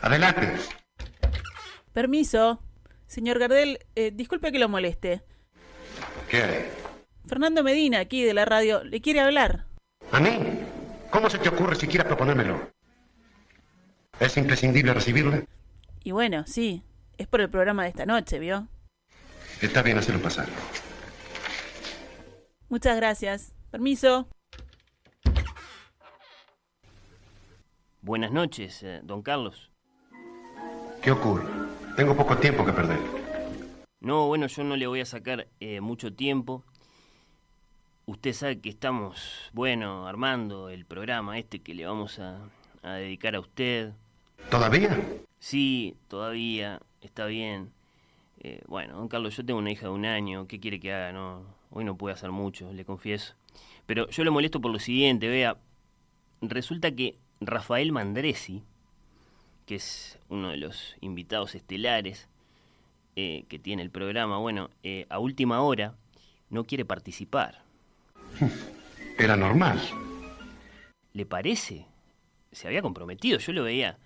Adelante. Permiso. Señor Gardel, eh, disculpe que lo moleste. ¿Qué hay? Fernando Medina, aquí de la radio, le quiere hablar. ¿A mí? ¿Cómo se te ocurre siquiera proponérmelo? ¿Es imprescindible recibirle? Y bueno, sí, es por el programa de esta noche, ¿vio? Está bien hacerlo pasar. Muchas gracias. Permiso. Buenas noches, eh, don Carlos. ¿Qué ocurre? Tengo poco tiempo que perder. No, bueno, yo no le voy a sacar eh, mucho tiempo. Usted sabe que estamos, bueno, armando el programa este que le vamos a, a dedicar a usted. ¿Todavía? Sí, todavía, está bien. Eh, bueno, don Carlos, yo tengo una hija de un año, ¿qué quiere que haga? No, hoy no puede hacer mucho, le confieso. Pero yo le molesto por lo siguiente, vea, resulta que Rafael Mandresi, que es uno de los invitados estelares eh, que tiene el programa, bueno, eh, a última hora no quiere participar. Era normal. ¿Le parece? Se había comprometido, yo lo veía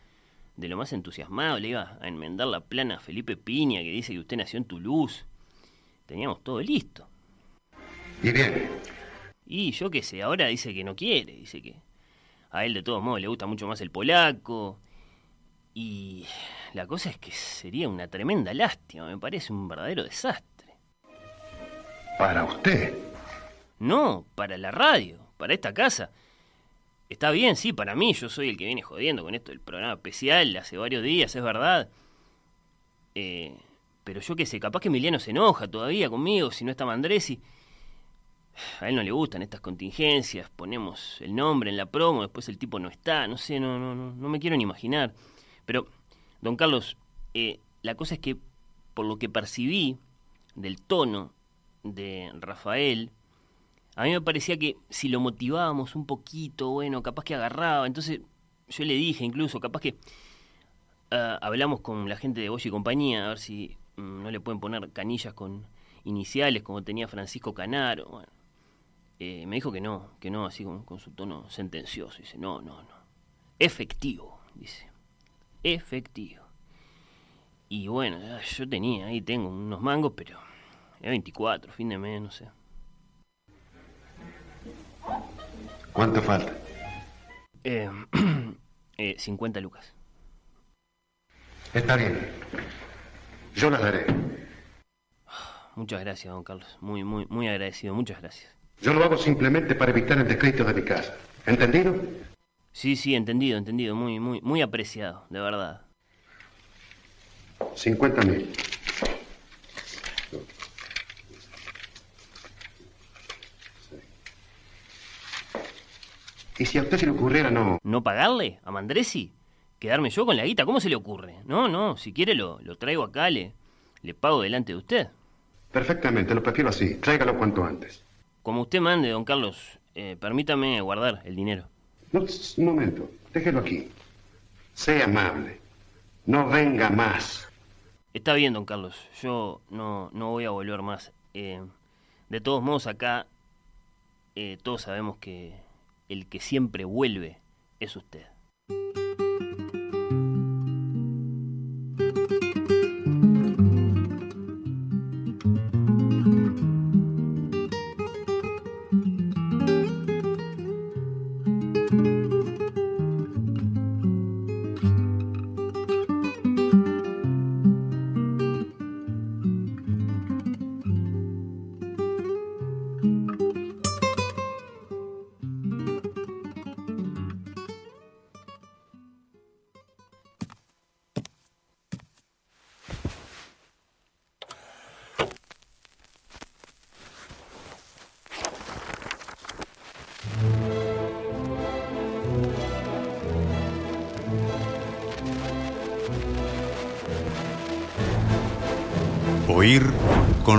de lo más entusiasmado, le iba a enmendar la plana a Felipe Piña, que dice que usted nació en Toulouse. Teníamos todo listo. Y bien, Y yo qué sé, ahora dice que no quiere, dice que a él de todos modos le gusta mucho más el polaco. Y la cosa es que sería una tremenda lástima, me parece un verdadero desastre. para usted. No, para la radio, para esta casa. Está bien, sí, para mí, yo soy el que viene jodiendo con esto del programa especial hace varios días, es verdad. Eh, pero yo qué sé, capaz que Emiliano se enoja todavía conmigo si no está Mandresi. A él no le gustan estas contingencias, ponemos el nombre en la promo, después el tipo no está, no sé, no, no, no, no me quiero ni imaginar. Pero, don Carlos, eh, la cosa es que por lo que percibí del tono de Rafael, a mí me parecía que si lo motivábamos un poquito, bueno, capaz que agarraba. Entonces yo le dije incluso, capaz que ah, hablamos con la gente de Bosch y compañía, a ver si mm, no le pueden poner canillas con iniciales como tenía Francisco Canaro. Eh, me dijo que no, que no, así con, con su tono sentencioso. Dice, no, no, no. Efectivo, dice. Efectivo. Y bueno, ah, yo tenía, ahí tengo unos mangos, pero es 24, fin de mes, no sé. ¿Cuánto falta? Eh, eh, 50 lucas. Está bien. Yo las daré. Muchas gracias, don Carlos. Muy, muy, muy agradecido. Muchas gracias. Yo lo hago simplemente para evitar el descrédito de mi casa. ¿Entendido? Sí, sí, entendido, entendido. Muy, muy, muy apreciado, de verdad. 50 mil. Y si a usted se le ocurriera, no. ¿No pagarle a Mandresi? ¿Quedarme yo con la guita? ¿Cómo se le ocurre? No, no, si quiere lo, lo traigo acá, le, le pago delante de usted. Perfectamente, lo prefiero así. Tráigalo cuanto antes. Como usted mande, don Carlos, eh, permítame guardar el dinero. No, un momento. Déjelo aquí. Sea amable. No venga más. Está bien, don Carlos. Yo no, no voy a volver más. Eh, de todos modos, acá eh, todos sabemos que el que siempre vuelve es usted.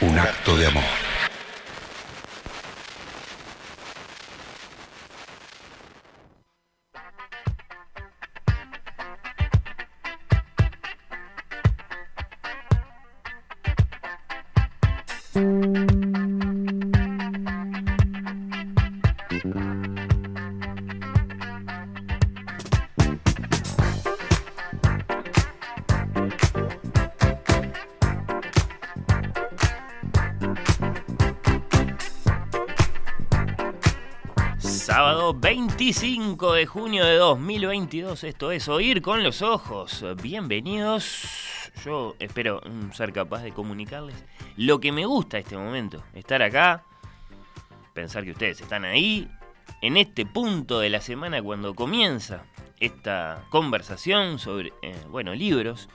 un acto de amor. 25 de junio de 2022, esto es Oír con los Ojos. Bienvenidos. Yo espero mm, ser capaz de comunicarles lo que me gusta este momento. Estar acá, pensar que ustedes están ahí, en este punto de la semana cuando comienza esta conversación sobre, eh, bueno, libros.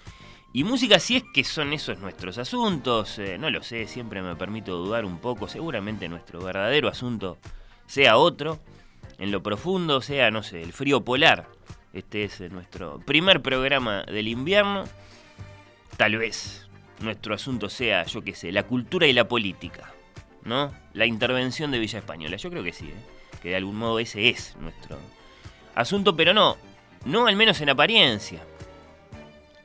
Y música, si es que son esos nuestros asuntos, eh, no lo sé, siempre me permito dudar un poco, seguramente nuestro verdadero asunto sea otro, en lo profundo sea, no sé, el frío polar. Este es eh, nuestro primer programa del invierno. Tal vez nuestro asunto sea, yo qué sé, la cultura y la política, ¿no? La intervención de Villa Española, yo creo que sí, ¿eh? que de algún modo ese es nuestro asunto, pero no, no al menos en apariencia.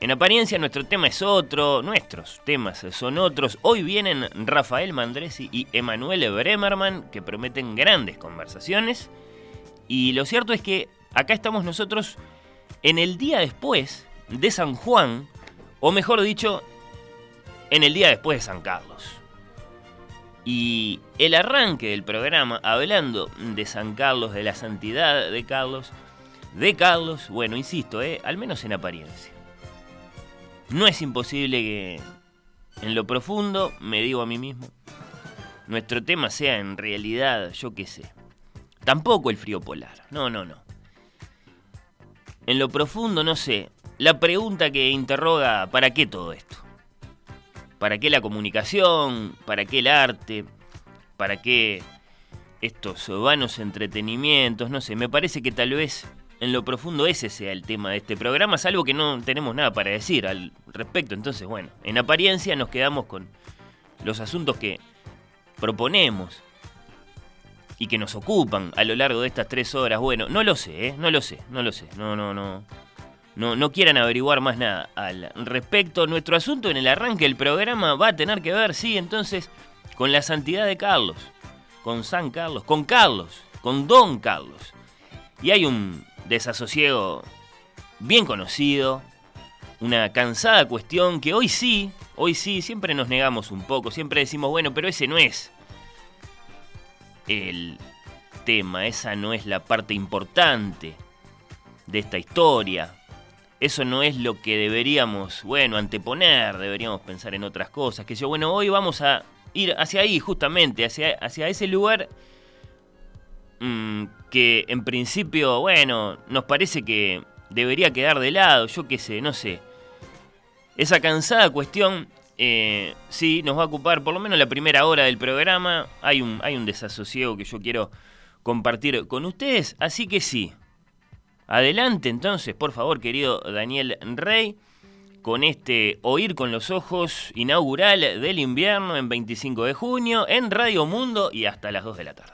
En apariencia nuestro tema es otro, nuestros temas son otros. Hoy vienen Rafael Mandresi y Emanuele Bremerman que prometen grandes conversaciones. Y lo cierto es que acá estamos nosotros en el día después de San Juan, o mejor dicho, en el día después de San Carlos. Y el arranque del programa, hablando de San Carlos, de la santidad de Carlos, de Carlos, bueno, insisto, eh, al menos en apariencia. No es imposible que en lo profundo, me digo a mí mismo, nuestro tema sea en realidad, yo qué sé, tampoco el frío polar, no, no, no. En lo profundo, no sé, la pregunta que interroga, ¿para qué todo esto? ¿Para qué la comunicación? ¿Para qué el arte? ¿Para qué estos vanos entretenimientos? No sé, me parece que tal vez en lo profundo ese sea el tema de este programa, salvo que no tenemos nada para decir al respecto. Entonces, bueno, en apariencia nos quedamos con los asuntos que proponemos y que nos ocupan a lo largo de estas tres horas. Bueno, no lo sé, ¿eh? no lo sé, no lo sé, no, no, no. no, no quieran averiguar más nada al respecto. Nuestro asunto en el arranque del programa va a tener que ver, sí, entonces, con la santidad de Carlos, con San Carlos, con Carlos, con Don Carlos. Y hay un desasosiego bien conocido, una cansada cuestión que hoy sí, hoy sí, siempre nos negamos un poco, siempre decimos, bueno, pero ese no es el tema, esa no es la parte importante de esta historia. Eso no es lo que deberíamos, bueno, anteponer, deberíamos pensar en otras cosas. Que yo, bueno, hoy vamos a ir hacia ahí, justamente, hacia, hacia ese lugar mm, que en principio, bueno, nos parece que debería quedar de lado, yo qué sé, no sé. Esa cansada cuestión, eh, sí, nos va a ocupar por lo menos la primera hora del programa. Hay un, hay un desasosiego que yo quiero compartir con ustedes, así que sí. Adelante entonces, por favor, querido Daniel Rey, con este Oír con los Ojos inaugural del invierno en 25 de junio en Radio Mundo y hasta las 2 de la tarde.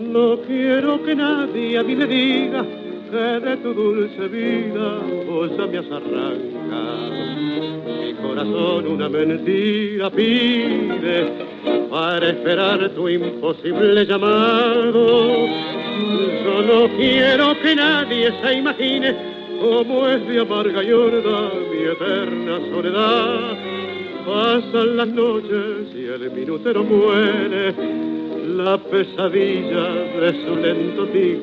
No quiero que nadie a mí me diga que de tu dulce vida vos ya me has arrancado. Mi corazón una mentira pide para esperar tu imposible llamado. Yo no quiero que nadie se imagine cómo es de amarga y mi eterna soledad. Pasan las noches y el minutero muere la pesadilla de su lento tic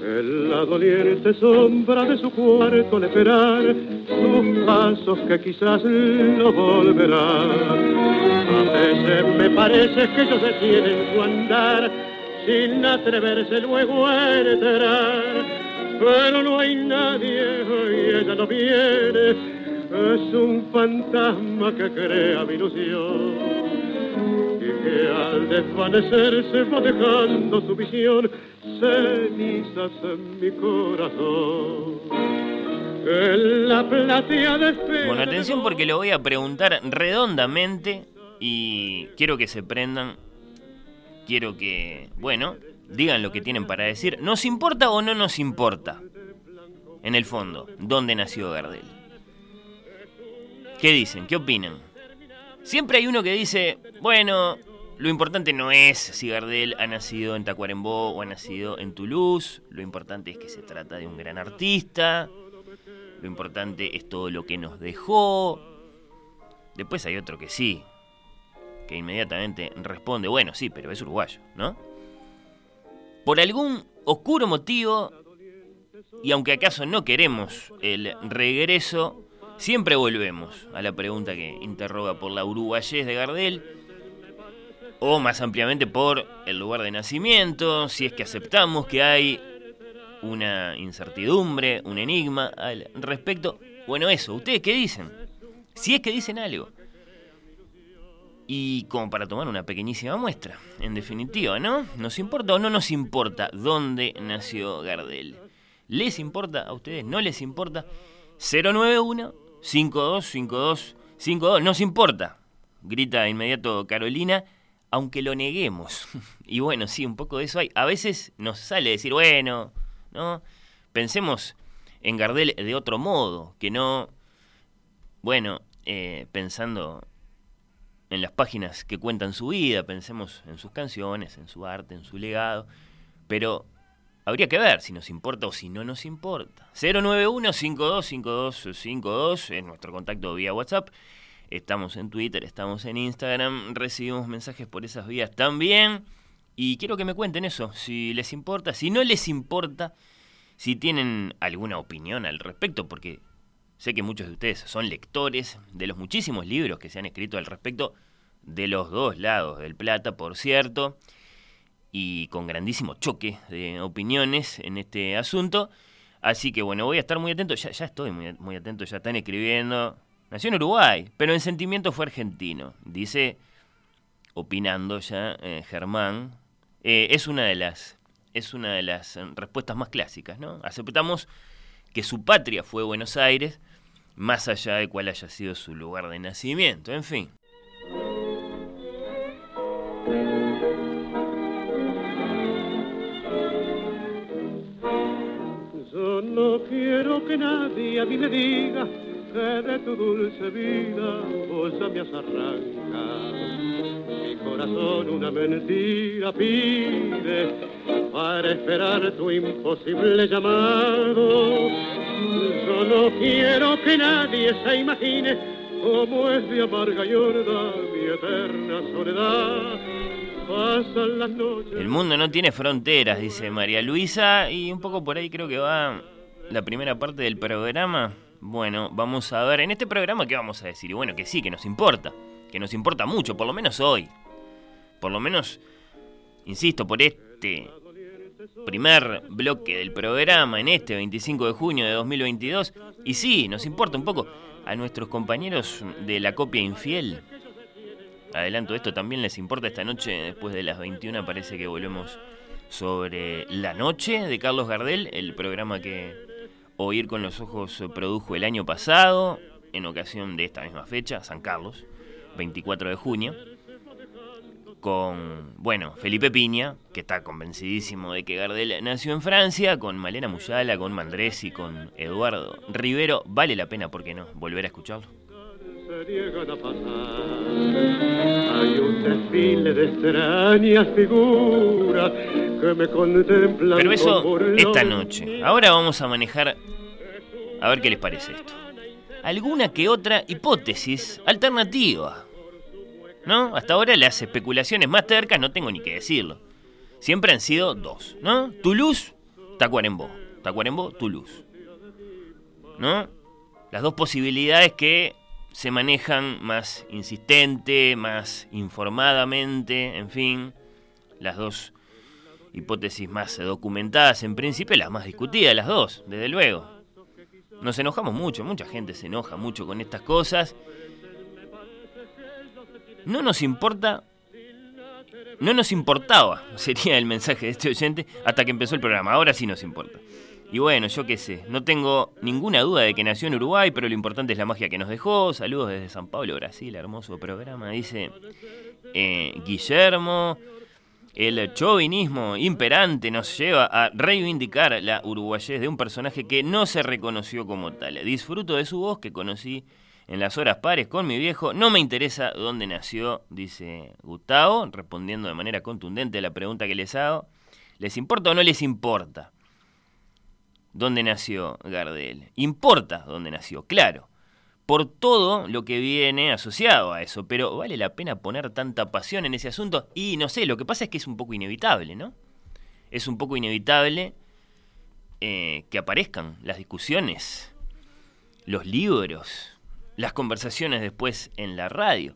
En la doliente sombra de su cuarto al esperar sus pasos que quizás lo volverán. A veces me parece que ellos detienen su andar sin atreverse luego a entrar pero no hay nadie y ella no viene. Es un fantasma que crea mi ilusión y que al desvanecerse va dejando su visión cenizas en mi corazón. En la platea de Bueno, atención porque lo voy a preguntar redondamente y quiero que se prendan. Quiero que, bueno, digan lo que tienen para decir. ¿Nos importa o no nos importa? En el fondo, ¿dónde nació Gardel? ¿Qué dicen? ¿Qué opinan? Siempre hay uno que dice, bueno, lo importante no es si Gardel ha nacido en Tacuarembó o ha nacido en Toulouse, lo importante es que se trata de un gran artista, lo importante es todo lo que nos dejó. Después hay otro que sí, que inmediatamente responde, bueno, sí, pero es uruguayo, ¿no? Por algún oscuro motivo, y aunque acaso no queremos el regreso, siempre volvemos a la pregunta que interroga por la uruguayés de Gardel, o más ampliamente por el lugar de nacimiento, si es que aceptamos que hay una incertidumbre, un enigma al respecto. Bueno, eso, ¿ustedes qué dicen? Si es que dicen algo y como para tomar una pequeñísima muestra, en definitiva, ¿no? ¿Nos importa o no nos importa dónde nació Gardel? ¿Les importa a ustedes? ¿No les importa? 091 5252 52 nos importa, grita de inmediato Carolina, aunque lo neguemos. Y bueno, sí, un poco de eso hay. A veces nos sale decir, bueno, ¿no? Pensemos en Gardel de otro modo, que no, bueno, eh, pensando en las páginas que cuentan su vida, pensemos en sus canciones, en su arte, en su legado, pero habría que ver si nos importa o si no nos importa. 091-525252 es nuestro contacto vía WhatsApp. Estamos en Twitter, estamos en Instagram, recibimos mensajes por esas vías también. Y quiero que me cuenten eso, si les importa, si no les importa, si tienen alguna opinión al respecto, porque Sé que muchos de ustedes son lectores de los muchísimos libros que se han escrito al respecto de los dos lados del plata, por cierto, y con grandísimo choque de opiniones en este asunto. Así que bueno, voy a estar muy atento, ya, estoy muy, atento, ya están escribiendo. Nació en Uruguay, pero en sentimiento fue argentino, dice, opinando ya eh, Germán. Eh, es una de las es una de las eh, respuestas más clásicas, ¿no? Aceptamos que su patria fue Buenos Aires, más allá de cuál haya sido su lugar de nacimiento, en fin. Yo no quiero que nadie a mí me diga que de tu dulce vida vos ya me has arrancado. Mi corazón una mentira pide para esperar tu imposible llamado. Yo no quiero que nadie se imagine cómo es de amarga y horda mi eterna soledad. Pasan las noches. El mundo no tiene fronteras, dice María Luisa, y un poco por ahí creo que va la primera parte del programa. Bueno, vamos a ver, en este programa, ¿qué vamos a decir? Y bueno, que sí, que nos importa, que nos importa mucho, por lo menos hoy. Por lo menos, insisto, por este primer bloque del programa, en este 25 de junio de 2022. Y sí, nos importa un poco a nuestros compañeros de la copia infiel. Adelanto esto, también les importa esta noche, después de las 21 parece que volvemos sobre La Noche de Carlos Gardel, el programa que Oír con los Ojos produjo el año pasado, en ocasión de esta misma fecha, San Carlos, 24 de junio, con, bueno, Felipe Piña, que está convencidísimo de que Gardel nació en Francia, con Malena Muyala, con Mandresi, con Eduardo Rivero, vale la pena, ¿por qué no?, volver a escucharlo. Se niegan a pasar. Hay un desfile de extrañas figuras que me contemplan. Pero eso con esta noche. Ahora vamos a manejar, a ver qué les parece esto. Alguna que otra hipótesis alternativa. ¿No? Hasta ahora las especulaciones más tercas no tengo ni que decirlo. Siempre han sido dos, ¿no? Toulouse, Tacuarembó. Tacuarembó, Toulouse. ¿No? Las dos posibilidades que se manejan más insistente, más informadamente, en fin. Las dos hipótesis más documentadas, en principio las más discutidas, las dos, desde luego. Nos enojamos mucho, mucha gente se enoja mucho con estas cosas. No nos importa, no nos importaba, sería el mensaje de este oyente, hasta que empezó el programa. Ahora sí nos importa. Y bueno, yo qué sé, no tengo ninguna duda de que nació en Uruguay, pero lo importante es la magia que nos dejó. Saludos desde San Pablo, Brasil, hermoso programa, dice eh, Guillermo. El chauvinismo imperante nos lleva a reivindicar la uruguayés de un personaje que no se reconoció como tal. Disfruto de su voz que conocí en las horas pares con mi viejo. No me interesa dónde nació, dice Gustavo, respondiendo de manera contundente a la pregunta que les hago. ¿Les importa o no les importa? ¿Dónde nació Gardel? Importa dónde nació, claro por todo lo que viene asociado a eso. Pero ¿vale la pena poner tanta pasión en ese asunto? Y no sé, lo que pasa es que es un poco inevitable, ¿no? Es un poco inevitable eh, que aparezcan las discusiones, los libros, las conversaciones después en la radio.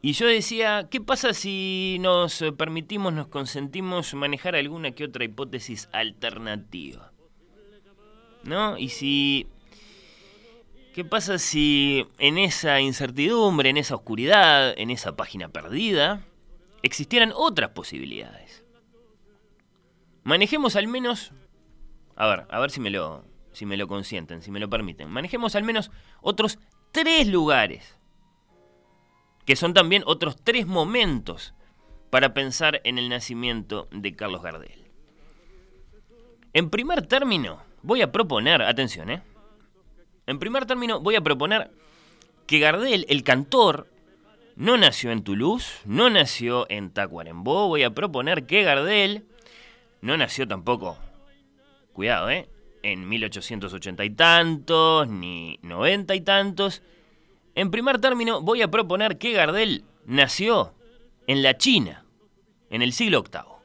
Y yo decía, ¿qué pasa si nos permitimos, nos consentimos manejar alguna que otra hipótesis alternativa? ¿No? Y si ¿Qué pasa si en esa incertidumbre, en esa oscuridad, en esa página perdida, existieran otras posibilidades? Manejemos al menos, a ver, a ver si me lo, si me lo consienten, si me lo permiten. Manejemos al menos otros tres lugares, que son también otros tres momentos para pensar en el nacimiento de Carlos Gardel. En primer término, voy a proponer, atención, ¿eh? En primer término, voy a proponer que Gardel, el cantor, no nació en Toulouse, no nació en Tacuarembó. Voy a proponer que Gardel no nació tampoco, cuidado, ¿eh? En 1880 y tantos, ni 90 y tantos. En primer término, voy a proponer que Gardel nació en la China, en el siglo VIII.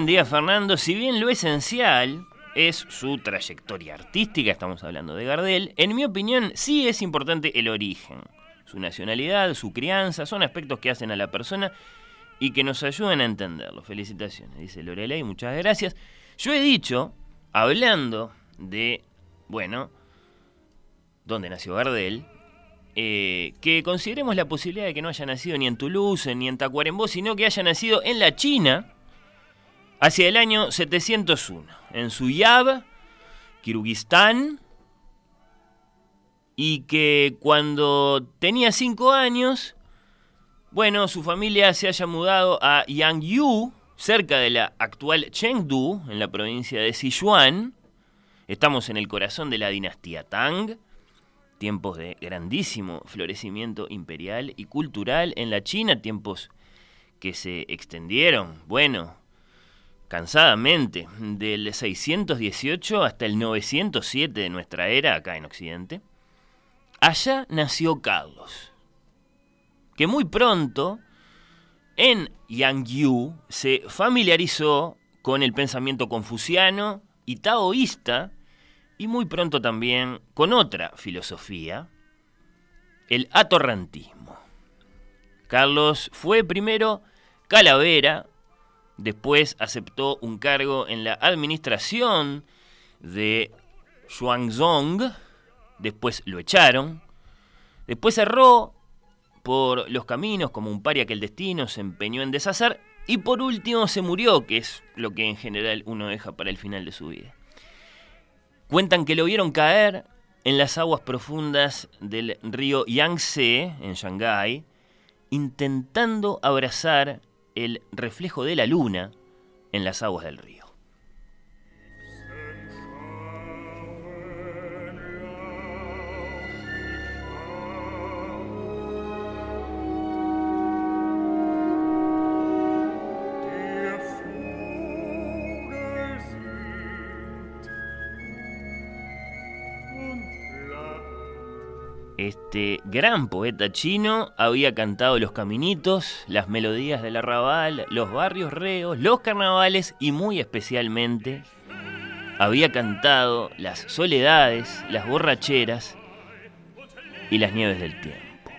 Buen día Fernando. Si bien lo esencial es su trayectoria artística, estamos hablando de Gardel, en mi opinión sí es importante el origen. Su nacionalidad, su crianza, son aspectos que hacen a la persona y que nos ayudan a entenderlo. Felicitaciones, dice Lorelei, muchas gracias. Yo he dicho, hablando de, bueno, dónde nació Gardel, eh, que consideremos la posibilidad de que no haya nacido ni en Toulouse ni en Tacuarembó, sino que haya nacido en la China hacia el año 701, en Suyab, Kirguistán, y que cuando tenía cinco años, bueno, su familia se haya mudado a Yangyu, cerca de la actual Chengdu, en la provincia de Sichuan. Estamos en el corazón de la dinastía Tang tiempos de grandísimo florecimiento imperial y cultural en la China, tiempos que se extendieron, bueno, cansadamente, del 618 hasta el 907 de nuestra era acá en Occidente. Allá nació Carlos, que muy pronto en Yangyu se familiarizó con el pensamiento confuciano y taoísta y muy pronto también con otra filosofía, el atorrantismo. Carlos fue primero calavera, después aceptó un cargo en la administración de Xuanzong, después lo echaron, después cerró por los caminos como un paria que el destino se empeñó en deshacer, y por último se murió, que es lo que en general uno deja para el final de su vida. Cuentan que lo vieron caer en las aguas profundas del río Yangtze, en Shanghái, intentando abrazar el reflejo de la luna en las aguas del río. Este gran poeta chino había cantado los caminitos, las melodías del arrabal, los barrios reos, los carnavales y muy especialmente había cantado las soledades, las borracheras y las nieves del tiempo.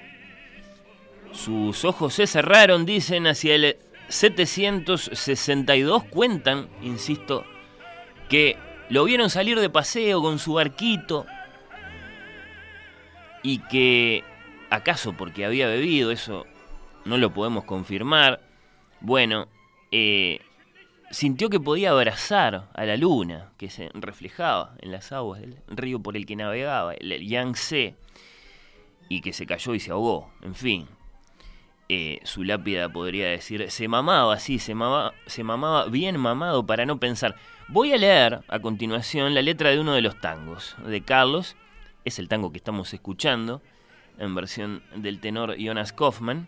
Sus ojos se cerraron, dicen, hacia el 762, cuentan, insisto, que lo vieron salir de paseo con su barquito y que, acaso porque había bebido, eso no lo podemos confirmar, bueno, eh, sintió que podía abrazar a la luna que se reflejaba en las aguas del río por el que navegaba, el Yangtze, y que se cayó y se ahogó, en fin. Eh, su lápida podría decir, se mamaba así, se mamaba, se mamaba bien mamado para no pensar. Voy a leer a continuación la letra de uno de los tangos de Carlos, es el tango que estamos escuchando, en versión del tenor Jonas Kaufmann.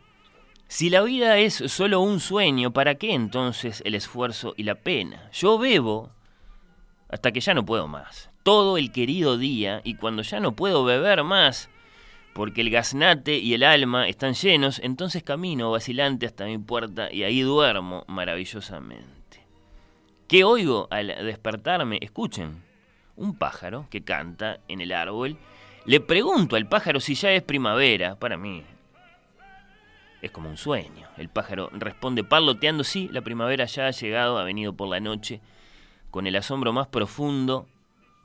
Si la vida es solo un sueño, ¿para qué entonces el esfuerzo y la pena? Yo bebo hasta que ya no puedo más. Todo el querido día y cuando ya no puedo beber más, porque el gaznate y el alma están llenos, entonces camino vacilante hasta mi puerta y ahí duermo maravillosamente. ¿Qué oigo al despertarme? Escuchen un pájaro que canta en el árbol. Le pregunto al pájaro si ya es primavera. Para mí es como un sueño. El pájaro responde parloteando, sí, la primavera ya ha llegado, ha venido por la noche. Con el asombro más profundo,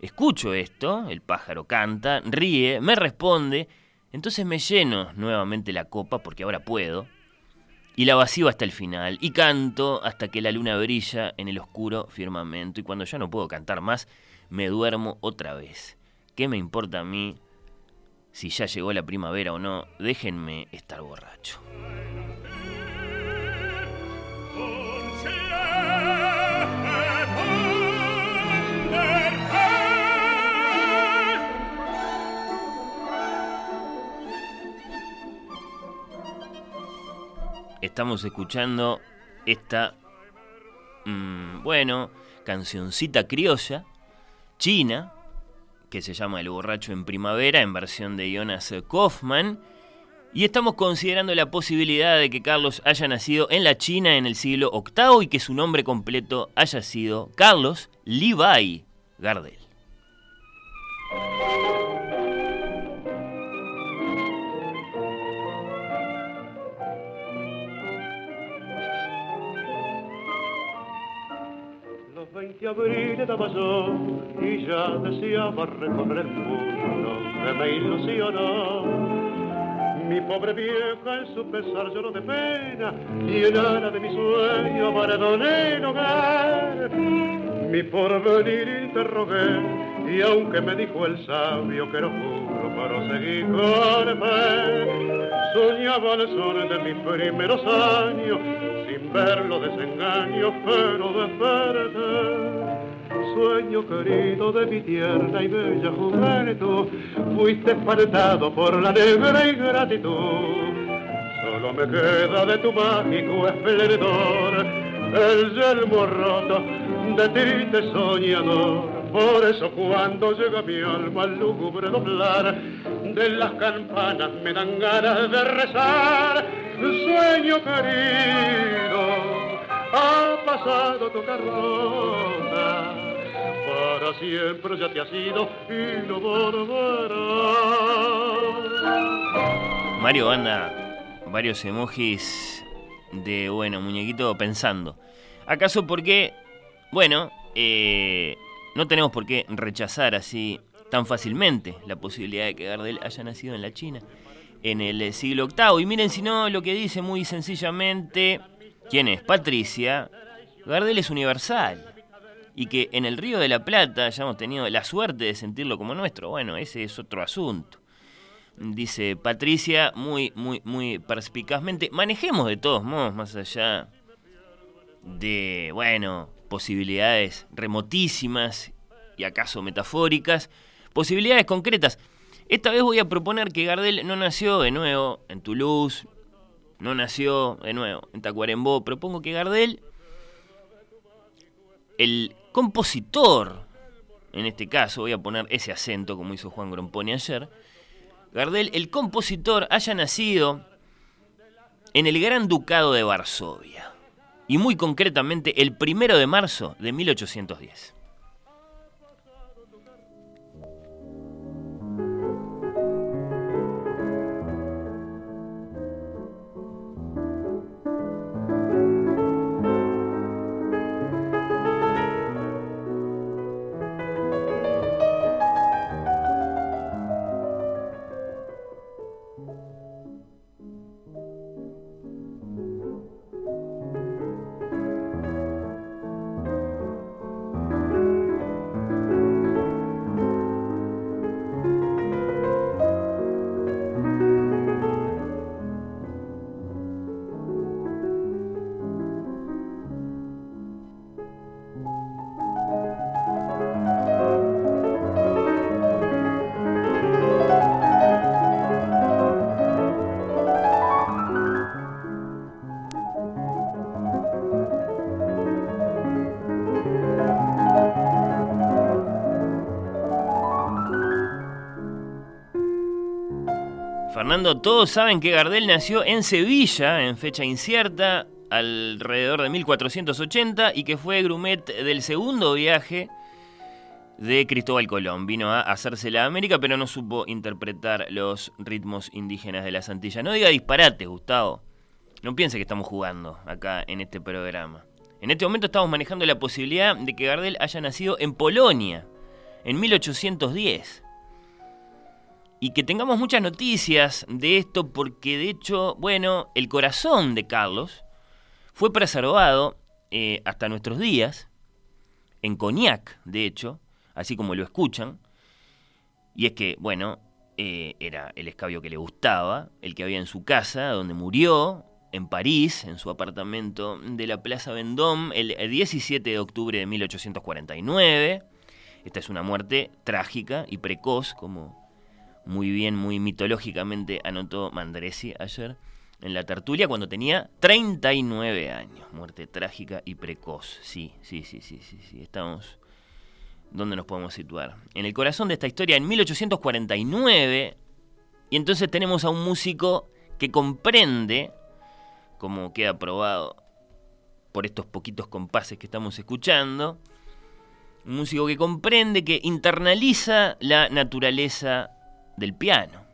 escucho esto, el pájaro canta, ríe, me responde, entonces me lleno nuevamente la copa porque ahora puedo. Y la vacío hasta el final, y canto hasta que la luna brilla en el oscuro firmamento, y cuando ya no puedo cantar más, me duermo otra vez. ¿Qué me importa a mí si ya llegó la primavera o no? Déjenme estar borracho. Estamos escuchando esta, mm, bueno, cancioncita criolla China, que se llama El borracho en primavera, en versión de Jonas Kaufman, Y estamos considerando la posibilidad de que Carlos haya nacido en la China en el siglo VIII y que su nombre completo haya sido Carlos Levi Gardel. 20 abriles daba yo y ya deseaba recorrer el mundo que me ilusionó. Mi pobre vieja en su pesar lloró de pena y en ara de mi sueño abandoné el hogar. Mi porvenir interrogué y aunque me dijo el sabio que no juro, proseguí con fe. Soñaba el sol de mis primeros años sin ver los desengaños, pero desperté sueño querido de mi tierna y bella juventud, fuiste espantado por la negra ingratitud. Solo me queda de tu mágico esplendor el yelmo roto de triste soñador. Por eso cuando llega mi alma al lúgubre doblar de las campanas me dan ganas de rezar. Sueño querido, ha pasado tu carroza para siempre ya te has ido y no volverás. Mario banda varios emojis de, bueno, muñequito pensando. ¿Acaso porque, bueno, eh, no tenemos por qué rechazar así tan fácilmente la posibilidad de que Gardel haya nacido en la China en el siglo VIII? Y miren, si no, lo que dice muy sencillamente, ¿quién es? Patricia. Gardel es universal y que en el Río de la Plata hayamos tenido la suerte de sentirlo como nuestro, bueno, ese es otro asunto. Dice Patricia muy, muy, muy perspicazmente, manejemos de todos modos, más allá de, bueno, posibilidades remotísimas y acaso metafóricas, posibilidades concretas. Esta vez voy a proponer que Gardel no nació de nuevo en Toulouse, no nació de nuevo en Tacuarembó. Propongo que Gardel, el compositor, en este caso voy a poner ese acento como hizo Juan Gromponi ayer, Gardel, el compositor, haya nacido en el Gran Ducado de Varsovia, y muy concretamente el primero de marzo de 1810. Todos saben que Gardel nació en Sevilla en fecha incierta, alrededor de 1480, y que fue grumet del segundo viaje de Cristóbal Colón. Vino a hacerse la América, pero no supo interpretar los ritmos indígenas de las Antillas. No diga disparate, Gustavo. No piense que estamos jugando acá en este programa. En este momento estamos manejando la posibilidad de que Gardel haya nacido en Polonia, en 1810 y que tengamos muchas noticias de esto porque de hecho, bueno, el corazón de Carlos fue preservado eh, hasta nuestros días, en Cognac, de hecho, así como lo escuchan, y es que, bueno, eh, era el escabio que le gustaba, el que había en su casa, donde murió, en París, en su apartamento de la Plaza Vendôme, el 17 de octubre de 1849. Esta es una muerte trágica y precoz, como muy bien, muy mitológicamente anotó Mandresi ayer en la tertulia cuando tenía 39 años. Muerte trágica y precoz. Sí, sí, sí, sí, sí. Estamos... ¿Dónde nos podemos situar? En el corazón de esta historia, en 1849, y entonces tenemos a un músico que comprende, como queda probado por estos poquitos compases que estamos escuchando, un músico que comprende, que internaliza la naturaleza del piano,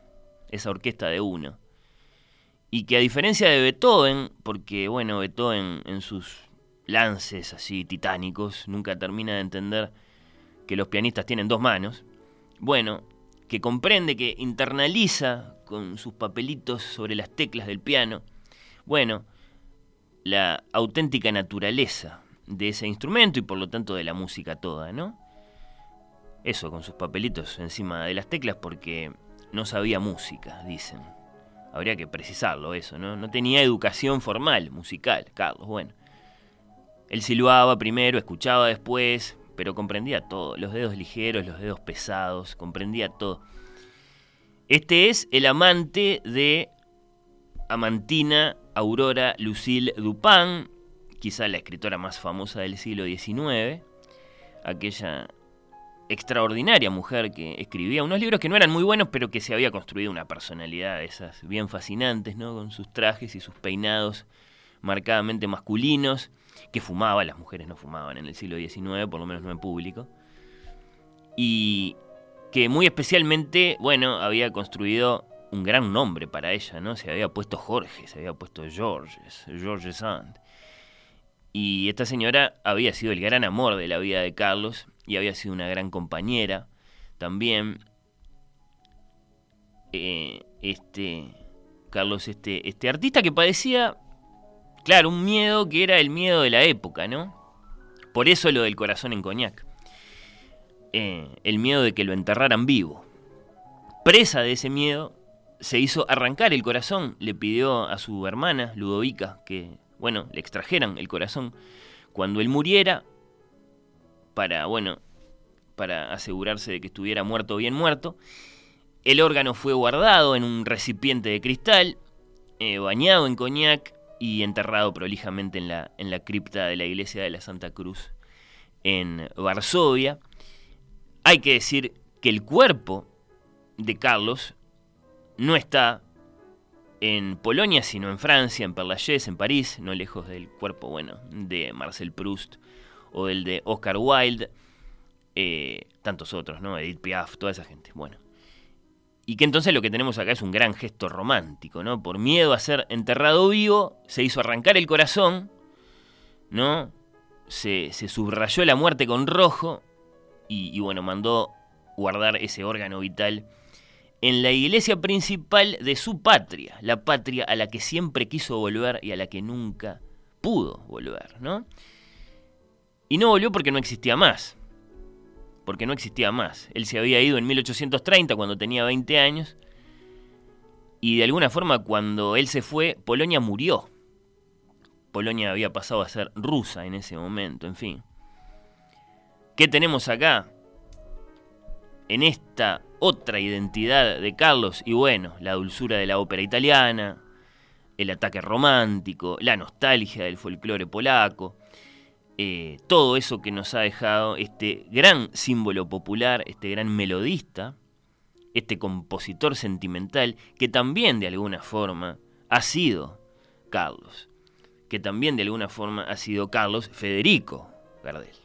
esa orquesta de uno. Y que a diferencia de Beethoven, porque bueno, Beethoven en sus lances así titánicos nunca termina de entender que los pianistas tienen dos manos, bueno, que comprende, que internaliza con sus papelitos sobre las teclas del piano, bueno, la auténtica naturaleza de ese instrumento y por lo tanto de la música toda, ¿no? Eso, con sus papelitos encima de las teclas porque no sabía música, dicen. Habría que precisarlo eso, ¿no? No tenía educación formal, musical, Carlos, bueno. Él silbaba primero, escuchaba después, pero comprendía todo, los dedos ligeros, los dedos pesados, comprendía todo. Este es el amante de Amantina Aurora Lucille Dupin, quizá la escritora más famosa del siglo XIX, aquella extraordinaria mujer que escribía unos libros que no eran muy buenos, pero que se había construido una personalidad de esas bien fascinantes, ¿no? Con sus trajes y sus peinados marcadamente masculinos, que fumaba, las mujeres no fumaban en el siglo XIX, por lo menos no en público, y que muy especialmente, bueno, había construido un gran nombre para ella, ¿no? Se había puesto Jorge, se había puesto Georges, Georges Sand. Y esta señora había sido el gran amor de la vida de Carlos y había sido una gran compañera también. Eh, este Carlos, este, este artista que padecía, claro, un miedo que era el miedo de la época, ¿no? Por eso lo del corazón en coñac. Eh, el miedo de que lo enterraran vivo. Presa de ese miedo, se hizo arrancar el corazón, le pidió a su hermana, Ludovica, que, bueno, le extrajeran el corazón cuando él muriera, para, bueno, para asegurarse de que estuviera muerto bien muerto. El órgano fue guardado en un recipiente de cristal, eh, bañado en coñac y enterrado prolijamente en la, en la cripta de la iglesia de la Santa Cruz en Varsovia. Hay que decir que el cuerpo de Carlos no está en Polonia, sino en Francia, en Perlagés, en París, no lejos del cuerpo, bueno, de Marcel Proust o del de Oscar Wilde, eh, tantos otros, ¿no? Edith Piaf, toda esa gente, bueno. Y que entonces lo que tenemos acá es un gran gesto romántico, ¿no? Por miedo a ser enterrado vivo, se hizo arrancar el corazón, ¿no? Se, subrayó la muerte con rojo y bueno, mandó guardar ese órgano vital en la iglesia principal de su patria, la patria a la que siempre quiso volver y a la que nunca pudo volver, ¿no? Y no volvió porque no existía más, porque no existía más. Él se había ido en 1830 cuando tenía 20 años y de alguna forma cuando él se fue, Polonia murió. Polonia había pasado a ser rusa en ese momento, en fin. ¿Qué tenemos acá? En esta otra identidad de Carlos y bueno, la dulzura de la ópera italiana, el ataque romántico, la nostalgia del folclore polaco, eh, todo eso que nos ha dejado este gran símbolo popular, este gran melodista, este compositor sentimental que también de alguna forma ha sido Carlos, que también de alguna forma ha sido Carlos Federico Gardel.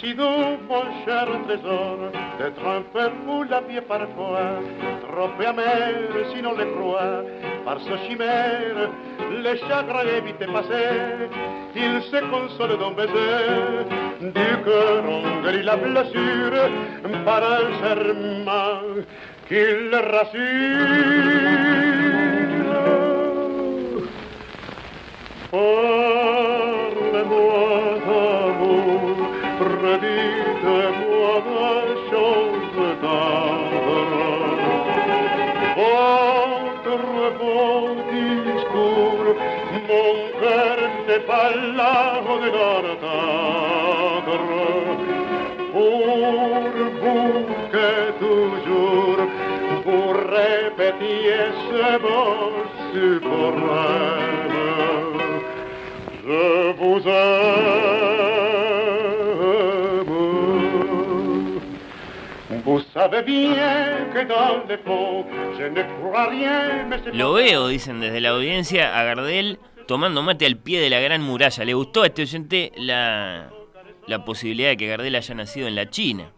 Si doux, mon cher trésor, d'être un peu fou la vie parfois, trop amer si l'on les croit, par ce chimère, les chagrins évitent passer, il se console d'un baiser, du cœur on guérit la blessure, par un serment qu'il rassure. Parle-moi rien, mais c'est Lo veo, dicen desde la audiencia, a Gardel tomando mate al pie de la gran muralla. ¿Le gustó a este oyente la, la posibilidad de que Gardel haya nacido en la China?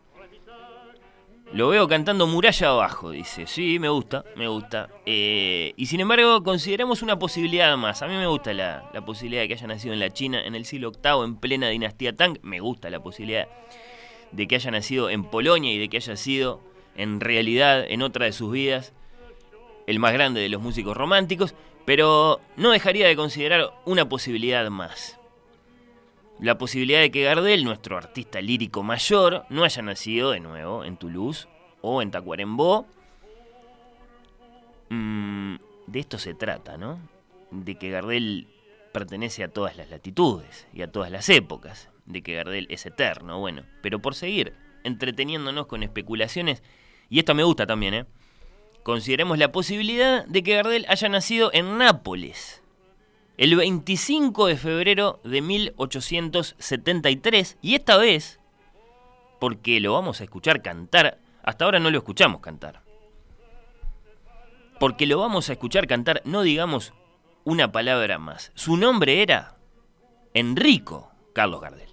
Lo veo cantando muralla abajo, dice. Sí, me gusta, me gusta. Eh, y sin embargo, consideramos una posibilidad más. A mí me gusta la, la posibilidad de que haya nacido en la China en el siglo VIII, en plena dinastía Tang. Me gusta la posibilidad de que haya nacido en Polonia y de que haya sido, en realidad, en otra de sus vidas, el más grande de los músicos románticos. Pero no dejaría de considerar una posibilidad más. La posibilidad de que Gardel, nuestro artista lírico mayor, no haya nacido de nuevo en Toulouse o en Tacuarembó. Mm, de esto se trata, ¿no? De que Gardel pertenece a todas las latitudes y a todas las épocas. De que Gardel es eterno, bueno. Pero por seguir entreteniéndonos con especulaciones, y esto me gusta también, ¿eh? Consideremos la posibilidad de que Gardel haya nacido en Nápoles el 25 de febrero de 1873 y esta vez, porque lo vamos a escuchar cantar, hasta ahora no lo escuchamos cantar, porque lo vamos a escuchar cantar, no digamos una palabra más. Su nombre era Enrico Carlos Gardel.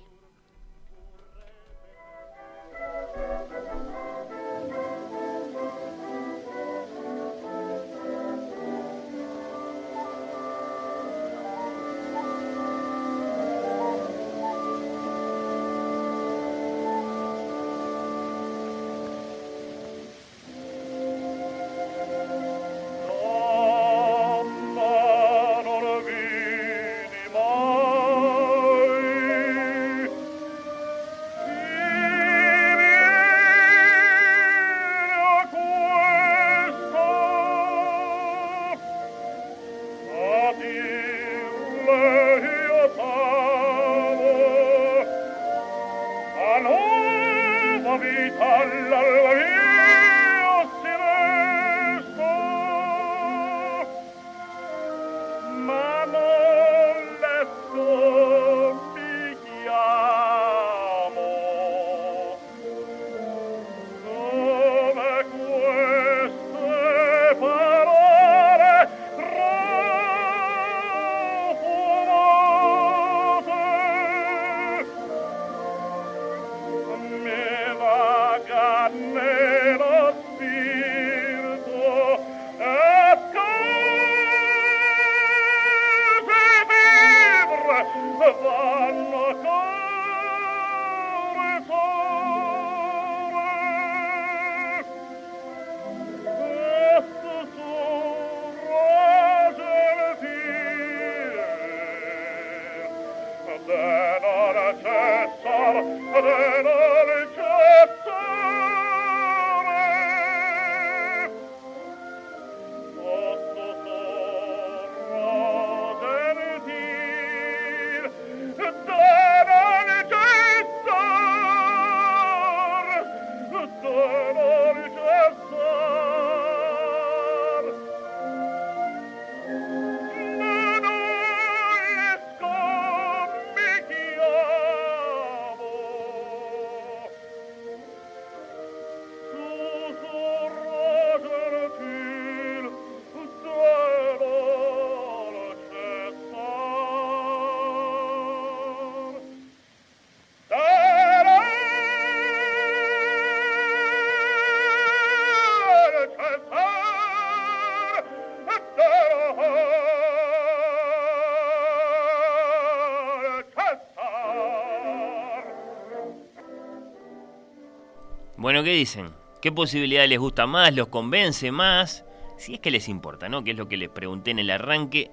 ¿Qué dicen? ¿Qué posibilidad les gusta más? ¿Los convence más? Si es que les importa, ¿no? Que es lo que les pregunté en el arranque.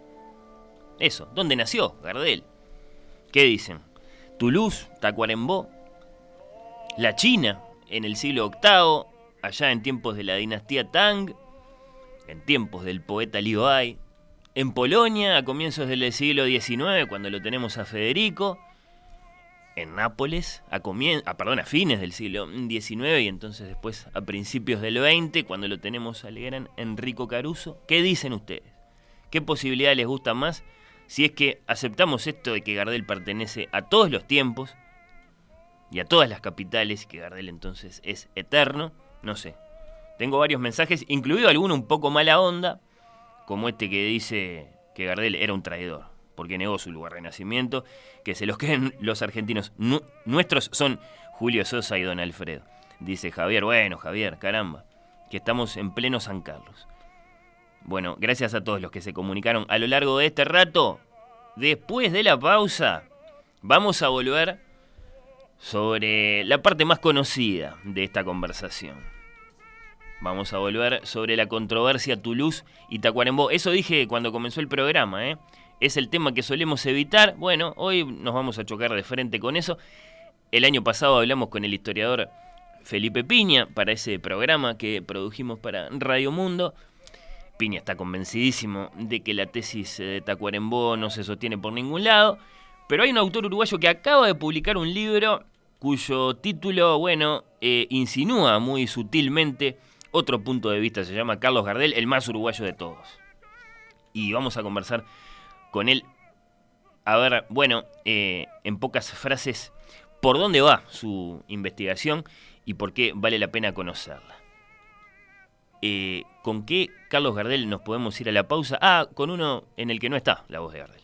Eso, ¿dónde nació Gardel? ¿Qué dicen? Toulouse, Tacuarembó, la China en el siglo VIII, allá en tiempos de la dinastía Tang, en tiempos del poeta Liu en Polonia a comienzos del siglo XIX, cuando lo tenemos a Federico. En Nápoles, a, a, perdón, a fines del siglo XIX y entonces después a principios del XX, cuando lo tenemos al gran Enrico Caruso. ¿Qué dicen ustedes? ¿Qué posibilidad les gusta más si es que aceptamos esto de que Gardel pertenece a todos los tiempos y a todas las capitales que Gardel entonces es eterno? No sé. Tengo varios mensajes, incluido alguno un poco mala onda, como este que dice que Gardel era un traidor, porque negó su lugar de nacimiento, que se los queden los argentinos. nuestros son Julio Sosa y Don Alfredo. Dice Javier, bueno, Javier, caramba, que estamos en pleno San Carlos. Bueno, gracias a todos los que se comunicaron a lo largo de este rato. Después de la pausa, vamos a volver sobre la parte más conocida de esta conversación. Vamos a volver sobre la controversia Toulouse y Tacuarembó. Eso dije cuando comenzó el programa, ¿eh? Es el tema que solemos evitar. Bueno, hoy nos vamos a chocar de frente con eso. El año pasado hablamos con el historiador Felipe Piña para ese programa que produjimos para Radio Mundo. Piña está convencidísimo de que la tesis de Tacuarembó no se sostiene por ningún lado. Pero hay un autor uruguayo que acaba de publicar un libro cuyo título, bueno, eh, insinúa muy sutilmente otro punto de vista. Se llama Carlos Gardel, el más uruguayo de todos. Y vamos a conversar con él. A ver, bueno, eh, en pocas frases, por dónde va su investigación y por qué vale la pena conocerla. Eh, ¿Con qué Carlos Gardel nos podemos ir a la pausa? Ah, con uno en el que no está la voz de Gardel.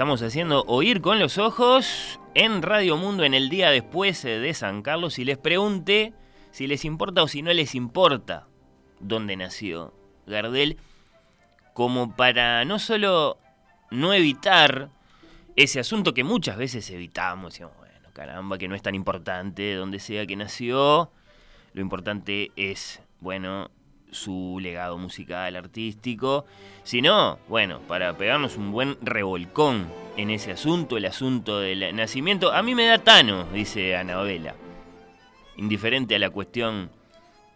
Estamos haciendo Oír con los Ojos en Radio Mundo en el día después de San Carlos y les pregunté si les importa o si no les importa dónde nació Gardel, como para no solo no evitar ese asunto que muchas veces evitamos, decimos, bueno, caramba, que no es tan importante donde sea que nació, lo importante es, bueno, su legado musical, artístico, sino, bueno, para pegarnos un buen revolcón en ese asunto, el asunto del nacimiento. A mí me da Tano, dice Anabela. Indiferente a la cuestión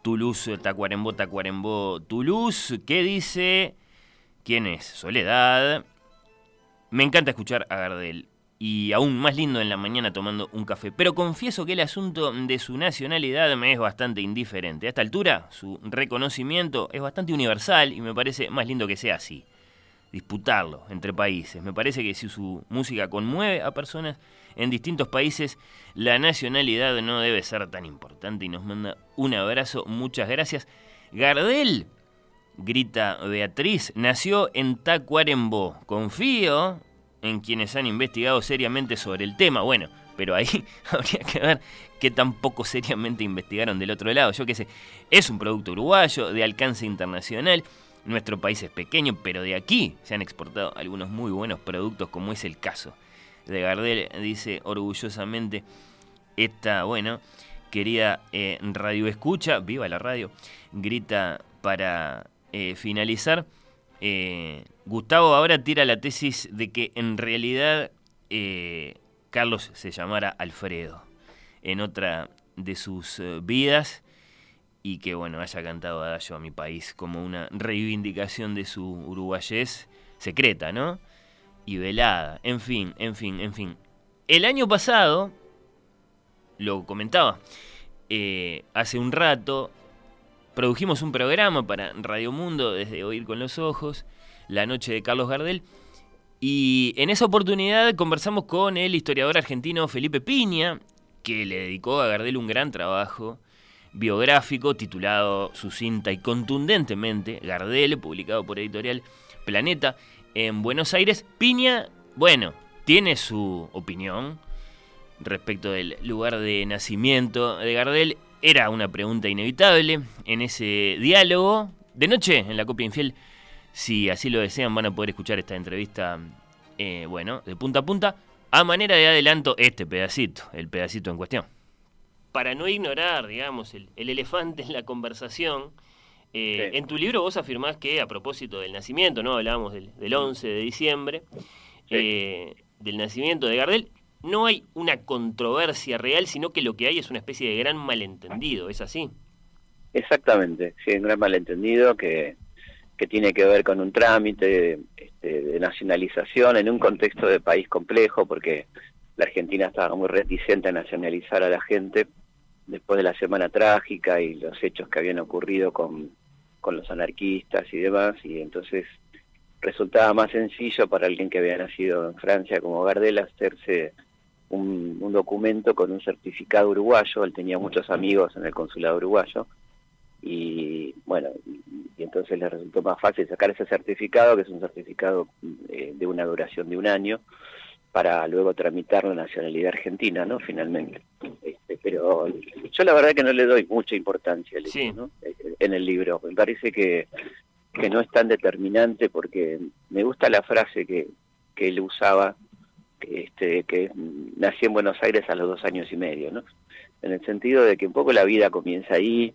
Toulouse, Tacuarembó, Tacuarembó, Toulouse, ¿qué dice? ¿Quién es? Soledad. Me encanta escuchar a Gardel y aún más lindo en la mañana tomando un café. Pero confieso que el asunto de su nacionalidad me es bastante indiferente. A esta altura, su reconocimiento es bastante universal y me parece más lindo que sea así. Disputarlo entre países. Me parece que si su música conmueve a personas en distintos países, la nacionalidad no debe ser tan importante y nos manda un abrazo. Muchas gracias. Gardel, grita Beatriz, nació en Tacuarembó. Confío en quienes han investigado seriamente sobre el tema. Bueno, pero ahí habría que ver qué tan poco seriamente investigaron del otro lado. Yo qué sé, es un producto uruguayo de alcance internacional. Nuestro país es pequeño, pero de aquí se han exportado algunos muy buenos productos, como es el caso de Gardel, dice orgullosamente esta, bueno, querida eh, radio escucha, viva la radio, grita para eh, finalizar. Eh, Gustavo ahora tira la tesis de que en realidad eh, Carlos se llamara Alfredo en otra de sus eh, vidas y que bueno haya cantado Adagio a mi país como una reivindicación de su uruguayés secreta, ¿no? Y velada, en fin, en fin, en fin. El año pasado, lo comentaba, hace un rato, produjimos un programa para Radio Mundo desde Oír con los Ojos, la noche de Carlos Gardel, y en esa oportunidad conversamos con el historiador argentino Felipe Piña, que le dedicó a Gardel un gran trabajo biográfico titulado sucinta y contundentemente Gardel, publicado por editorial Planeta en Buenos Aires. Piña, bueno, tiene su opinión respecto del lugar de nacimiento de Gardel era una pregunta inevitable en ese diálogo. De noche, en la copia infiel, si así lo desean, van a poder escuchar esta entrevista, eh, bueno, de punta a punta. A manera de adelanto, este pedacito, el pedacito en cuestión. Para no ignorar, digamos, el, elefante en la conversación, eh, en tu libro vos afirmás que a propósito del nacimiento, ¿no? Hablábamos del, 11 de diciembre, eh, del nacimiento de Gardel, no hay una controversia real, sino que lo que hay es una especie de gran malentendido, ¿es así? Exactamente, sí, un gran malentendido que, que tiene que ver con un trámite este, de nacionalización en un contexto de país complejo, porque la Argentina estaba muy reticente a nacionalizar a la gente después de la semana trágica y los hechos que habían ocurrido con, con los anarquistas y demás, y entonces resultaba más sencillo para alguien que había nacido en Francia como Gardel hacerse un, un, documento con un certificado uruguayo, él tenía muchos amigos en el consulado uruguayo, y bueno, y entonces le resultó más fácil sacar ese certificado, que es un certificado eh, de una duración de un año, para luego tramitar la nacionalidad argentina, ¿no? Finalmente. Este, pero yo la verdad que no le doy mucha importancia ¿no? en el libro. Me parece que, que no es tan determinante porque me gusta la frase que, que él usaba, este, que nací en Buenos Aires a los dos años y medio, ¿no? En el sentido de que un poco la vida comienza ahí,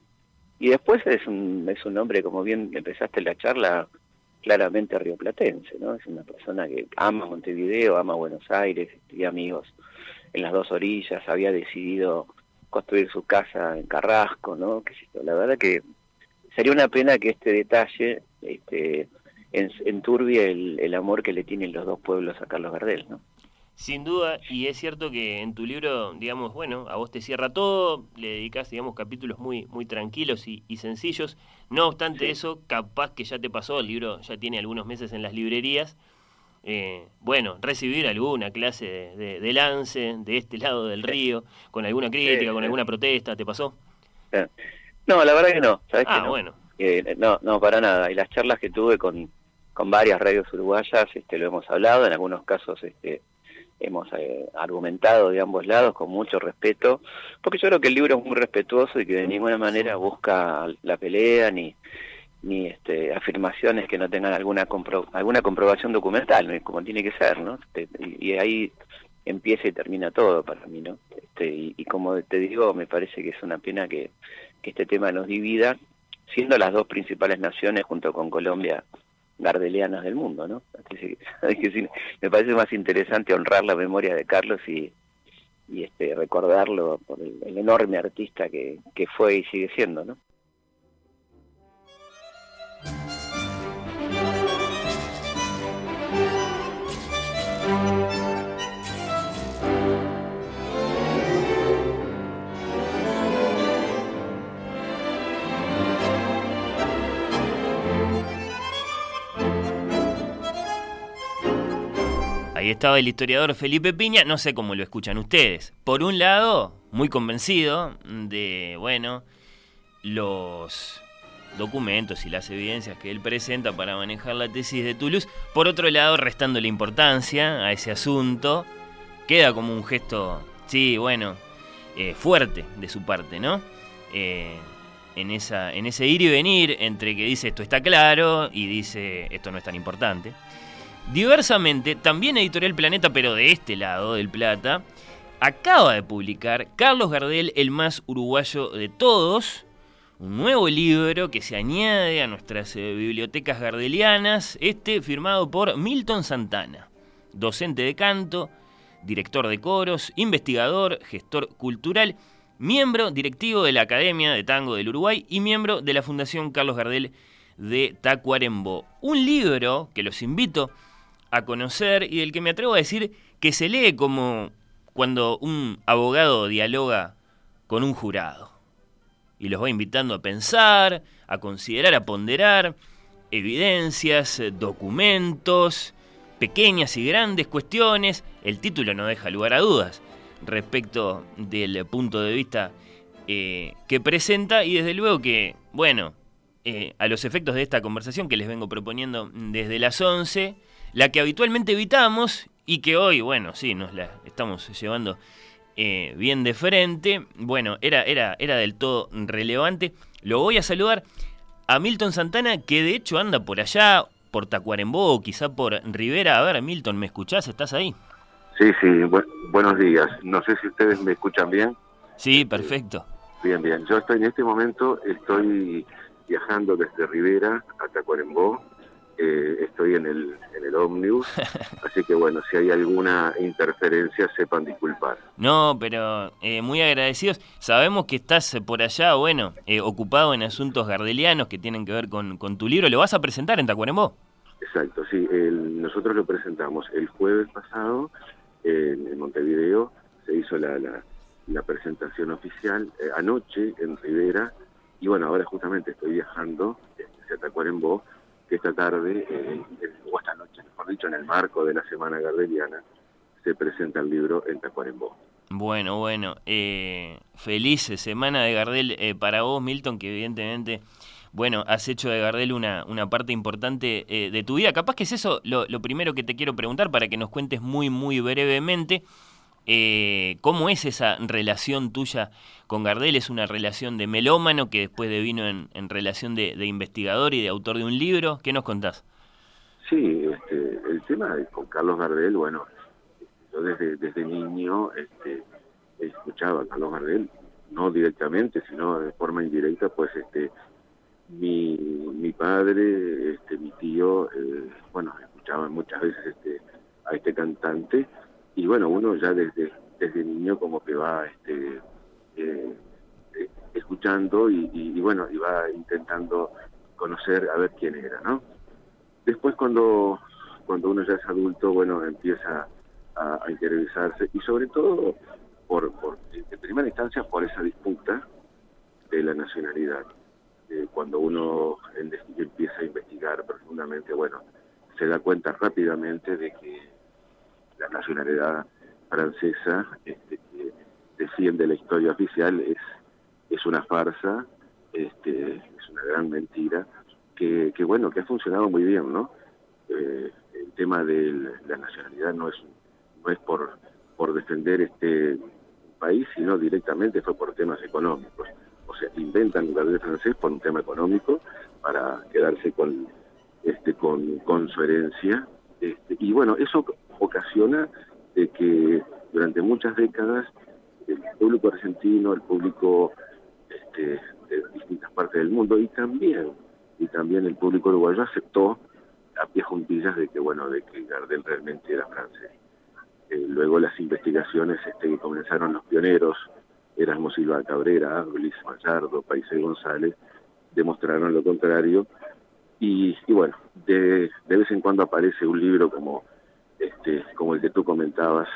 y después es un, es un hombre, como bien empezaste la charla, claramente rioplatense, ¿no? Es una persona que ama Montevideo, ama Buenos Aires, tiene amigos en las dos orillas, había decidido construir su casa en Carrasco, ¿no? Que la verdad que sería una pena que este detalle este, enturbie el, el amor que le tienen los dos pueblos a Carlos Gardel, ¿no? Sin duda, y es cierto que en tu libro, digamos, bueno, a vos te cierra todo, le dedicas, digamos, capítulos muy, muy tranquilos y, sencillos. No obstante eso, capaz que ya te pasó, el libro ya tiene algunos meses en las librerías. Eh, bueno, recibir alguna clase de, lance de este lado del río, con alguna crítica, con alguna protesta, ¿te pasó? No, la verdad que no, ¿sabes ah, no? bueno. Eh, no, no, para nada. Y las charlas que tuve con, con varias radios uruguayas, este, lo hemos hablado, en algunos casos este, hemos eh, argumentado de ambos lados con mucho respeto, porque yo creo que el libro es muy respetuoso y que de ninguna manera busca la pelea ni ni este, afirmaciones que no tengan alguna alguna comprobación documental, como tiene que ser, ¿no? Este, y, ahí empieza y termina todo para mí, ¿no? Este, y, como te digo, me parece que es una pena que este tema nos divida, siendo las dos principales naciones junto con Colombia gardelianas del mundo, ¿no? me parece más interesante honrar la memoria de Carlos y, este, recordarlo por el, enorme artista que, que fue y sigue siendo, ¿no? Estaba el historiador Felipe Piña, no sé cómo lo escuchan ustedes. Por un lado, muy convencido de, bueno, los documentos y las evidencias que él presenta para manejar la tesis de Toulouse. Por otro lado, restando la importancia a ese asunto, queda como un gesto, sí, bueno, eh, fuerte de su parte, ¿no? Eh, en, esa, en ese ir y venir entre que dice esto está claro y dice esto no es tan importante. Diversamente, también Editorial Planeta, pero de este lado del Plata, acaba de publicar Carlos Gardel, el más uruguayo de todos, un nuevo libro que se añade a nuestras eh, bibliotecas gardelianas, este firmado por Milton Santana, docente de canto, director de coros, investigador, gestor cultural, miembro directivo de la Academia de Tango del Uruguay y miembro de la Fundación Carlos Gardel de Tacuarembó. Un libro que los invito a conocer y del que me atrevo a decir que se lee como cuando un abogado dialoga con un jurado y los va invitando a pensar, a considerar, a ponderar evidencias, documentos, pequeñas y grandes cuestiones. El título no deja lugar a dudas respecto del punto de vista eh, que presenta y desde luego que, bueno, eh, a los efectos de esta conversación que les vengo proponiendo desde las 11, la que habitualmente evitamos y que hoy, bueno, sí, nos la estamos llevando eh, bien de frente. Bueno, era, era, era del todo relevante. Lo voy a saludar a Milton Santana, que de hecho anda por allá, por Tacuarembó o quizá por Rivera. A ver, Milton, ¿me escuchás? ¿Estás ahí? Sí, sí, buenos días. No sé si ustedes me escuchan bien. Sí, perfecto. Bien, bien. Yo estoy en este momento, estoy viajando desde Rivera a Tacuarembó eh, estoy en el, en el ómnibus, así que bueno, si hay alguna interferencia sepan disculpar. No, pero eh, muy agradecidos. Sabemos que estás por allá, bueno, eh, ocupado en asuntos gardelianos que tienen que ver con, con, tu libro. ¿Lo vas a presentar en Tacuarembó? Exacto, sí. nosotros lo presentamos el jueves pasado en, Montevideo, se hizo la, la, la presentación oficial eh, anoche en Rivera, y bueno, ahora justamente estoy viajando este, hacia Tacuarembó, que esta tarde, eh, o esta noche, mejor dicho, en el marco de la Semana Gardeliana, se presenta el libro en Tacuarembó. Bueno, bueno, eh, feliz semana de Gardel eh, para vos, Milton, que evidentemente, bueno, has hecho de Gardel una, una parte importante eh, de tu vida. Capaz que es eso lo, lo, primero que te quiero preguntar para que nos cuentes muy, muy brevemente. ¿Cómo es esa relación tuya con Gardel? ¿Es una relación de melómano que después devino en, relación de, investigador y de autor de un libro? ¿Qué nos contás? Sí, este, el tema con Carlos Gardel, bueno, yo desde, niño este, escuchaba a Carlos Gardel, no directamente, sino de forma indirecta, pues este mi, mi padre, este, mi tío, eh, bueno, escuchaban muchas veces este, a este cantante y bueno, uno ya desde, desde niño como que va este, eh, escuchando y, y, y, bueno, va intentando conocer a ver quién era, ¿no? Después cuando, cuando uno ya es adulto, bueno, empieza a, a y sobre todo por, en primera instancia por esa disputa de la nacionalidad. Eh, cuando uno empieza a investigar profundamente, bueno, se da cuenta rápidamente de que la nacionalidad francesa este, defiende la historia oficial es, es una farsa, este, es una gran mentira, que, bueno, que ha funcionado muy bien, ¿no? Eh, el tema de la nacionalidad no es no es por por defender este país, sino directamente fue por temas económicos. O sea, inventan el gardel francés por un tema económico para quedarse con este con, con su herencia. Este, y bueno, eso ocasiona de que durante muchas décadas el público argentino, el público este, de distintas partes del mundo y también y también el público uruguayo aceptó a pie juntillas de que bueno de que Gardel realmente era francés. Eh, luego las investigaciones este, que comenzaron los pioneros, Erasmo Silva Cabrera, Luis Mallardo, Paisé González, demostraron lo contrario. Y, y bueno, de, de, vez en cuando aparece un libro como este como el que tú comentabas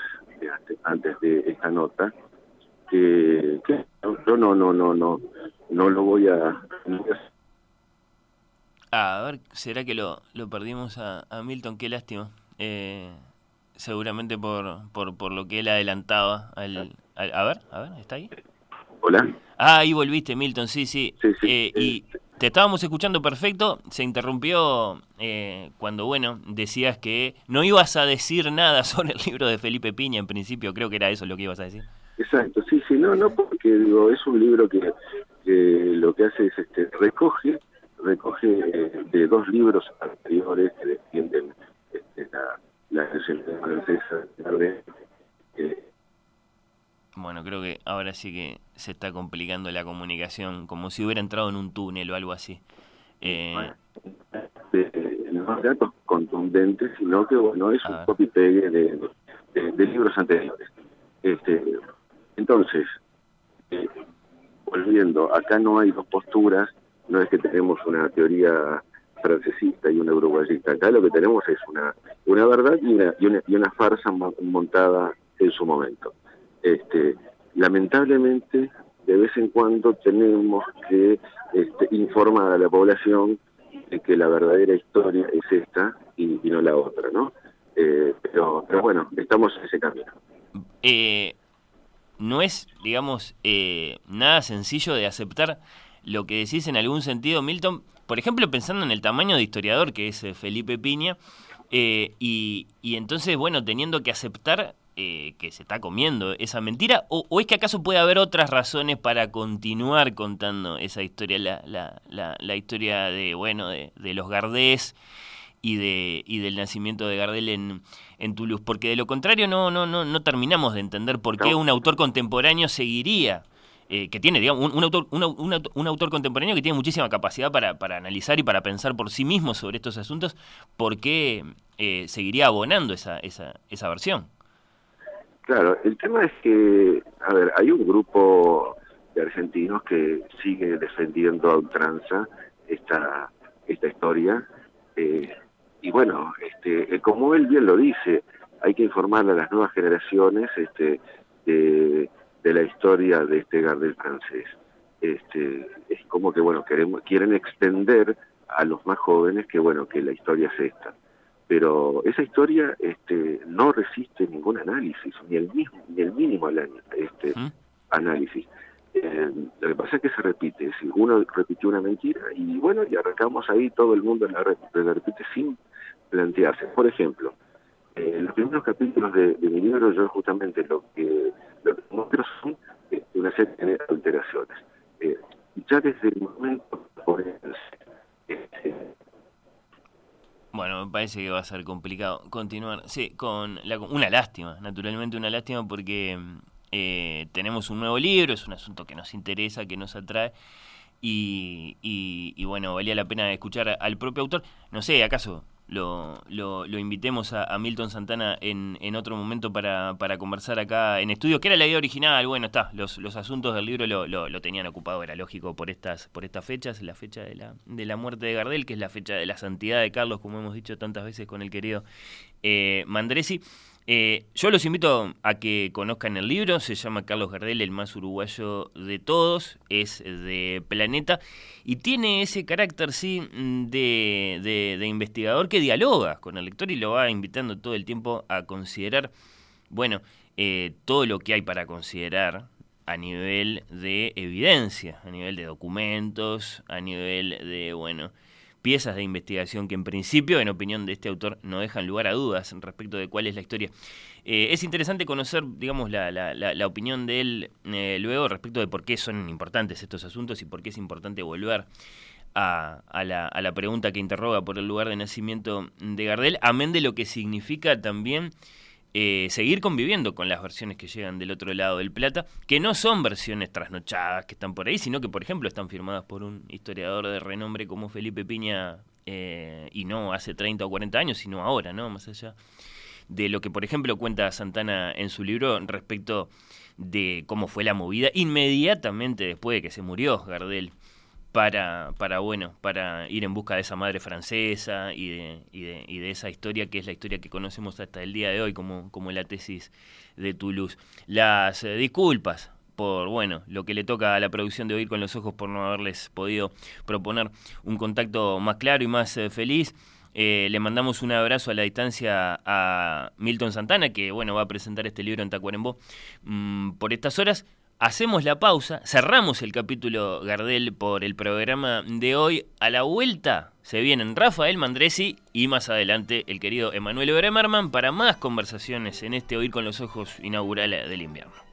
antes de esta nota, que, que yo no, no, no, no, no lo voy a... Ah, a ver, ¿será que lo, lo perdimos a, a Milton? Qué lástima. Eh, seguramente por, por, por lo que él adelantaba. Al, al, a ver, a ver, ¿está ahí? Hola. Ah, ahí volviste, Milton, sí, sí. sí, sí eh, y te estábamos escuchando perfecto. Se interrumpió eh, cuando, bueno, decías que no ibas a decir nada sobre el libro de Felipe Piña en principio. Creo que era eso lo que ibas a decir. Exacto, sí, sí, no, no, porque digo, es un libro que, que lo que hace es este recoge recoge eh, de dos libros anteriores que defienden este, la, la francesa. Eh, bueno, creo que ahora sí que se está complicando la comunicación, como si hubiera entrado en un túnel o algo así. Eh... Bueno, de, no datos contundentes, sino que bueno es un copy-pegue de, de, de, libros anteriores. Este, entonces, eh, volviendo, acá no hay dos posturas, no es que tenemos una teoría francesista y una uruguayista, acá lo que tenemos es una, una verdad y una, y una, y una farsa montada en su momento. Este, lamentablemente, de vez en cuando tenemos que este, informar a la población de que la verdadera historia es esta y, y no la otra, ¿no? Eh, pero, pero bueno, estamos en ese camino. Eh, no es, digamos, eh, nada sencillo de aceptar lo que decís en algún sentido, Milton, por ejemplo, pensando en el tamaño de historiador que es eh, Felipe Piña, eh, y, y, entonces, bueno, teniendo que aceptar eh, que se está comiendo esa mentira, o, o, es que acaso puede haber otras razones para continuar contando esa historia, la, la, la, la historia de, bueno, de, de los Gardés y de y del nacimiento de Gardel en, en Toulouse, porque de lo contrario no no no no terminamos de entender por qué un autor contemporáneo seguiría eh, que tiene, digamos, un, un autor, un, un, un, autor contemporáneo que tiene muchísima capacidad para, para, analizar y para pensar por sí mismo sobre estos asuntos, ¿por qué eh, seguiría abonando esa, esa, esa versión? Claro, el tema es que, a ver, hay un grupo de argentinos que sigue defendiendo a ultranza esta, esta historia, eh, y bueno, este, como él bien lo dice, hay que informar a las nuevas generaciones este, de, la historia de este Gardel francés. Este, es como que, bueno, queremos, quieren extender a los más jóvenes que, bueno, que la historia es esta. Pero esa historia este, no resiste ningún análisis, ni el, mismo, ni el mínimo este, análisis. Eh, lo que pasa es que se repite, si uno repitió una mentira y bueno, y arrancamos ahí todo el mundo la, repite sin plantearse. Por ejemplo, eh, en los primeros capítulos de, mi libro yo justamente lo que, lo que muestro son eh, una serie de alteraciones. ya desde el momento, por bueno, me parece que va a ser complicado continuar. Sí, con la, una lástima, naturalmente una lástima porque eh, tenemos un nuevo libro, es un asunto que nos interesa, que nos atrae. Y, y, bueno, valía la pena escuchar al propio autor. No sé, ¿acaso lo, lo, invitemos a, Milton Santana en, en otro momento para, para, conversar acá en estudio? Que era la idea original, bueno, está, los, los asuntos del libro lo, lo, tenían ocupado, era lógico por estas, por estas fechas, la fecha de la, de la muerte de Gardel, que es la fecha de la santidad de Carlos, como hemos dicho tantas veces con el querido eh, Mandresi. Eh, yo los invito a que conozcan el libro, se llama Carlos Gardel, el más uruguayo de todos, es de Planeta y tiene ese carácter, sí, de, de, investigador que dialoga con el lector y lo va invitando todo el tiempo a considerar, bueno, eh, todo lo que hay para considerar a nivel de evidencia, a nivel de documentos, a nivel de, bueno, piezas de investigación que en principio, en opinión de este autor, no dejan lugar a dudas respecto de cuál es la historia. Eh, es interesante conocer, digamos, la, la, opinión de él eh, luego respecto de por qué son importantes estos asuntos y por qué es importante volver a, a, la, a la pregunta que interroga por el lugar de nacimiento de Gardel, amén de lo que significa también eh, seguir conviviendo con las versiones que llegan del otro lado del plata, que no son versiones trasnochadas que están por ahí, sino que, por ejemplo, están firmadas por un historiador de renombre como Felipe Piña, eh, y no hace 30 o 40 años, sino ahora, ¿no? Más allá de lo que, por ejemplo, cuenta Santana en su libro respecto de cómo fue la movida inmediatamente después de que se murió Gardel para, para, bueno, para ir en busca de esa madre francesa y de, y de, y de esa historia que es la historia que conocemos hasta el día de hoy como, como la tesis de Toulouse. Las eh, disculpas por bueno lo que le toca a la producción de Oír con los Ojos por no haberles podido proponer un contacto más claro y más eh, feliz. Eh, le mandamos un abrazo a la distancia a Milton Santana, que bueno va a presentar este libro en Tacuarembó mm, por estas horas. Hacemos la pausa, cerramos el capítulo Gardel por el programa de hoy. A la vuelta se vienen Rafael Mandresi y más adelante el querido Emanuel Bremerman para más conversaciones en este Oír con los Ojos inaugural del invierno.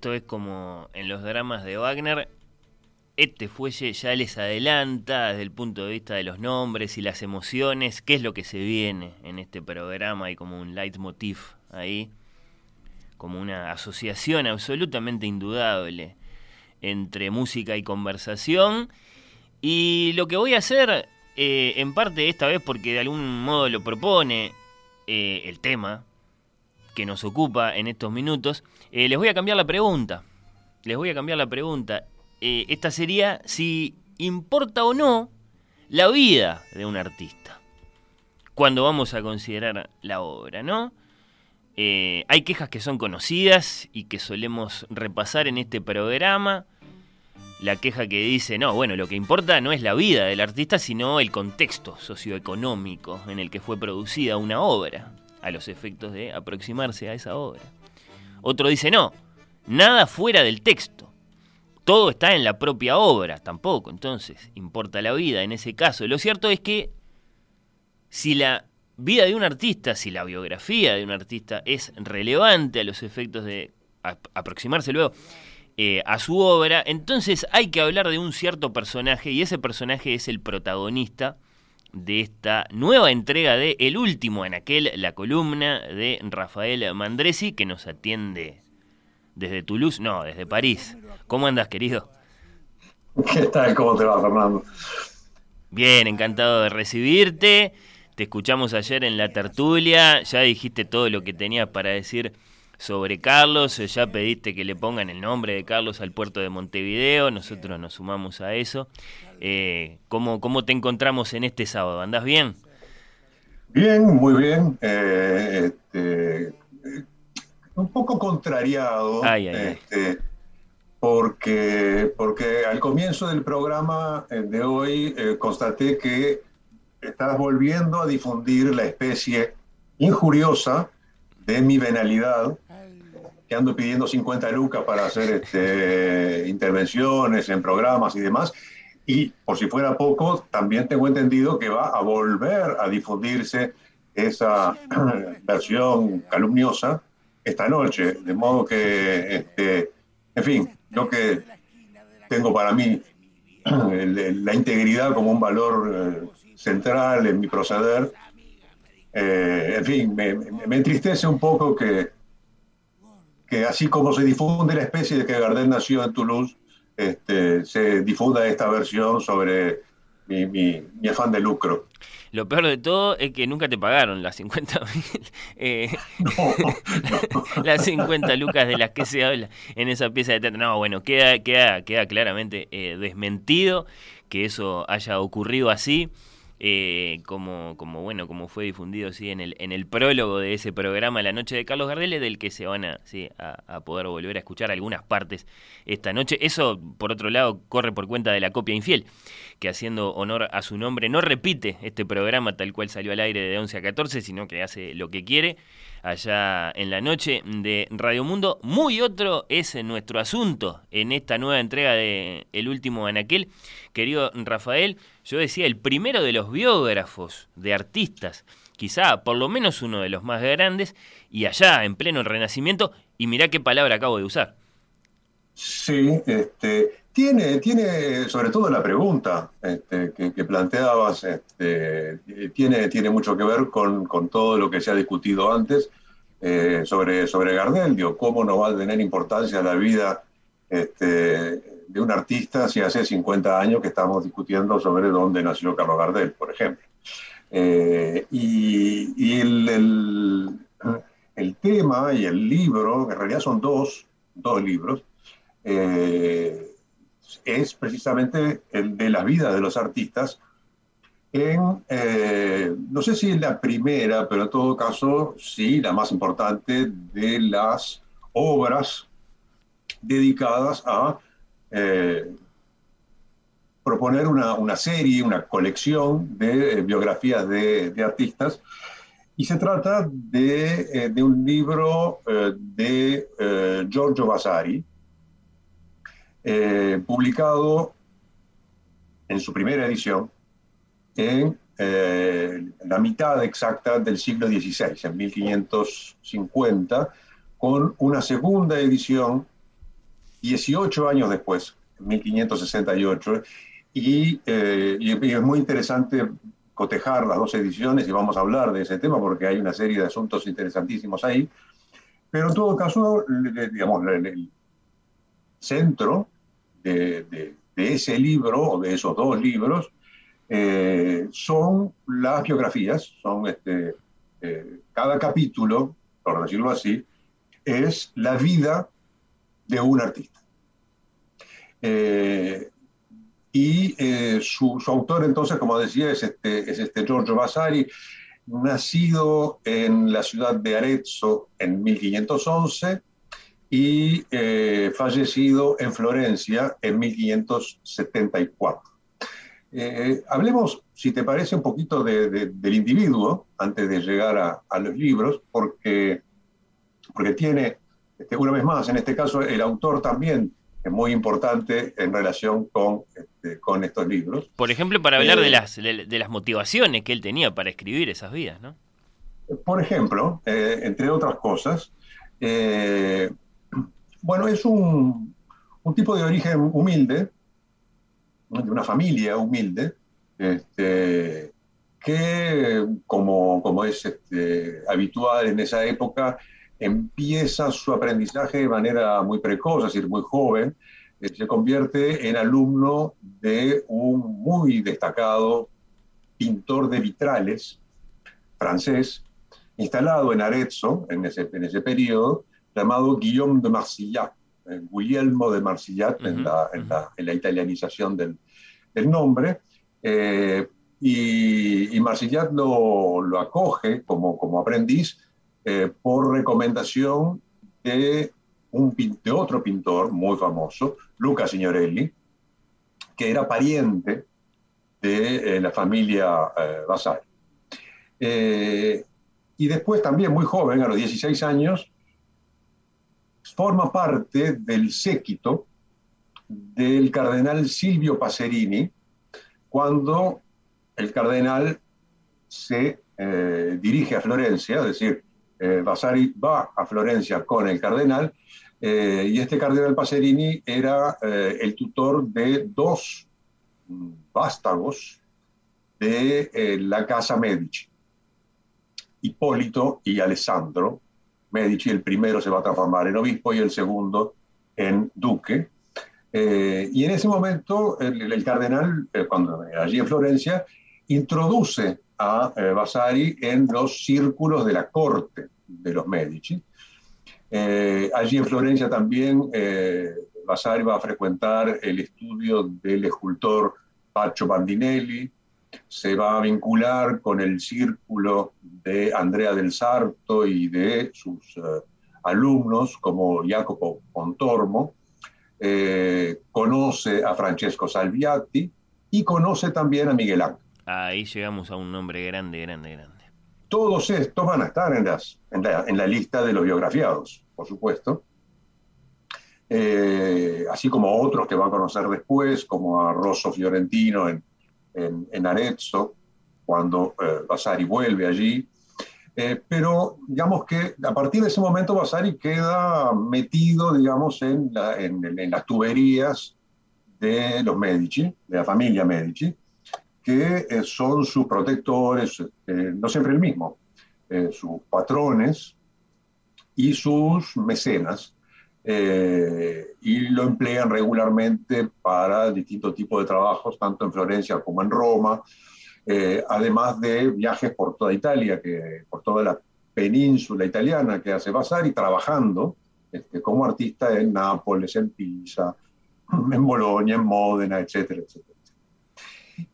Esto es como en los dramas de Wagner. Este fuelle ya les adelanta desde el punto de vista de los nombres y las emociones, qué es lo que se viene en este programa. Hay como un leitmotiv ahí, como una asociación absolutamente indudable entre música y conversación. Y lo que voy a hacer, eh, en parte esta vez porque de algún modo lo propone eh, el tema, que nos ocupa en estos minutos, eh, les voy a cambiar la pregunta. Les voy a cambiar la pregunta. esta sería si importa o no la vida de un artista. cuando vamos a considerar la obra, ¿no? Eh, hay quejas que son conocidas y que solemos repasar en este programa. La queja que dice, no, bueno, lo que importa no es la vida del artista, sino el contexto socioeconómico en el que fue producida una obra, a los efectos de aproximarse a esa obra. Otro dice, no, nada fuera del texto. Todo está en la propia obra, tampoco, entonces importa la vida en ese caso. Lo cierto es que si la vida de un artista, si la biografía de un artista es relevante a los efectos de aproximarse luego eh, a su obra, entonces hay que hablar de un cierto personaje y ese personaje es el protagonista de esta nueva entrega de El Último en aquel, la columna de Rafael Mandresi, que nos atiende desde Toulouse, no, desde París. ¿Cómo andas, querido? ¿Qué tal? ¿Cómo te va, Fernando? Bien, encantado de recibirte. Te escuchamos ayer en la tertulia, ya dijiste todo lo que tenías para decir sobre Carlos, ya pediste que le pongan el nombre de Carlos al puerto de Montevideo, nosotros nos sumamos a eso. Eh, ¿cómo, ¿Cómo te encontramos en este sábado? ¿Andás bien? Bien, muy bien. Eh, este, un poco contrariado. Este, porque, porque al comienzo del programa eh, de hoy constaté que estás volviendo a difundir la especie injuriosa de mi venalidad, que ando pidiendo 50 lucas para hacer este, intervenciones en programas y demás. Y por si fuera poco, también tengo entendido que va a volver a difundirse esa versión calumniosa esta noche. De modo que, este, en fin, lo que tengo para mí la integridad como un valor eh, central en mi proceder. Eh, en fin, me, me, entristece un poco que, que así como se difunde la especie de que Gardel nació en Toulouse, este, se difunda esta versión sobre mi, mi, afán de lucro. Lo peor de todo es que nunca te pagaron las 50 eh, las 50 lucas de las que se habla en esa pieza de teatro. No, bueno, queda, queda, queda claramente eh, desmentido que eso haya ocurrido así. Eh, como, como bueno, como fue difundido ¿sí? en, el, en el prólogo de ese programa La Noche de Carlos Gardel, del que se van a, ¿sí? a, poder volver a escuchar algunas partes esta noche. Eso, por otro lado, corre por cuenta de la copia infiel, que haciendo honor a su nombre no repite este programa tal cual salió al aire de 11 a 14, sino que hace lo que quiere allá en la noche de Radio Mundo. Muy otro es nuestro asunto en esta nueva entrega de El último Anaquel. Querido Rafael, yo decía, el primero de los biógrafos de artistas, quizá por lo menos uno de los más grandes, y allá en pleno Renacimiento, y mirá qué palabra acabo de usar. Sí, este, tiene, tiene sobre todo la pregunta este, que, planteabas, este, tiene, tiene mucho que ver con, todo lo que se ha discutido antes eh, sobre, sobre Gardel, cómo no va a tener importancia la vida de un artista si hace 50 años que estamos discutiendo sobre dónde nació Carlos Gardel, por ejemplo. Eh, y, el, el, tema y el libro, que en realidad son dos, dos libros, eh, es precisamente el de la vida de los artistas en, eh, no sé si es la primera, pero en todo caso sí la más importante de las obras dedicadas a eh, proponer una, serie, una colección de eh, biografías de, artistas. Y se trata de, un libro de Giorgio Vasari, eh, publicado en su primera edición en eh, la mitad exacta del siglo XVI, en 1550, con una segunda edición 18 años después, en 1568, y, eh, y, es muy interesante cotejar las dos ediciones y vamos a hablar de ese tema porque hay una serie de asuntos interesantísimos ahí, pero en todo caso, digamos, el, centro de, ese libro o de esos dos libros eh, son las biografías, son este, eh, cada capítulo, por decirlo así, es la vida de un artista. Eh, y su, autor entonces, como decía, es este, es este Giorgio Vasari. nacido en la ciudad de Arezzo en 1511 y eh, fallecido en Florencia en 1574. Eh, hablemos, si te parece, un poquito del individuo antes de llegar a, los libros, porque, porque tiene, este, una vez más, en este caso el autor también es muy importante en relación con, este, con estos libros. Por ejemplo, para hablar de, Eh, las, de, de las motivaciones que él tenía para escribir esas vidas, ¿no? Por ejemplo, eh, entre otras cosas, eh, bueno, es un, un tipo de origen humilde, de una familia humilde, este, que como, como es este, habitual en esa época, empieza su aprendizaje de manera muy precoz, es decir, muy joven, eh, se convierte en alumno de un muy destacado pintor de vitrales francés, instalado en Arezzo en ese, en ese periodo, llamado Guillaume de Marsillat, eh, Guillermo de Marsillat en, la, en, la, en, la, italianización del, del nombre. Eh, y, y, Marsillat lo, lo acoge como, como aprendiz eh, por recomendación de, un, de otro pintor muy famoso, Luca Signorelli, que era pariente de eh, la familia eh, Vasari. y después también muy joven, a los 16 años, forma parte del séquito del cardenal Silvio Pacerini cuando el cardenal se dirige a Florencia, es decir, eh, Vasari va a Florencia con el cardenal, eh, y este cardenal Pacerini era eh, el tutor de dos vástagos de eh, la casa Medici, Hipólito y Alessandro Medici. El primero se va a transformar en obispo y el segundo en duque. Y en ese momento el, el cardenal, cuando allí en Florencia, introduce a eh, Vasari en los círculos de la corte de los Medici. Eh, allí en Florencia también eh, Vasari va a frecuentar el estudio del escultor Pacho Bandinelli, se va a vincular con el círculo de Andrea del Sarto y de sus uh, alumnos como Jacopo Pontormo, eh, conoce a Francesco Salviati y conoce también a Miguel Ángel. Ahí llegamos a un nombre grande, grande, grande. Todos estos van a estar en, las, en, la, en la lista de los biografiados, por supuesto. Eh, así como otros que va a conocer después, como a Rosso Fiorentino en, en, Arezzo, cuando eh, Vasari vuelve allí. Eh, pero digamos que a partir de ese momento Vasari queda metido, digamos, en, la, en, las tuberías de los Medici, de la familia Medici, que eh, son sus protectores, no siempre el mismo, eh, sus patrones y sus mecenas. Eh, y lo emplean regularmente para distintos tipos de trabajos, tanto en Florencia como en Roma, eh, además de viajes por toda Italia, que, por toda la península italiana que hace Vasari, trabajando este, como artista en Nápoles, en Pisa, en Bolonia, en Módena, etcétera, etcétera.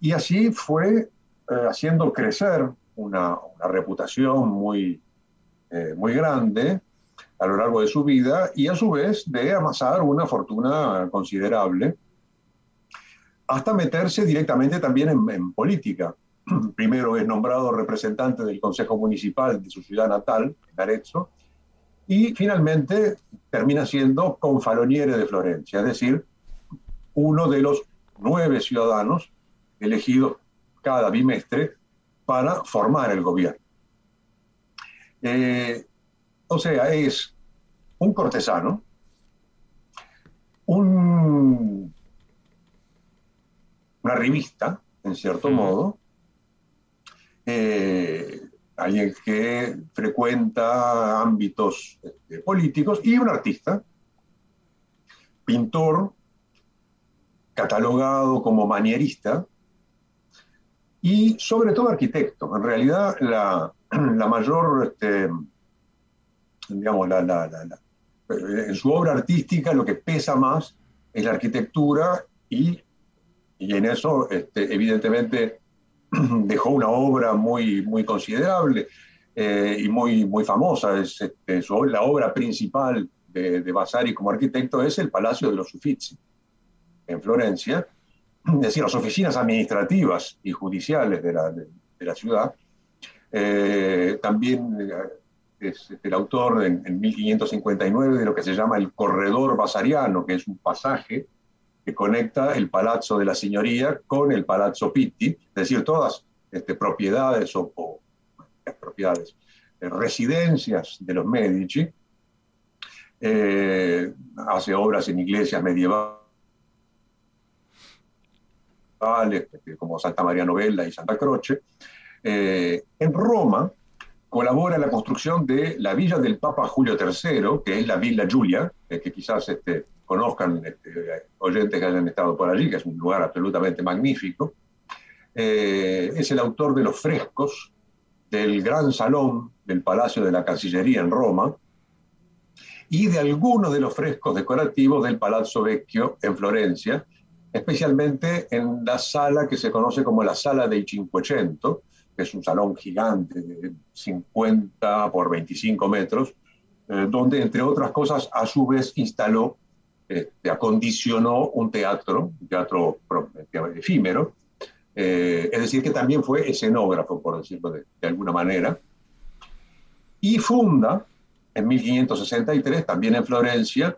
Y así fue eh, haciendo crecer una, reputación muy, eh, muy grande a lo largo de su vida y a su vez de amasar una fortuna considerable hasta meterse directamente también en, en, política. Primero es nombrado representante del Consejo Municipal de su ciudad natal, Arezzo, y finalmente termina siendo confaloniere de Florencia, es decir, uno de los nueve ciudadanos elegidos cada bimestre para formar el gobierno. Eh, o sea, es un cortesano, un, una revista, en cierto modo, eh, alguien que frecuenta ámbitos este, políticos y un artista, pintor, catalogado como manierista y sobre todo arquitecto. En realidad la, la mayor... Este, digamos, la, la, en su obra artística lo que pesa más es la arquitectura y, y en eso, este, evidentemente, dejó una obra muy, muy considerable eh, y muy, muy famosa. Es, este, la obra principal de, de, Vasari como arquitecto es el Palacio de los Uffizi, en Florencia, es decir, las oficinas administrativas y judiciales de la, de, la ciudad. Eh, también es el autor en, en, 1559 de lo que se llama el Corredor Vasariano, que es un pasaje que conecta el Palazzo de la Signoría con el Palazzo Pitti, es decir, todas este, propiedades o, o propiedades, eh, residencias de los Medici, eh, hace obras en iglesias medievales como Santa María Novella y Santa Croce. Eh, en Roma colabora en la construcción de la villa del Papa Julio III, que es la Villa Giulia, eh, que quizás este, conozcan este, oyentes que hayan estado por allí, que es un lugar absolutamente magnífico. Eh, es el autor de los frescos del gran salón del Palacio de la Cancillería en Roma y de algunos de los frescos decorativos del Palazzo Vecchio en Florencia, especialmente en la sala que se conoce como la Sala dei Cinquecento, que es un salón gigante de 50 por 25 metros, eh, donde, entre otras cosas, a su vez instaló, eh, acondicionó un teatro, un teatro efímero, eh, es decir, que también fue escenógrafo, por decirlo de, de alguna manera, y funda en 1563, también en Florencia,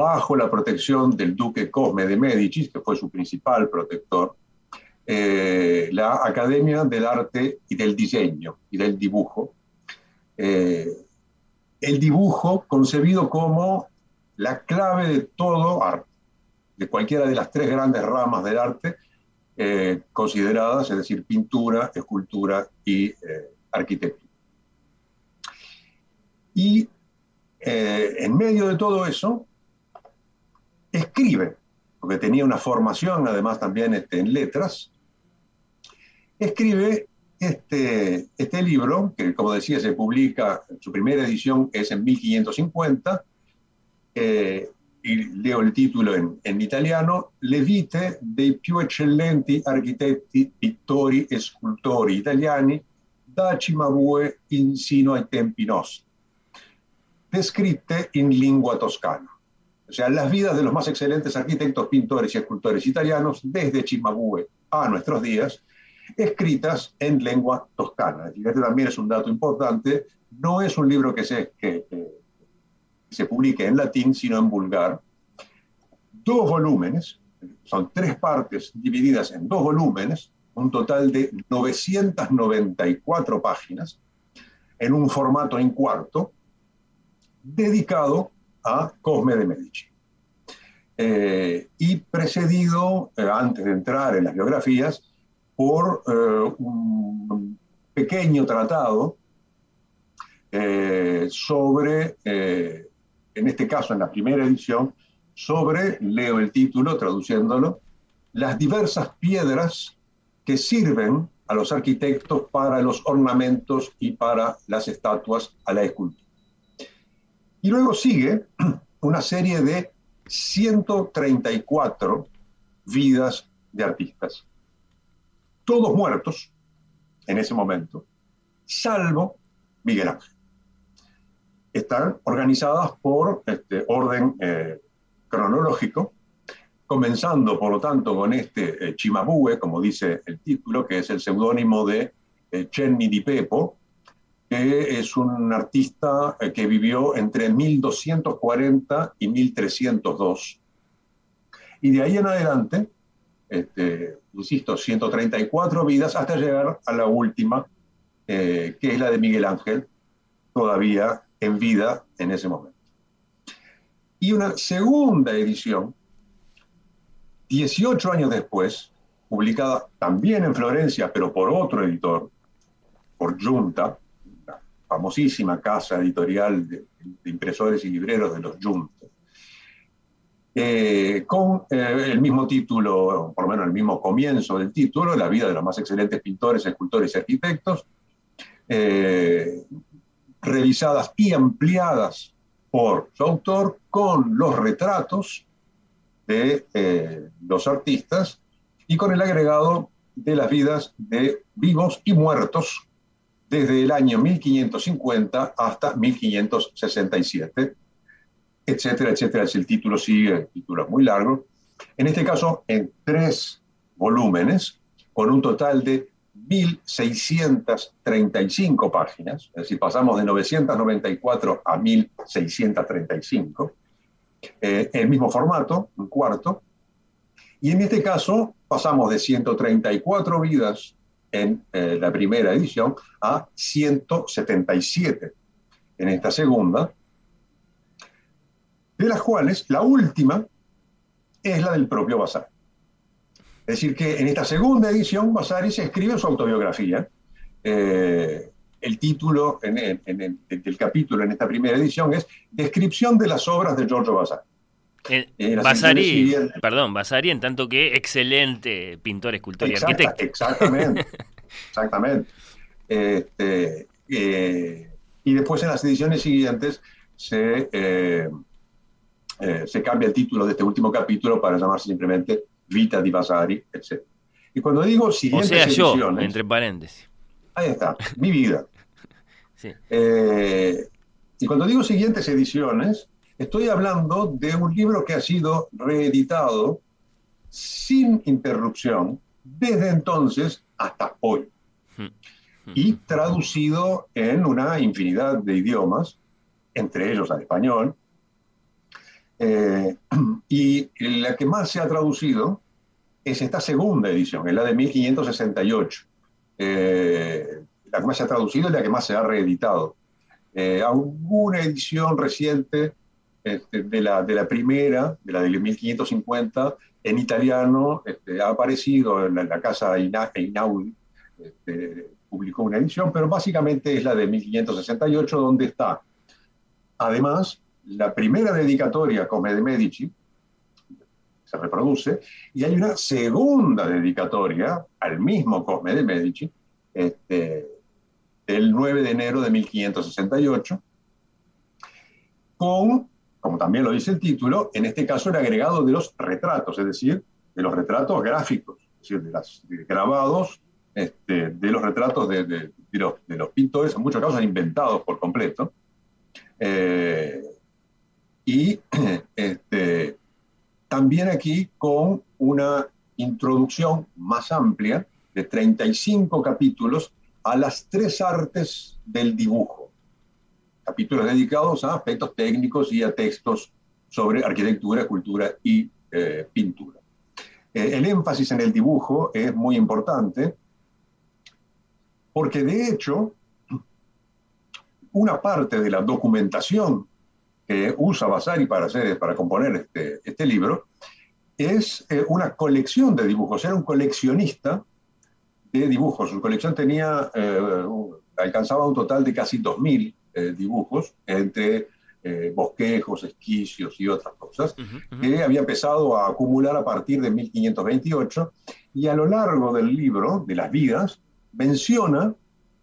bajo la protección del duque Cosme de Medici, que fue su principal protector, eh, la Academia del Arte y del Diseño y del Dibujo. Eh, el dibujo concebido como la clave de todo arte, de cualquiera de las tres grandes ramas del arte eh, consideradas, es decir, pintura, escultura y arquitectura. Y en medio de todo eso, escribe, porque tenía una formación además también este, en letras, escribe este, este libro, que como decía se publica, su primera edición es en 1550, eh, y leo il titolo in, in, italiano, Le vite dei più eccellenti architetti, pittori e scultori italiani da Cimabue insino ai tempi nostri, descritte in lingua toscana. O sea, las vidas de los más excelentes arquitectos, pintores y escultores italianos desde Cimabue a nuestros días, escritas en lengua toscana. Y este también es un dato importante, no es un libro que se, que, que se publique en latín, sino en vulgar. Dos volúmenes, son tres partes divididas en dos volúmenes, un total de 994 páginas, en un formato en cuarto, dedicado a Cosme de Medici. Eh, y precedido, eh, antes de entrar en las biografías, por eh, un pequeño tratado sobre en este caso en la primera edición, sobre, leo el título traduciéndolo, las diversas piedras que sirven a los arquitectos para los ornamentos y para las estatuas a la escultura. Y luego sigue una serie de 134 vidas de artistas, todos muertos en ese momento, salvo Miguel Ángel. Están organizadas por este orden eh, cronológico, comenzando por lo tanto con este eh, Chimabue, como dice el título, que es el seudónimo de eh, Cenni di Pepo, que es un artista eh, que vivió entre 1240 y 1302. Y de ahí en adelante, este, insisto, 134 vidas hasta llegar a la última, eh, que es la de Miguel Ángel, todavía en vida en ese momento. Y una segunda edición, 18 años después, publicada también en Florencia, pero por otro editor, por Junta, famosísima casa editorial de, impresores y libreros de los Junta, eh, con eh, el mismo título, por lo menos el mismo comienzo del título, La vida de los más excelentes pintores, escultores y arquitectos, eh, revisadas y ampliadas por su autor con los retratos de los artistas y con el agregado de las vidas de vivos y muertos desde el año 1550 hasta 1567, etcétera, etcétera. Si el título sigue, el título es muy largo. En este caso, en tres volúmenes, con un total de 1.635 páginas, es decir, pasamos de 994 a 1.635, eh, el mismo formato, un cuarto, y en este caso pasamos de 134 vidas en eh, la primera edición a 177 en esta segunda, de las cuales la última es la del propio Vasari. Es decir, que en esta segunda edición Vasari se escribe su autobiografía. Eh, el título en, del capítulo en esta primera edición es Descripción de las obras de Giorgio Vasari. Eh, Vasari, perdón, Vasari en tanto que excelente pintor, escultor y arquitecto. Exactamente, exactamente. Este, eh, y después en las ediciones siguientes se, eh, se cambia el título de este último capítulo para llamarse simplemente Vita di Vasari, etc. Y cuando digo siguientes o sea, yo, entre paréntesis. Ahí está, mi vida. y cuando digo siguientes ediciones, Estoy hablando de un libro que ha sido reeditado sin interrupción desde entonces hasta hoy y traducido en una infinidad de idiomas, entre ellos al español. Eh, y la que más se ha traducido es esta segunda edición, es la de 1568. Eh, la que más se ha traducido es la que más se ha reeditado. Eh, alguna edición reciente este, de, la, de la primera, de la de 1550, en italiano, este, ha aparecido en la, casa Einaudi, este, publicó una edición, pero básicamente es la de 1568, donde está, además, la primera dedicatoria Come de Medici, se reproduce, y hay una segunda dedicatoria al mismo Cosme de Medici, este, del 9 de enero de 1568, con como también lo dice el título, en este caso el agregado de los retratos, es decir, de los retratos gráficos, es decir, de los grabados este, de los retratos de, los, pintores, en muchos casos inventados por completo. Eh, y este, también aquí con una introducción más amplia de 35 capítulos a las tres artes del dibujo capítulos dedicados a aspectos técnicos y a textos sobre arquitectura, cultura y eh, pintura. Eh, el énfasis en el dibujo es muy importante porque de hecho una parte de la documentación que usa Vasari para, hacer, para componer este, este libro es eh, una colección de dibujos. Era un coleccionista de dibujos. Su colección tenía, alcanzaba un total de casi 2.000 eh, dibujos, entre eh, bosquejos, esquicios y otras cosas, que había empezado a acumular a partir de 1528 y a lo largo del libro, de las vidas, menciona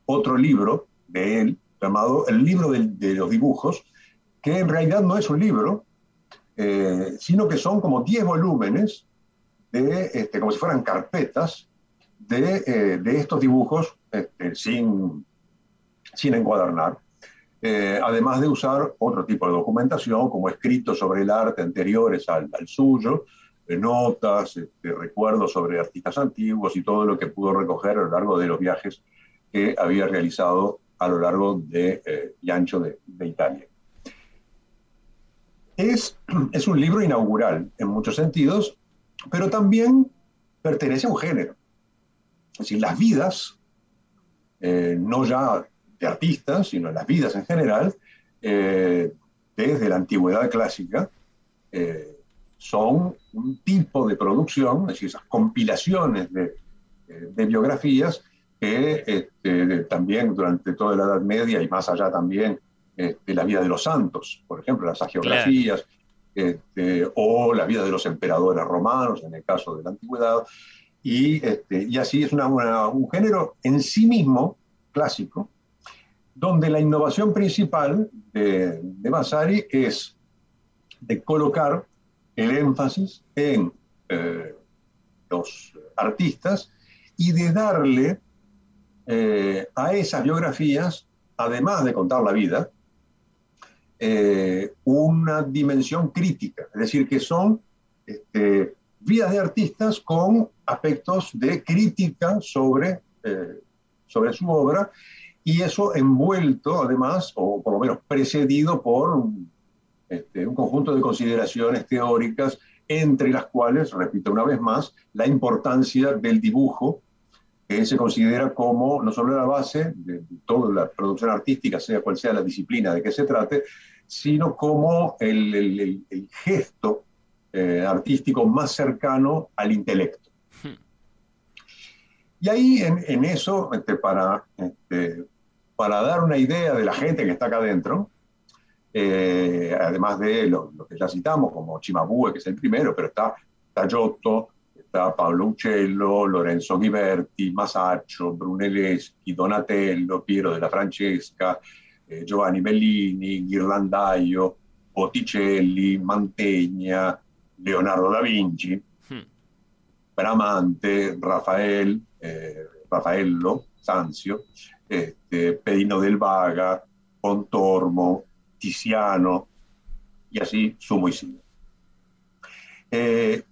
otro libro de él, llamado El libro de, los dibujos, que en realidad no es un libro, eh, sino que son como 10 volúmenes, de, este, como si fueran carpetas, de, de estos dibujos este, sin, sin encuadernar. Eh, además de usar otro tipo de documentación, como escritos sobre el arte anteriores al, suyo, eh, notas, este, recuerdos sobre artistas antiguos y todo lo que pudo recoger a lo largo de los viajes que había realizado a lo largo de, eh, y ancho de, Italia. Es, es un libro inaugural en muchos sentidos, pero también pertenece a un género. Es decir, las vidas, no ya de artistas, sino en las vidas en general, eh, desde la antigüedad clásica, eh, son un tipo de producción, es decir, esas compilaciones de, eh, de biografías que este, también durante toda la Edad Media y más allá también de la vida de los santos, por ejemplo, las agiografías, este, o la vida de los emperadores romanos, en el caso de la antigüedad, y, este, así es una, un género en sí mismo clásico, donde la innovación principal de, de Vasari es de colocar el énfasis en eh, los artistas y de darle eh, a esas biografías, además de contar la vida, eh, una dimensión crítica, es decir, que son este, vidas de artistas con aspectos de crítica sobre, sobre su obra y eso envuelto además, o por lo menos precedido por este, un conjunto de consideraciones teóricas, entre las cuales, repito una vez más, la importancia del dibujo, que se considera como no solo la base de toda la producción artística, sea cual sea la disciplina de que se trate, sino como el, el, el gesto eh, artístico más cercano al intelecto. Hmm. Y ahí en, en eso, este, para, este, para dar una idea de la gente que está acá adentro, eh, además de lo, lo, que ya citamos, como Chimabue, que es el primero, pero está, está Giotto, está Paolo Uccello, Lorenzo Ghiberti, Masaccio, Brunelleschi, Donatello, Piero della Francesca, eh, Giovanni Bellini, Ghirlandaio, Botticelli, Mantegna, Leonardo da Vinci, hmm. Bramante, Rafael, eh, Raffaello, Sanzio, este, Pedino del Vaga, Pontormo, Tiziano, y así sumo y sigo. Eh,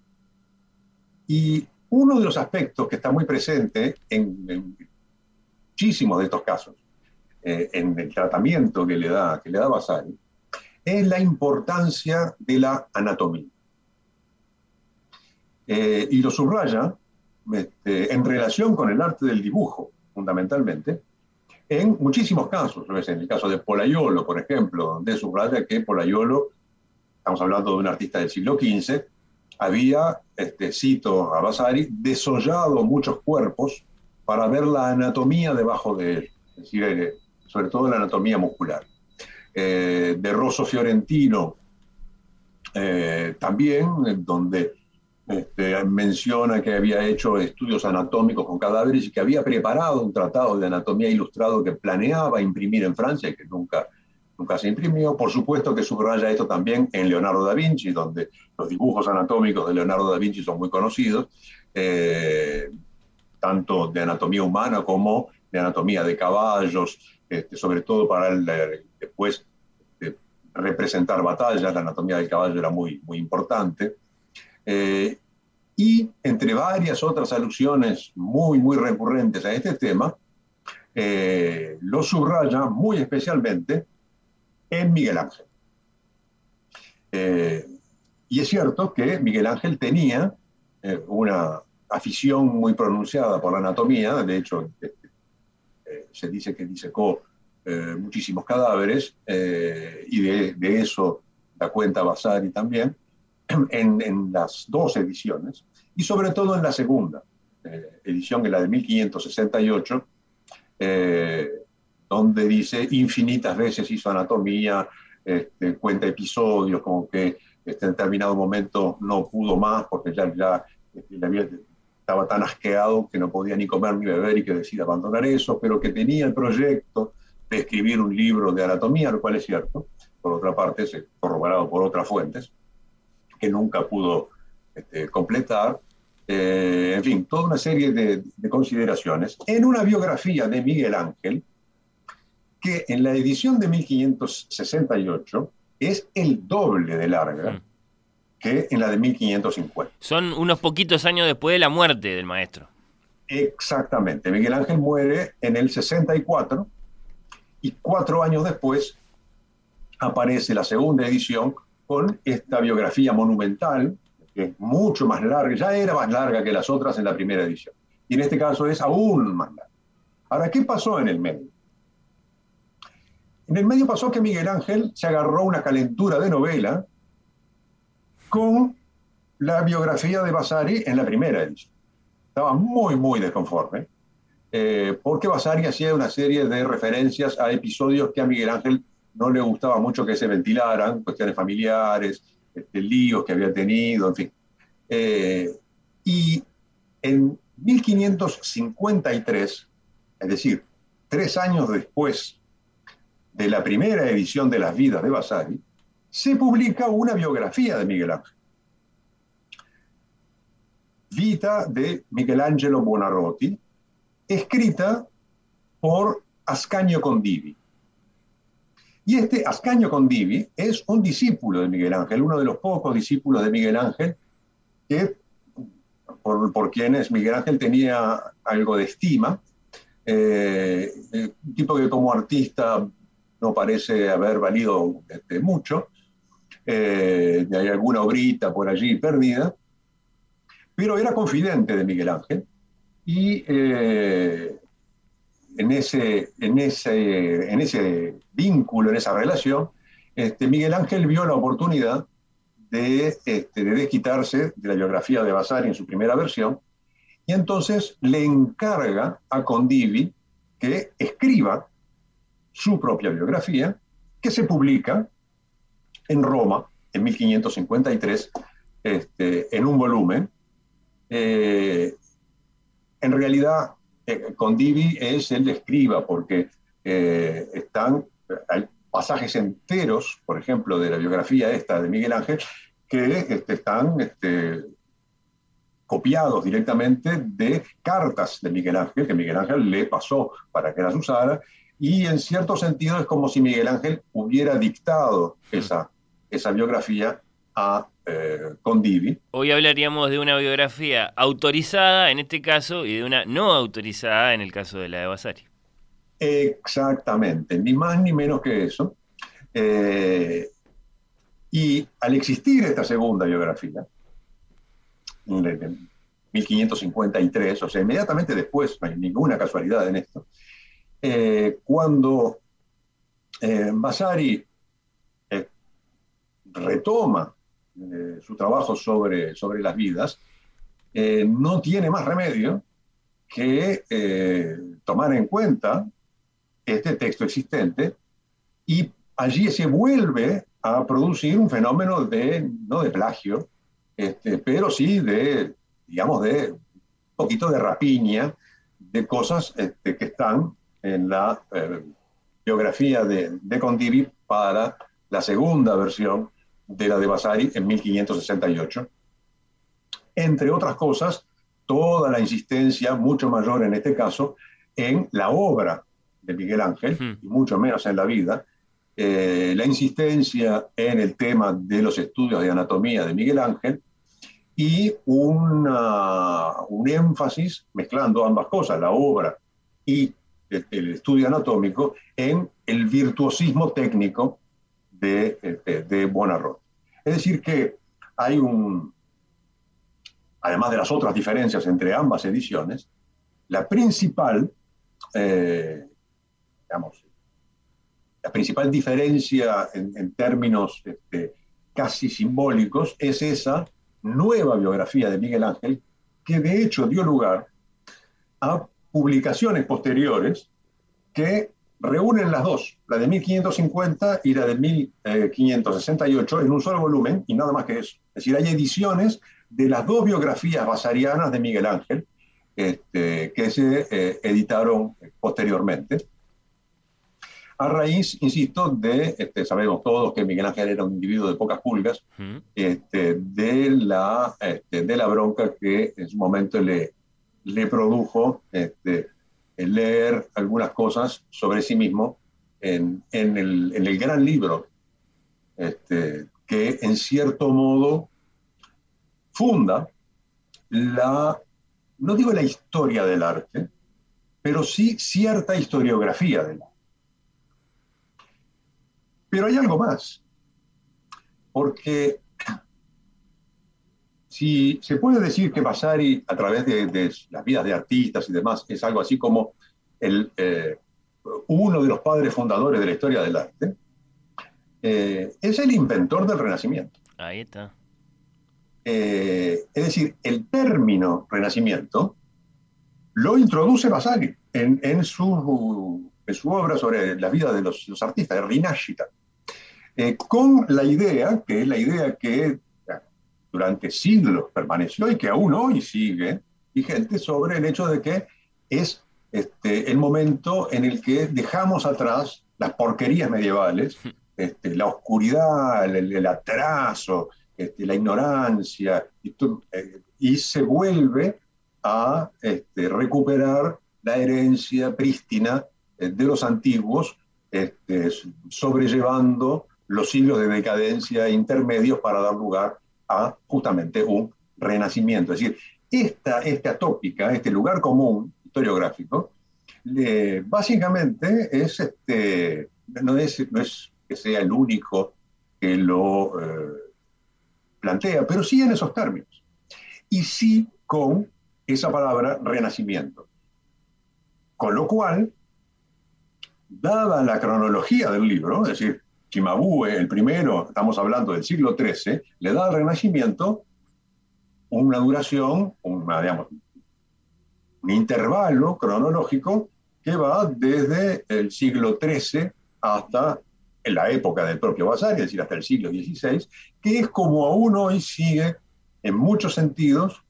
y uno de los aspectos que está muy presente en, en muchísimos de estos casos, eh, en el tratamiento que le da, que le da Vasari, es la importancia de la anatomía. Eh, y lo subraya este, en relación con el arte del dibujo, fundamentalmente, en muchísimos casos. En el caso de Polaiolo, por ejemplo, donde subraya que Polaiolo, estamos hablando de un artista del siglo XV, había, este, cito a Vasari, desollado muchos cuerpos para ver la anatomía debajo de él, es decir, eh, sobre todo la anatomía muscular. Eh, de Rosso Fiorentino, eh, también, donde este, menciona que había hecho estudios anatómicos con cadáveres y que había preparado un tratado de anatomía ilustrado que planeaba imprimir en Francia y que nunca, nunca se imprimió. Por supuesto que subraya esto también en Leonardo da Vinci, donde los dibujos anatómicos de Leonardo da Vinci son muy conocidos, eh, tanto de anatomía humana como de anatomía de caballos, este, sobre todo para el, después de representar batallas, la anatomía del caballo era muy, muy importante. Eh, y entre varias otras alusiones muy, muy recurrentes a este tema, eh, lo subraya muy especialmente en Miguel Ángel. Eh, y es cierto que Miguel Ángel tenía una afición muy pronunciada por la anatomía, de hecho, se dice que disecó muchísimos cadáveres, y de, de, eso da cuenta Vasari también, en, en, las dos ediciones, y sobre todo en la segunda eh, edición, en la de 1568, eh, donde dice infinitas veces hizo anatomía, este, cuenta episodios, como que este, en determinado momento no pudo más porque ya, ya este, estaba tan asqueado que no podía ni comer ni beber y que decide abandonar eso, pero que tenía el proyecto de escribir un libro de anatomía, lo cual es cierto, por otra parte, se corroborado por otras fuentes que nunca pudo este, completar. Eh, en fin, toda una serie de, de, consideraciones. En una biografía de Miguel Ángel, que en la edición de 1568 es el doble de larga mm. que en la de 1550. Son unos poquitos años después de la muerte del maestro. Exactamente. Miguel Ángel muere en el 64 y cuatro años después aparece la segunda edición con esta biografía monumental, que es mucho más larga, ya era más larga que las otras en la primera edición. Y en este caso es aún más larga. Ahora, ¿qué pasó en el medio? En el medio pasó que Miguel Ángel se agarró una calentura de novela con la biografía de Vasari en la primera edición. Estaba muy, muy desconforme, eh, porque Vasari hacía una serie de referencias a episodios que a Miguel Ángel no le gustaba mucho que se ventilaran, cuestiones familiares, este, líos que había tenido, en fin. Eh, y en 1553, es decir, tres años después de la primera edición de las vidas de Vasari, se publica una biografía de Miguel Ángel. Vita de Michelangelo Buonarroti, escrita por Ascanio Condivi. Y este Ascanio Condivi es un discípulo de Miguel Ángel, uno de los pocos discípulos de Miguel Ángel que, por, quienes Miguel Ángel tenía algo de estima, eh, un tipo que como artista no parece haber valido este, mucho, eh, hay alguna obrita por allí perdida, pero era confidente de Miguel Ángel y eh, en, ese, en, ese, en ese vínculo, en esa relación, este, Miguel Ángel vio la oportunidad de, este, de desquitarse de la biografía de Vasari en su primera versión y entonces le encarga a Condivi que escriba su propia biografía, que se publica en Roma en 1553 este, en un volumen. Eh, en realidad, eh, Condivi es el de escriba, porque eh, están, hay pasajes enteros, por ejemplo, de la biografía esta de Miguel Ángel, que este, están este, copiados directamente de cartas de Miguel Ángel, que Miguel Ángel le pasó para que las usara, y en cierto sentido es como si Miguel Ángel hubiera dictado esa, esa biografía a eh, Condivi. Hoy hablaríamos de una biografía autorizada en este caso y de una no autorizada en el caso de la de Vasari. Exactamente, ni más ni menos que eso. Eh, y al existir esta segunda biografía, en 1553, o sea, inmediatamente después, no hay ninguna casualidad en esto, eh, cuando eh, Vasari retoma eh, su trabajo sobre, sobre las vidas, no tiene más remedio que tomar en cuenta este texto existente y allí se vuelve a producir un fenómeno de, no de plagio, este, pero sí de, digamos, de un poquito de rapiña de cosas este, que están en la eh, biografía de, de, Condivi para la segunda versión de la de Vasari en 1568. Entre otras cosas, toda la insistencia, mucho mayor en este caso, en la obra de Miguel Ángel, y mucho menos en la vida, eh, la insistencia en el tema de los estudios de anatomía de Miguel Ángel y una, un énfasis mezclando ambas cosas, la obra y el, el estudio anatómico, en el virtuosismo técnico de, de, de Buonarroti. Es decir, que hay un, además de las otras diferencias entre ambas ediciones, la principal, eh, digamos, la principal diferencia en, en términos este, casi simbólicos es esa nueva biografía de Miguel Ángel, que de hecho dio lugar a publicaciones posteriores que reúnen las dos, la de 1550 y la de 1568, en un solo volumen y nada más que eso. Es decir, hay ediciones de las dos biografías basarianas de Miguel Ángel este, que se eh, editaron posteriormente. A raíz, insisto, de, este, sabemos todos que Miguel Ángel era un individuo de pocas pulgas, este, de, la, de la bronca que en su momento le, le produjo este, leer algunas cosas sobre sí mismo en, en, el, el, gran libro, este, que en cierto modo funda la, no digo la historia del arte, pero sí cierta historiografía del arte. Pero hay algo más, porque si se puede decir que Vasari, a través de, de, las vidas de artistas y demás, es algo así como el, eh, uno de los padres fundadores de la historia del arte, eh, es el inventor del Renacimiento. Ahí está. Eh, es decir, el término Renacimiento lo introduce Vasari en, en, su, en su, obra sobre la vida de los, los artistas, de Rinascita. Eh, con la idea, que es la idea que durante siglos permaneció y que aún hoy sigue vigente sobre el hecho de que es este, el momento en el que dejamos atrás las porquerías medievales, este, la oscuridad, el, el, atraso, este, la ignorancia, y, eh, y, se vuelve a este, recuperar la herencia prístina eh, de los antiguos, sobrellevando los siglos de decadencia intermedios para dar lugar a justamente un renacimiento. Es decir, esta, esta tópica, este lugar común historiográfico, básicamente es, este, no, es, no es que sea el único que lo eh, plantea, pero sí en esos términos. Y sí con esa palabra renacimiento. Con lo cual, dada la cronología del libro, es decir, Chimabue, el primero, estamos hablando del siglo XIII, le da al Renacimiento una duración, un intervalo cronológico que va desde el siglo XIII hasta la época del propio Vasari, es decir, hasta el siglo XVI, que es como aún hoy sigue, en muchos sentidos,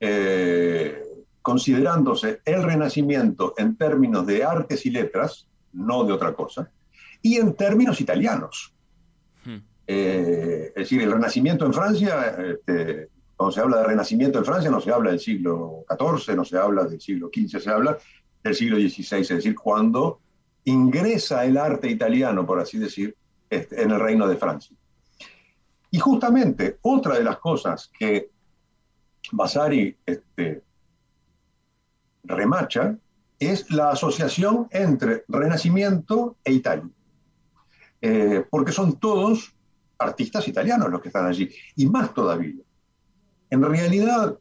eh, considerándose el Renacimiento en términos de artes y letras, no de otra cosa, y en términos italianos. Hmm. Eh, es decir, el Renacimiento en Francia, este, cuando se habla de Renacimiento en Francia, no se habla del siglo XIV, no se habla del siglo XV, se habla del siglo XVI, es decir, cuando ingresa el arte italiano, por así decir, este, en el reino de Francia. Y justamente otra de las cosas que Vasari este, remacha es la asociación entre Renacimiento e Italia. Eh, porque son todos artistas italianos los que están allí, y más todavía. En realidad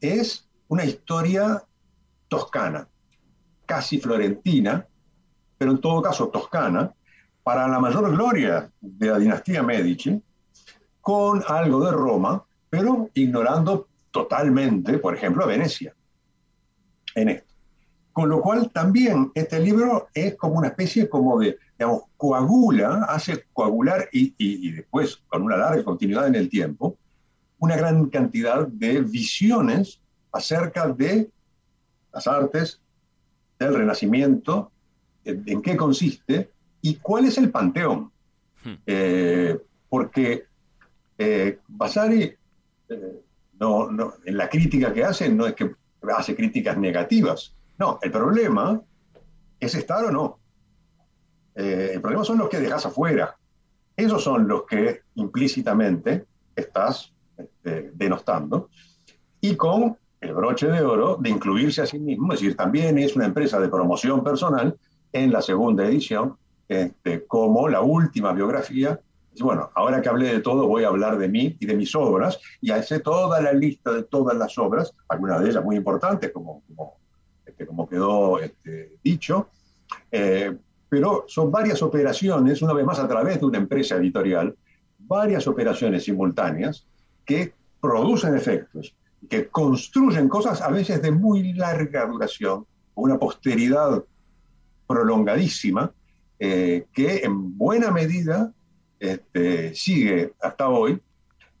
es una historia toscana, casi florentina, pero en todo caso toscana, para la mayor gloria de la dinastía Medici, con algo de Roma, pero ignorando totalmente, por ejemplo, a Venecia en esto. Con lo cual también este libro es como una especie como de, digamos, coagula, hace coagular y, después con una larga continuidad en el tiempo, una gran cantidad de visiones acerca de las artes, del renacimiento, en, qué consiste y cuál es el panteón. Hmm. Eh, porque eh, Vasari, eh, no, no, en la crítica que hace, no es que hace críticas negativas, no, el problema es estar o no. Eh, el problema son los que dejas afuera. Esos son los que implícitamente estás este, denostando. Y con el broche de oro de incluirse a sí mismo, es decir, también es una empresa de promoción personal en la segunda edición, este, como la última biografía. Y bueno, ahora que hablé de todo, voy a hablar de mí y de mis obras, y hace toda la lista de todas las obras, algunas de ellas muy importantes, como, como este, como quedó este, dicho, eh, pero son varias operaciones, una vez más a través de una empresa editorial, varias operaciones simultáneas que producen efectos, que construyen cosas a veces de muy larga duración, una posteridad prolongadísima, eh, que en buena medida este, sigue hasta hoy.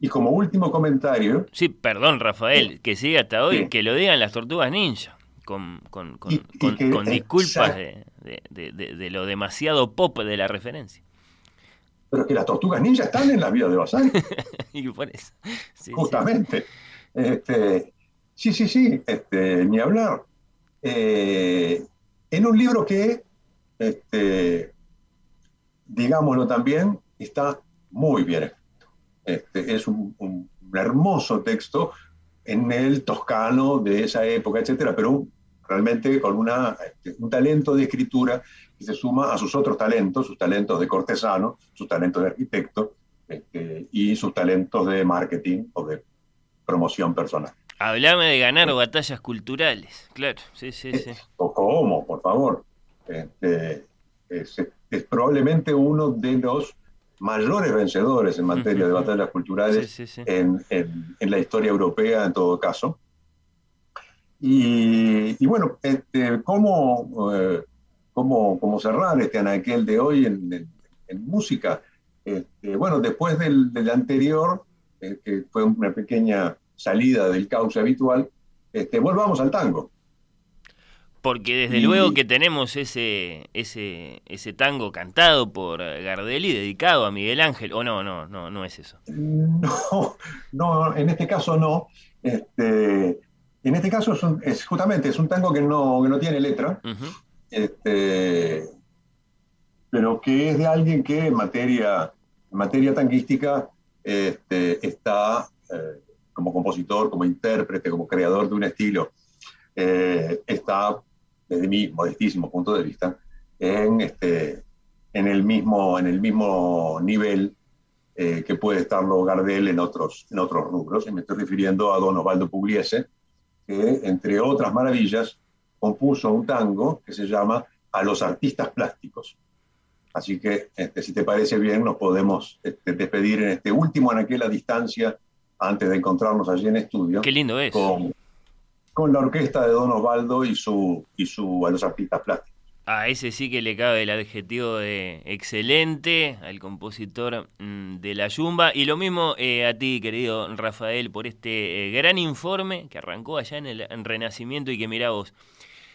Y como último comentario... Sí, perdón Rafael, que sigue hasta hoy, que lo digan las tortugas ninja con, con, con, disculpas de, lo demasiado pop de la referencia. Pero que las tortugas ninja están en la vida de Basari. y por eso. Justamente. Este, sí, sí, sí, este, ni hablar. Eh, en un libro que, este, digámoslo también, está muy bien escrito. Este, es un, un, hermoso texto en el toscano de esa época, etcétera, pero realmente con una, este, un talento de escritura que se suma a sus otros talentos, sus talentos de cortesano, sus talentos de arquitecto este, y sus talentos de marketing o de promoción personal. Hablame de ganar batallas culturales, claro, sí, sí, sí. ¿O cómo, por favor? Este, es, probablemente uno de los mayores vencedores en materia de batallas culturales en, en, la historia europea en todo caso. Y, bueno, este, ¿cómo, eh, cómo, cómo, cerrar este anaquel de hoy en, en, música? Este, bueno, después del, del anterior, eh, que fue una pequeña salida del cauce habitual, este, volvamos al tango. Porque desde Y- luego que tenemos ese, ese, ese tango cantado por Gardelli dedicado a Miguel Ángel. O no, no, no, no es eso. No, no, en este caso no. Este, en este caso es, un- es justamente es un tango que no, que no tiene letra, este, pero que es de alguien que en materia, en materia tanguística este, está eh, como compositor, como intérprete, como creador de un estilo, eh, está desde mi modestísimo punto de vista en, este, en, el, mismo, en el mismo nivel eh, que puede estarlo Gardel en otros, en otros rubros. Y me estoy refiriendo a don Osvaldo Pugliese, que, entre otras maravillas, compuso un tango que se llama A los artistas plásticos. Así que, este, si te parece bien, nos podemos este, despedir en este último anaquel a distancia antes de encontrarnos allí en estudio. Qué lindo es. Con, con la orquesta de Don Osvaldo y su, y su A los artistas plásticos. A ese sí que le cabe el adjetivo de excelente, al compositor mm, de la Yumba. Y lo mismo eh, a ti, querido Rafael, por este eh, gran informe que arrancó allá en el en Renacimiento y que, mirá vos,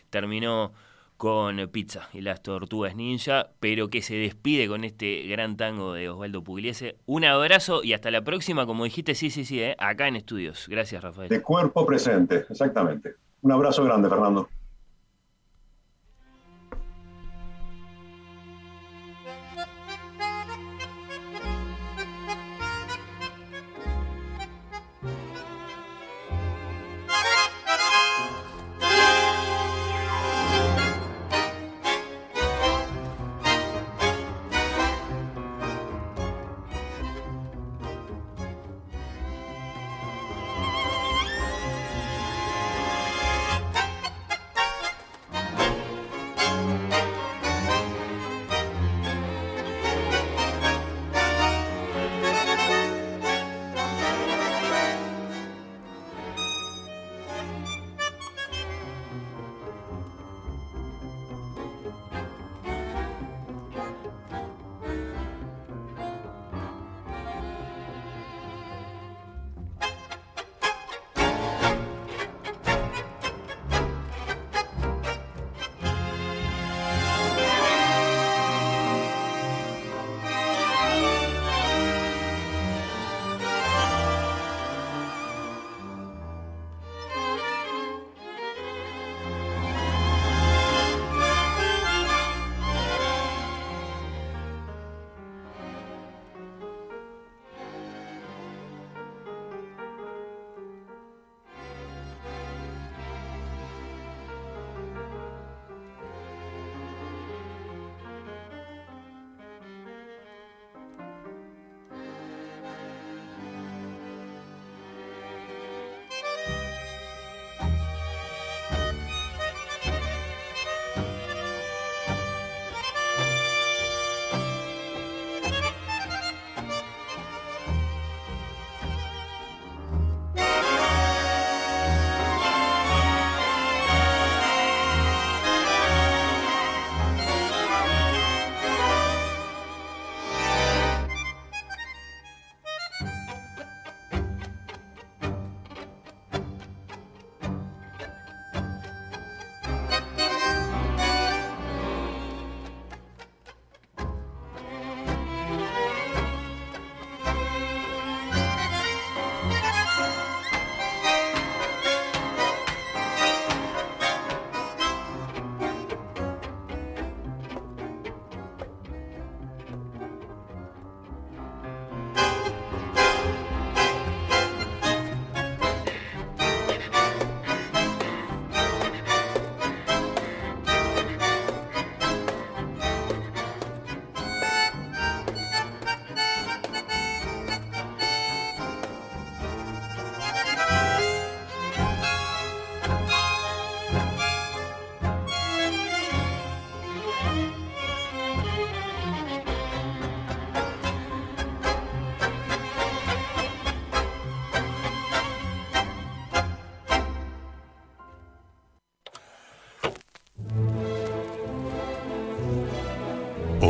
terminó con Pizza y las Tortugas Ninja, pero que se despide con este gran tango de Osvaldo Pugliese. Un abrazo y hasta la próxima, como dijiste, sí, sí, sí, eh, acá en estudios. Gracias, Rafael. De cuerpo presente, exactamente. Un abrazo grande, Fernando.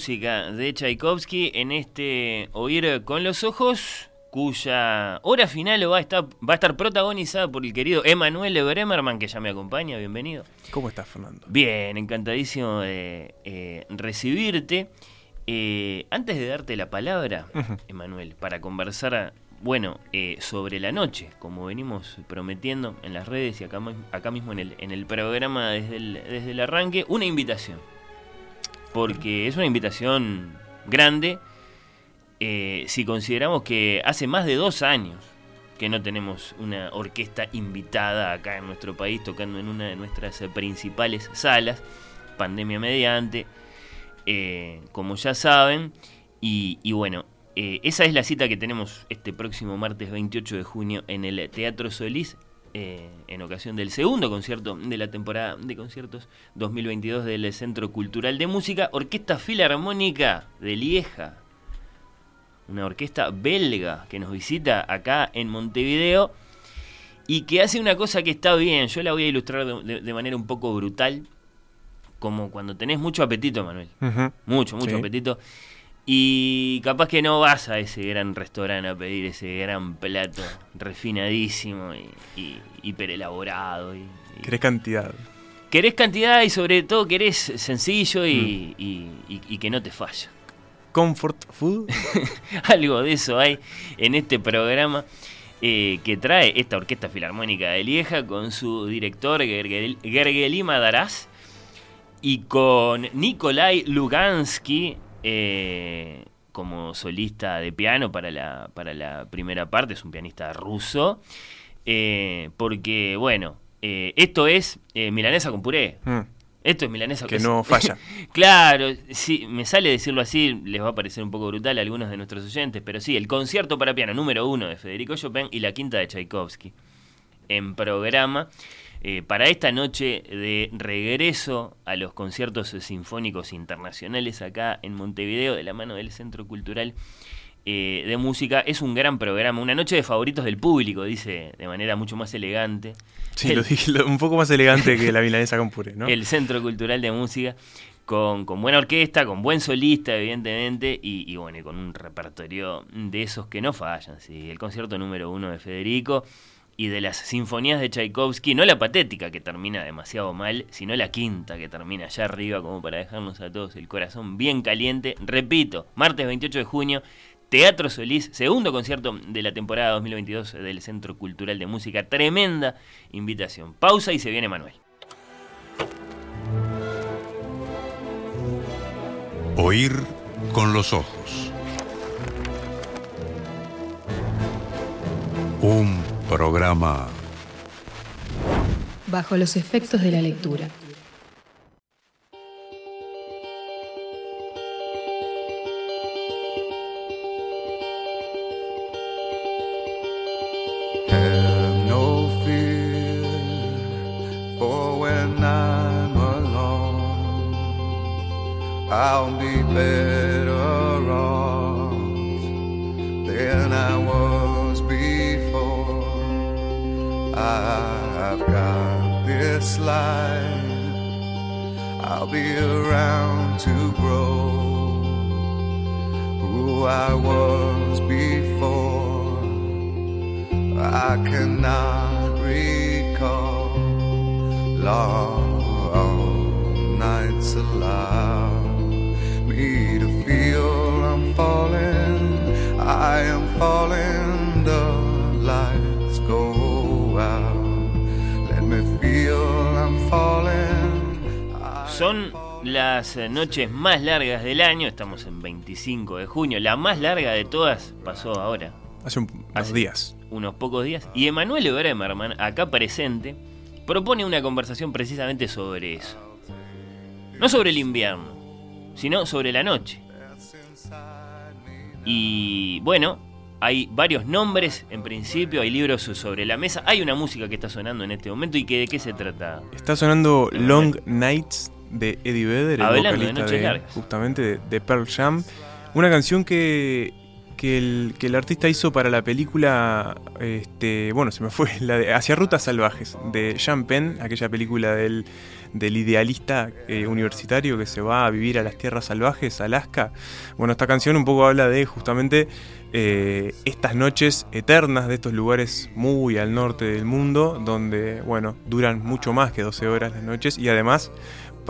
Música de Tchaikovsky en este Oír con los Ojos, cuya hora final va a estar, va a estar protagonizada por el querido Emanuel Bremerman, que ya me acompaña. Bienvenido. ¿Cómo estás, Fernando? Bien, encantadísimo de eh, recibirte. Eh, antes de darte la palabra, Emanuel, para conversar, bueno, eh, sobre la noche, como venimos prometiendo en las redes y acá, acá mismo en el, en el programa desde el, desde el arranque, una invitación. Porque es una invitación grande eh, si consideramos que hace más de dos años que no tenemos una orquesta invitada acá en nuestro país tocando en una de nuestras principales salas, pandemia mediante. Eh, como ya saben. Y, bueno, eh, esa es la cita que tenemos este próximo martes 28 de junio en el Teatro Solís, eh, en ocasión del segundo concierto de la temporada de conciertos 2022 del Centro Cultural de Música, Orquesta Filarmónica de Lieja. Una orquesta belga que nos visita acá en Montevideo y que hace una cosa que está bien. Yo la voy a ilustrar de manera un poco brutal como cuando tenés mucho apetito, Manuel. Mucho, mucho apetito. Y capaz que no vas a ese gran restaurante a pedir ese gran plato refinadísimo y, hiper elaborado. Y, querés cantidad. Querés cantidad y sobre todo querés sencillo y, mm. que no te falla. Comfort food. Algo de eso hay en este programa. Eh, que trae esta Orquesta Filarmónica de Lieja con su director Gergely Madaraz y con Nikolai Lugansky eh, como solista de piano para la, para la primera parte, es un pianista ruso, eh, porque bueno, eh, esto es milanesa con puré. Mm. Esto es milanesa Que no falla. claro, sí, me sale decirlo así, les va a parecer un poco brutal a algunos de nuestros oyentes, pero sí, el concierto para piano número uno de Federico Chopin y la quinta de Tchaikovsky en programa. Eh, para esta noche de regreso a los conciertos sinfónicos internacionales acá en Montevideo, de la mano del Centro Cultural eh, de Música, es un gran programa, una noche de favoritos del público, dice de manera mucho más elegante. Sí, lo dije un poco más elegante que la milanesa con puré, ¿no? El Centro Cultural de Música. Con, buena orquesta, con buen solista, evidentemente, y, bueno, con un repertorio de esos que no fallan. ¿sí? El concierto número uno de Federico, y de las sinfonías de Tchaikovsky, no la patética que termina demasiado mal, sino la quinta que termina allá arriba como para dejarnos a todos el corazón bien caliente. Repito, martes 28 de junio, Teatro Solís, segundo concierto de la temporada 2022 del Centro Cultural de Música. Tremenda invitación. Pausa y se viene Manuel. Oír con los ojos. Un Programa Bajo los efectos de la lectura. I'll be life. I'll be around to grow who I was before. I cannot recall long nights allow me to feel I'm falling. I am falling. Son las eh, noches más largas del año, estamos en 25 de junio, la más larga de todas pasó ahora. Hace unos días. Unos pocos días. Y Emanuel Bremerman, acá presente, propone una conversación precisamente sobre eso. No sobre el invierno, sino sobre la noche. Y bueno, hay varios nombres en principio, hay libros sobre la mesa, hay una música que está sonando en este momento y que de qué se trata. Está sonando Long Nights de Eddie Vedder, el vocalista de largas. justamente de, de Pearl Jam, una canción que que el, que el artista hizo para la película, este, bueno, se me fue, la de Hacia Rutas Salvajes, de Jean Penn, aquella película del, del idealista eh, universitario que se va a vivir a las tierras salvajes, Alaska. Bueno, esta canción un poco habla de justamente eh, estas noches eternas de estos lugares muy al norte del mundo, donde, bueno, duran mucho más que 12 horas las noches y además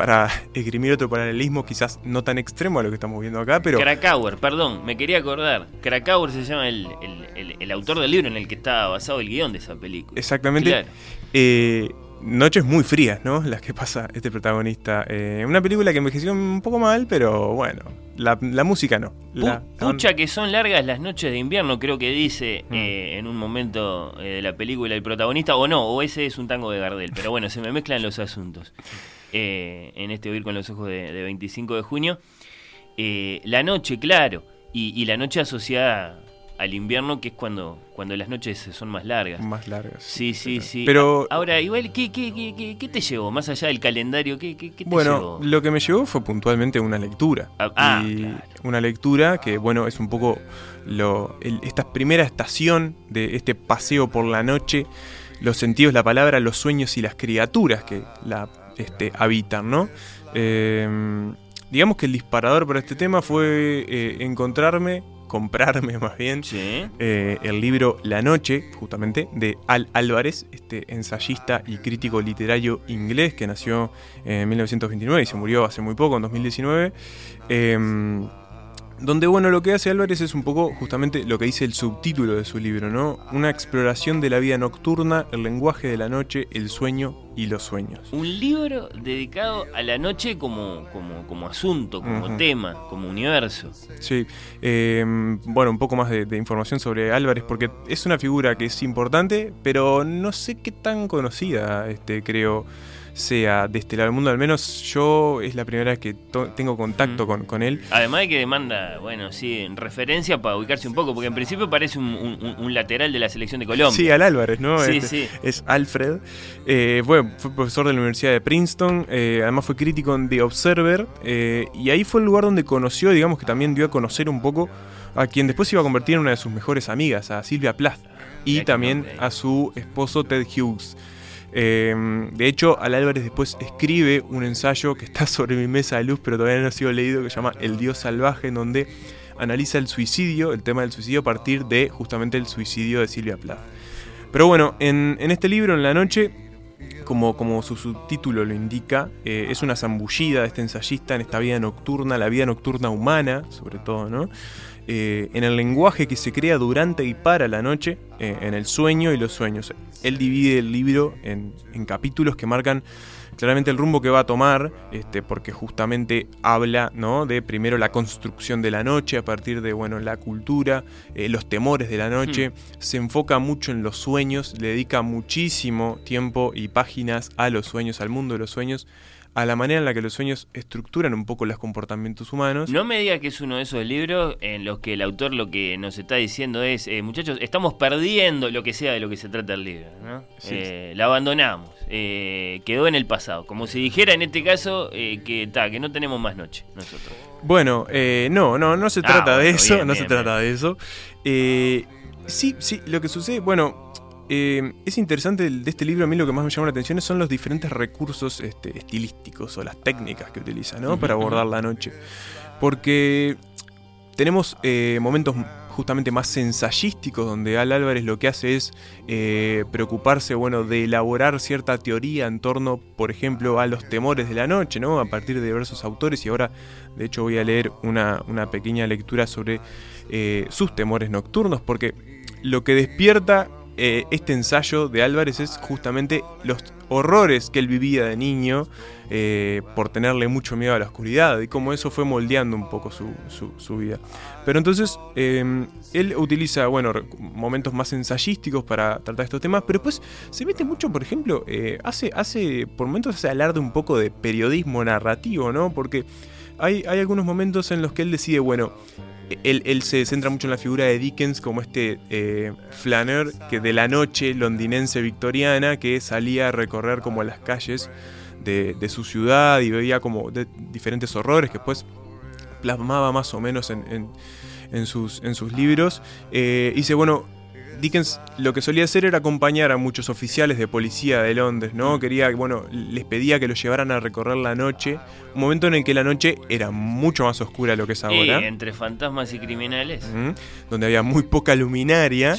para esgrimir otro paralelismo, quizás no tan extremo a lo que estamos viendo acá, pero... Krakauer, perdón, me quería acordar. Krakauer se llama el, el- el- el autor del libro en el que está basado el guion de esa película. Exactamente. Claro. Eh, noches muy frías, ¿no? Las que pasa este protagonista. Eh, una película que envejeció un poco mal, pero bueno, la, la música no. La- Pucha que son largas las noches de invierno, creo que dice Mm. eh, en un momento eh, de la película el protagonista, o no, o ese es un tango de Gardel, pero bueno, se me mezclan los asuntos. Eh, en este Oír con los ojos de, de 25 de junio. Eh, la noche, claro, y, y la noche asociada al invierno, que es cuando, cuando las noches son más largas. Más largas. Sí, sí, sí. Pero- A- Ahora, igual, ¿qué, qué, qué, qué- qué te llevó? Más allá del calendario, ¿qué, qué, qué te Bueno, llevó? lo que me llevó fue puntualmente una lectura. Ah, ah, y una lectura que, bueno, es un poco lo, el- esta primera estación de este paseo por la noche, los sentidos, la palabra, los sueños y las criaturas que la este, habitan, ¿no? Eh, digamos que el disparador para este tema fue eh, encontrarme, comprarme más bien, eh, el libro La Noche, justamente, de Al Álvarez, este ensayista y crítico literario inglés que nació en 1929 y se murió hace muy poco, en 2019. Donde, bueno, lo que hace Álvarez es un poco justamente lo que dice el subtítulo de su libro, ¿no? Una exploración de la vida nocturna, el lenguaje de la noche, el sueño y los sueños. Un libro dedicado a la noche como, como, como asunto, como tema, como universo. Sí, eh, bueno, un poco más de, de información sobre Álvarez, porque es una figura que es importante, pero no sé qué tan conocida, este, creo, sea de este lado del mundo. Al menos yo es la primera vez que tengo contacto con, con él. Además de que demanda, bueno, sí, en referencia para ubicarse un poco, porque en principio parece un, un- un- un lateral de la selección de Colombia. Sí, al Álvarez, ¿no? Sí, Este, sí. Es Alfred. Eh, bueno, fue profesor de la Universidad de Princeton, eh, además fue crítico en The Observer, eh, y ahí fue el lugar donde conoció, digamos que también dio a conocer un poco a quien después se iba a convertir en una de sus mejores amigas, a Silvia Plath, y también a su esposo Ted Hughes. Eh, de hecho, Al Álvarez después escribe un ensayo que está sobre mi mesa de luz, pero todavía no ha sido leído, que se llama El Dios Salvaje, en donde analiza el suicidio, el tema del suicidio, a partir de justamente el suicidio de Silvia Plath. Pero bueno, en, en este libro, en la noche, como, como su subtítulo lo indica, eh, es una zambullida de este ensayista en esta vida nocturna, la vida nocturna humana, sobre todo, ¿no? Eh, en el lenguaje que se crea durante y para la noche, eh, en el sueño y los sueños. Él divide el libro en, en capítulos que marcan claramente el rumbo que va a tomar, este, porque justamente habla ¿no? de primero la construcción de la noche a partir de bueno, la cultura, eh, los temores de la noche, se enfoca mucho en los sueños, le dedica muchísimo tiempo y páginas a los sueños, al mundo de los sueños, a la manera en la que los sueños estructuran un poco los comportamientos humanos. No me diga que es uno de esos libros en los que el autor lo que nos está diciendo es, eh, muchachos, estamos perdiendo lo que sea de lo que se trata el libro, ¿no? Sí. Eh, la abandonamos, eh, quedó en el pasado, como si dijera en este caso que, ta, que no tenemos más noche nosotros. Bueno, eh, no, no, no se Ah, trata de eso, bien, no bien, se trata de eso. Sí, sí, lo que sucede, bueno, eh, es interesante de este libro, a mí lo que más me llama la atención son los diferentes recursos este, estilísticos o las técnicas que utiliza, Para abordar la noche. Porque tenemos eh, momentos justamente más ensayísticos donde Al Álvarez lo que hace es eh, preocuparse, bueno, de elaborar cierta teoría en torno, por ejemplo, a los temores de la noche, ¿no? A partir de diversos autores y ahora, de hecho, voy a leer una, una pequeña lectura sobre sus temores nocturnos porque lo que despierta eh, este ensayo de Álvarez es justamente los horrores que él vivía de niño eh, por tenerle mucho miedo a la oscuridad y cómo eso fue moldeando un poco su, su- vida. Pero entonces eh, él utiliza, bueno, momentos más ensayísticos para tratar estos temas, pero después se mete mucho, por ejemplo, eh, hace, hace, por momentos hace alarde un poco de periodismo narrativo, ¿no? Porque hay, hay algunos momentos en los que él decide, bueno, él, se centra mucho en la figura de Dickens como este eh, que de la noche londinense victoriana que salía a recorrer como las calles de, su ciudad y veía como de- diferentes horrores que después plasmaba más o menos en, en- en sus, en sus libros. Eh, dice, bueno, Dickens lo que solía hacer era acompañar a muchos oficiales de policía de Londres, ¿no? Quería, bueno, les pedía que los llevaran a recorrer la noche, un momento en el que la noche era mucho más oscura de lo que es ahora. Y entre fantasmas y criminales. Donde había muy poca luminaria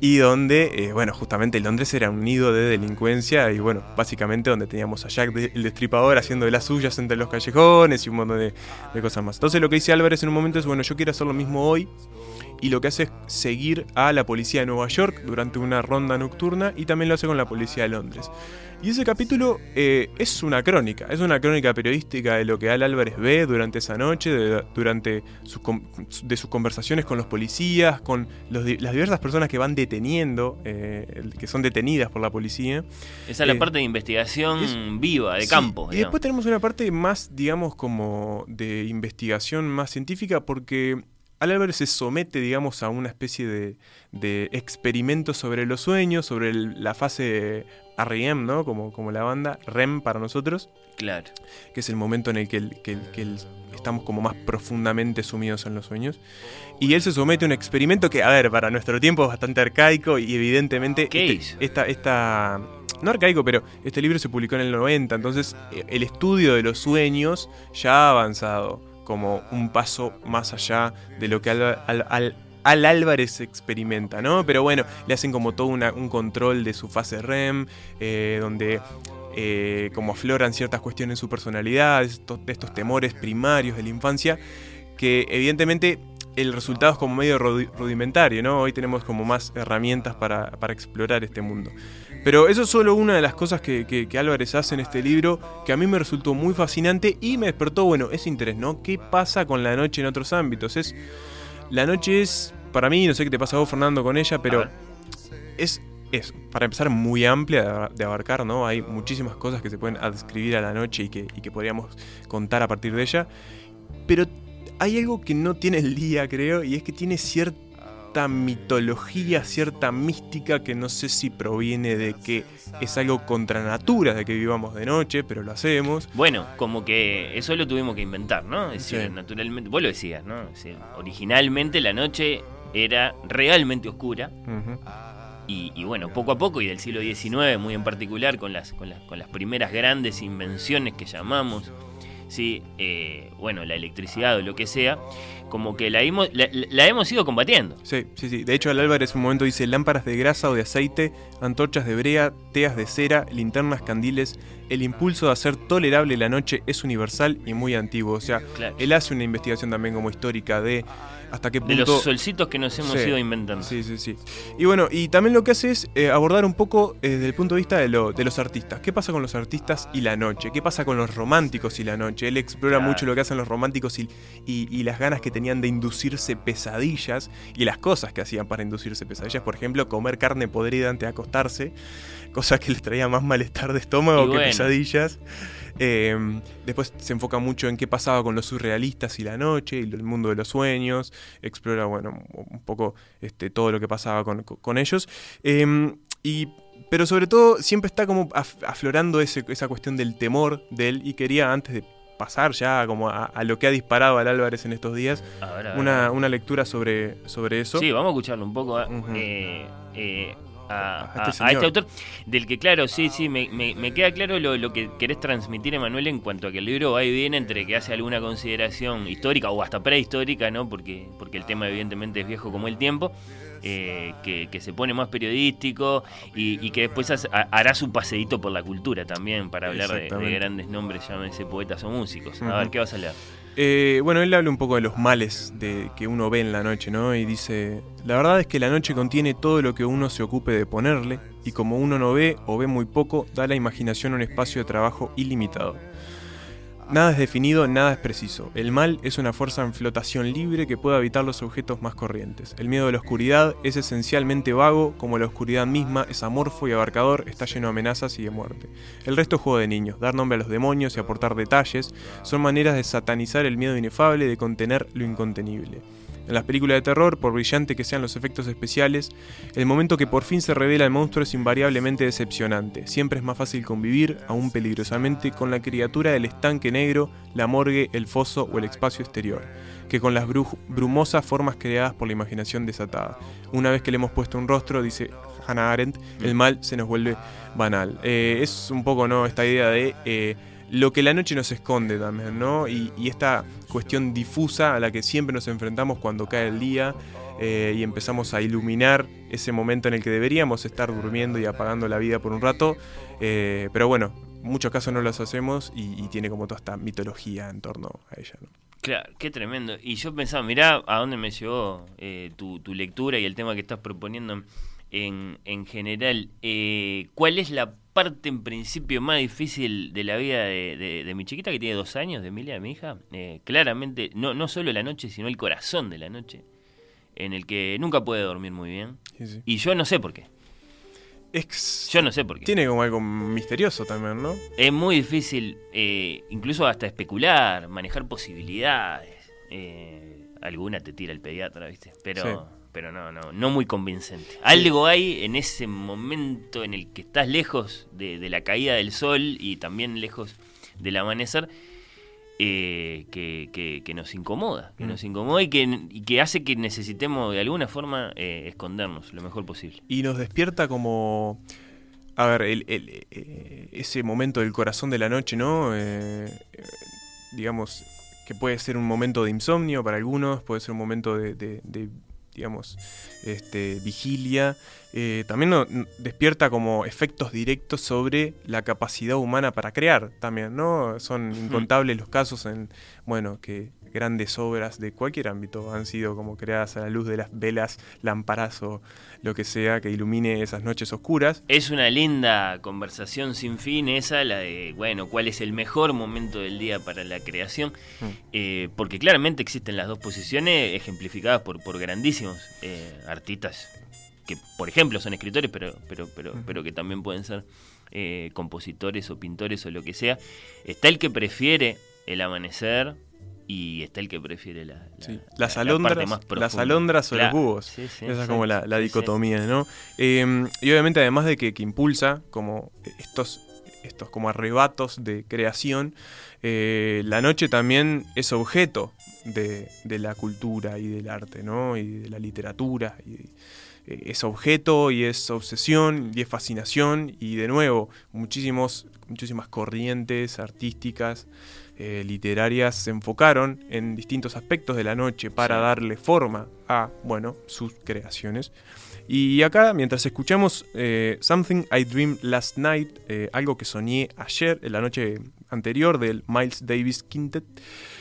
y donde, eh, bueno, justamente Londres era un nido de delincuencia y bueno, básicamente donde teníamos a Jack de- el Destripador haciendo de las suyas entre los callejones y un montón de, de cosas más. Entonces lo que dice Álvarez en un momento es, bueno, yo quiero hacer lo mismo hoy y lo que hace es seguir a la policía de Nueva York durante una ronda nocturna y también lo hace con la policía de Londres. Y ese capítulo eh, es una crónica, es una crónica periodística de lo que Al Álvarez ve durante esa noche, de, durante sus de sus conversaciones con los policías, con los las diversas personas que van deteniendo, eh, que son detenidas por la policía. Esa es la Eh, parte de investigación es- viva, de Sí, campo. Y después tenemos una parte más, digamos, como de investigación más científica, porque Al Álvarez se somete, digamos, a una especie de, de experimento sobre los sueños, sobre el- la fase REM, ¿no? Como, como la banda, REM para nosotros. Claro. Que es el momento en el que, el- que el- que el- estamos como más profundamente sumidos en los sueños. Y él se somete a un experimento que, a ver, para nuestro tiempo es bastante arcaico y evidentemente... ¿Qué este- hizo? esta, esta, no arcaico, pero este libro se publicó en el 90, entonces eh, el estudio de los sueños ya ha avanzado como un paso más allá de lo que Al, Álvarez experimenta, ¿no? Pero bueno, le hacen como todo un control de su fase REM, eh, donde eh, como afloran ciertas cuestiones en su personalidad, estos, de estos temores primarios de la infancia, que evidentemente el resultado es como medio rudi- rudimentario, ¿no? Hoy tenemos como más herramientas para explorar este mundo. Pero eso es solo una de las cosas que, que- que Álvarez hace en este libro, que a mí me resultó muy fascinante y me despertó, bueno, ese interés, ¿no? ¿Qué pasa con la noche en otros ámbitos? Es, la noche es, para mí, no sé qué te pasa a vos, Fernando, con ella, pero es, es, para empezar, muy amplia de ab- de abarcar, ¿no? Hay muchísimas cosas que se pueden adscribir a la noche y que, y que podríamos contar a partir de ella. Pero hay algo que no tiene el día, creo, y es que tiene cierta mitología, cierta mística que no sé si proviene de que es algo contra natura de que vivamos de noche, pero lo hacemos. Bueno, como que eso lo tuvimos que inventar, ¿no? Es decir, naturalmente, vos lo decías, ¿no? Es decir, originalmente la noche era realmente oscura. Y, y bueno, poco a poco, y del siglo XIX muy en particular, con las, con las, con las primeras grandes invenciones que llamamos, ¿sí? Eh, bueno, la electricidad o lo que sea, como que la hemos, la, la hemos ido combatiendo. Sí, sí, sí. De hecho, Al Álvarez un momento dice lámparas de grasa o de aceite, antorchas de brea, teas de cera, linternas, candiles. El impulso de hacer tolerable la noche es universal y muy antiguo. O sea, Claro. él hace una investigación también como histórica de hasta qué De los solcitos que nos hemos Sí. ido inventando. Sí, sí, sí. Y bueno, y también lo que hace es eh, abordar un poco eh, desde el punto de vista de, lo- de los artistas. ¿Qué pasa con los artistas y la noche? ¿Qué pasa con los románticos y la noche? Él explora Claro. mucho lo que hacen los románticos y, y- y las ganas que tenían de inducirse pesadillas y las cosas que hacían para inducirse pesadillas. Por ejemplo, comer carne podrida antes de acostarse, cosa que les traía más malestar de estómago Y que bueno. pesadillas. Eh, después se enfoca mucho en qué pasaba con los surrealistas y la noche y el mundo de los sueños. Explora, bueno, un poco este, todo lo que pasaba con, con ellos. Eh, y, pero sobre todo siempre está como af- aflorando ese- esa cuestión del temor de él y quería antes de pasar ya como a, a lo que ha disparado al Álvarez en estos días, A ver, a ver, a una, lectura sobre, sobre eso. Sí, vamos a escucharlo un poco. eh, eh, a, A este a- señor. este autor, del que claro, sí, sí, me, me- me queda claro lo, lo que querés transmitir, Emanuel, en cuanto a que el libro va y viene entre que hace alguna consideración histórica o hasta prehistórica, ¿no? Porque, porque el tema evidentemente es viejo como el tiempo, eh, que, que se pone más periodístico y, y que después hace- ha- hará su paseíto por la cultura también para hablar de, grandes nombres, llámense poetas o músicos. A ver, ¿qué vas a leer? Eh, bueno, él habla un poco de los males de, que uno ve en la noche, ¿no? Y dice, la verdad es que la noche contiene todo lo que uno se ocupe de ponerle, y como uno no ve o ve muy poco, da a la imaginación un espacio de trabajo ilimitado. Nada es definido, nada es preciso. El mal es una fuerza en flotación libre que puede habitar los objetos más corrientes. El miedo a la oscuridad es esencialmente vago, como la oscuridad misma es amorfo y abarcador, está lleno de amenazas y de muerte. El resto es juego de niños, dar nombre a los demonios y aportar detalles son maneras de satanizar el miedo inefable, de contener lo incontenible. En las películas de terror, por brillante que sean los efectos especiales, el momento que por fin se revela el monstruo es invariablemente decepcionante. Siempre es más fácil convivir, aún peligrosamente, con la criatura del estanque negro, la morgue, el foso o el espacio exterior, que con las bru- brumosas formas creadas por la imaginación desatada. Una vez que le hemos puesto un rostro, dice Hannah Arendt, el mal se nos vuelve banal. Eh, es un poco ¿no? esta idea de eh, lo que la noche nos esconde también, ¿no? Y, esta cuestión difusa a la que siempre nos enfrentamos cuando cae el día eh, y empezamos a iluminar ese momento en el que deberíamos estar durmiendo y apagando la vida por un rato. Eh, pero bueno, en muchos casos no los hacemos y, tiene como toda esta mitología en torno a ella, ¿no? Claro, qué tremendo. Y yo pensaba, mirá a dónde me llevó eh, tu, tu lectura y el tema que estás proponiendo en, en general. ¿Cuál es la parte en principio más difícil de la vida de, de- de mi chiquita que tiene dos años, de Emilia, mi hija? Eh, claramente, no, no solo la noche, sino el corazón de la noche, en el que nunca puede dormir muy bien. Sí, sí. Y yo no sé por qué. Yo no sé por qué. Tiene como algo misterioso también, ¿no? Es muy difícil, eh, incluso hasta especular, manejar posibilidades. Eh, alguna te tira el pediatra, ¿viste? Pero, Sí. Pero no, no, no muy convincente. Algo hay en ese momento en el que estás lejos de, de la caída del sol y también lejos del amanecer. eh, que, que- que nos incomoda, que Mm. nos incomoda y que, y que hace que necesitemos de alguna forma eh, escondernos lo mejor posible. Y nos despierta como. A ver, el- el- eh, ese momento del corazón de la noche, ¿no? Digamos, que puede ser un momento de insomnio para algunos, puede ser un momento de, de- de, digamos, este, vigilia. Eh, también no- despierta como efectos directos sobre la capacidad humana para crear también, ¿no? Son incontables los casos en, bueno, que grandes obras de cualquier ámbito han sido como creadas a la luz de las velas, lámparas o lo que sea que ilumine esas noches oscuras. Es una linda conversación sin fin esa, la de, bueno, cuál es el mejor momento del día para la creación, Mm. eh, porque claramente existen las dos posiciones ejemplificadas por, por grandísimos eh, artistas, que por ejemplo son escritores, pero, pero, pero, pero que también pueden ser eh, compositores o pintores o lo que sea. Está el que prefiere el amanecer y está el que prefiere la, la- Sí, la- las la alondras, parte más las alondras o Claro, los búhos. sí, sí, Esa es sí, como la, la dicotomía, ¿no? Eh, y obviamente además de que, que impulsa como estos, estos como arrebatos de creación, eh, la noche también es objeto de, de la cultura y del arte, ¿no? Y de la literatura. Y, eh, es objeto y es obsesión y es fascinación y de nuevo muchísimos, muchísimas corrientes artísticas, eh, literarias se enfocaron en distintos aspectos de la noche para darle forma a, bueno, sus creaciones. Y acá, mientras escuchamos eh, Something I Dreamed Last Night, eh, algo que soñé ayer, en la noche anterior, del Miles Davis Quintet.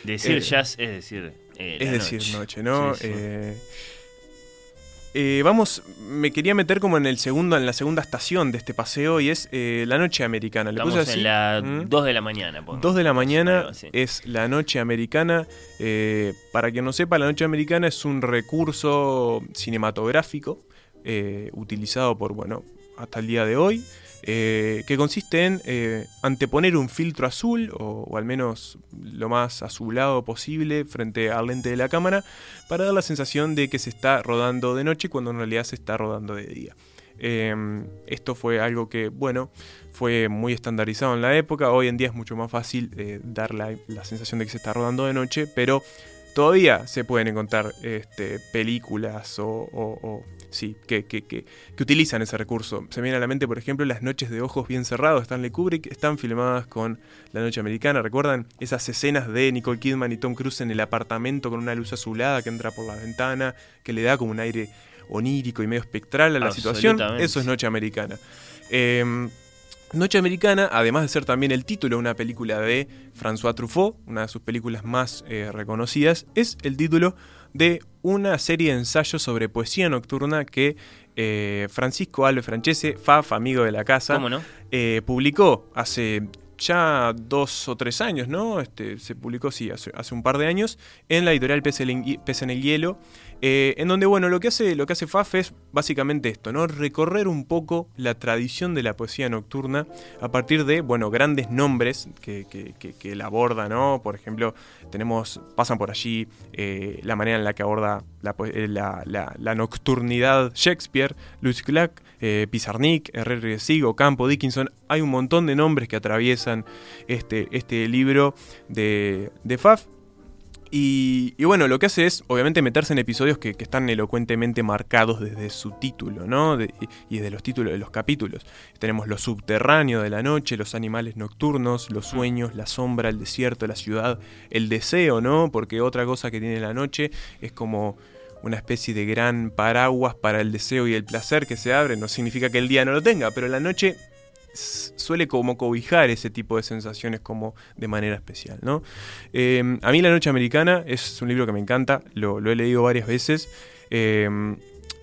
Decir jazz es decir es la decir, noche. noche, ¿no? Sí, sí. Eh, vamos, me quería meter como en el segundo, en la segunda estación de este paseo y es eh, la noche americana. Le Estamos puse así, en la ¿Mm? 2 de la mañana. pongamos. 2 de la mañana es la noche americana. Eh, para quien no sepa, la noche americana es un recurso cinematográfico eh, utilizado por, bueno, hasta el día de hoy, eh, que consiste en eh, anteponer un filtro azul, o, al menos lo más azulado posible, frente al lente de la cámara, para dar la sensación de que se está rodando de noche cuando en realidad se está rodando de día. Eh, esto fue algo que, bueno, fue muy estandarizado en la época. Hoy en día es mucho más fácil eh, dar la, sensación de que se está rodando de noche, pero todavía se pueden encontrar este, películas o- o- sí, que, que- que- que utilizan ese recurso. Se me viene a la mente, por ejemplo, Las noches de ojos bien cerrados de Stanley Kubrick, están filmadas con La Noche Americana. ¿Recuerdan esas escenas de Nicole Kidman y Tom Cruise en el apartamento con una luz azulada que entra por la ventana, que le da como un aire onírico y medio espectral a la situación? Eso es Noche Americana. Em, Noche Americana, además de ser también el título de una película de François Truffaut, una de sus películas más eh, reconocidas, es el título de una serie de ensayos sobre poesía nocturna que eh, Francisco Alves Francese, Faf, amigo de la casa, eh, publicó hace ya dos o tres años, ¿no? Este, se publicó, sí, hace, hace un par de años, en la editorial Pez en el Hielo. Eh, en donde, bueno, lo que, hace, lo que hace Faf es básicamente esto, ¿no? Recorrer un poco la tradición de la poesía nocturna a partir de, bueno, grandes nombres que, que, que, la aborda, ¿no? Por ejemplo, tenemos, pasan por allí eh, la manera en la que aborda la, eh, la, la, nocturnidad Shakespeare, Louis Clark, eh, Pizarnik, Herrera Sigo, Campo, Dickinson. Hay un montón de nombres que atraviesan este, este libro de, de Faf. Y, y, bueno, lo que hace es, obviamente, meterse en episodios que, que están elocuentemente marcados desde su título, ¿no? De, y desde los títulos de los capítulos. Tenemos lo subterráneo de la noche, los animales nocturnos, los sueños, la sombra, el desierto, la ciudad, el deseo, ¿no? Porque otra cosa que tiene la noche es como una especie de gran paraguas para el deseo y el placer que se abre. No significa que el día no lo tenga, pero la noche suele como cobijar ese tipo de sensaciones como de manera especial, ¿no? Eh, a mí La Noche Americana es un libro que me encanta, lo, lo he leído varias veces. Eh,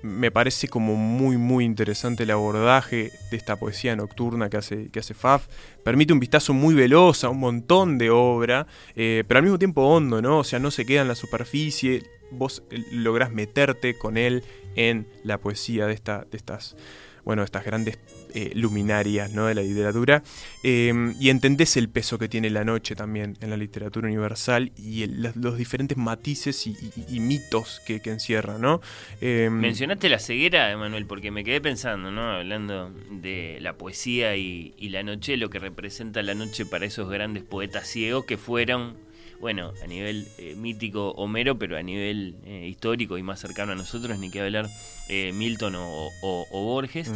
me parece como muy muy interesante el abordaje de esta poesía nocturna que hace, que hace Faf. Permite un vistazo muy veloz a un montón de obra, eh, pero al mismo tiempo hondo, ¿no? O sea, no se queda en la superficie, vos lográs meterte con él en la poesía de, esta, de estas bueno, estas grandes eh, luminarias ¿no? de la literatura, eh, y entendés el peso que tiene la noche también en la literatura universal y el, los, los, diferentes matices y, y, y mitos que, que, encierra. ¿no? Eh, Mencionaste la ceguera, Emanuel, porque me quedé pensando, ¿no? hablando de la poesía y, y la noche, lo que representa la noche para esos grandes poetas ciegos que fueron bueno, a nivel eh, mítico Homero, pero a nivel eh, histórico y más cercano a nosotros, ni que hablar eh, Milton o, o, o Borges.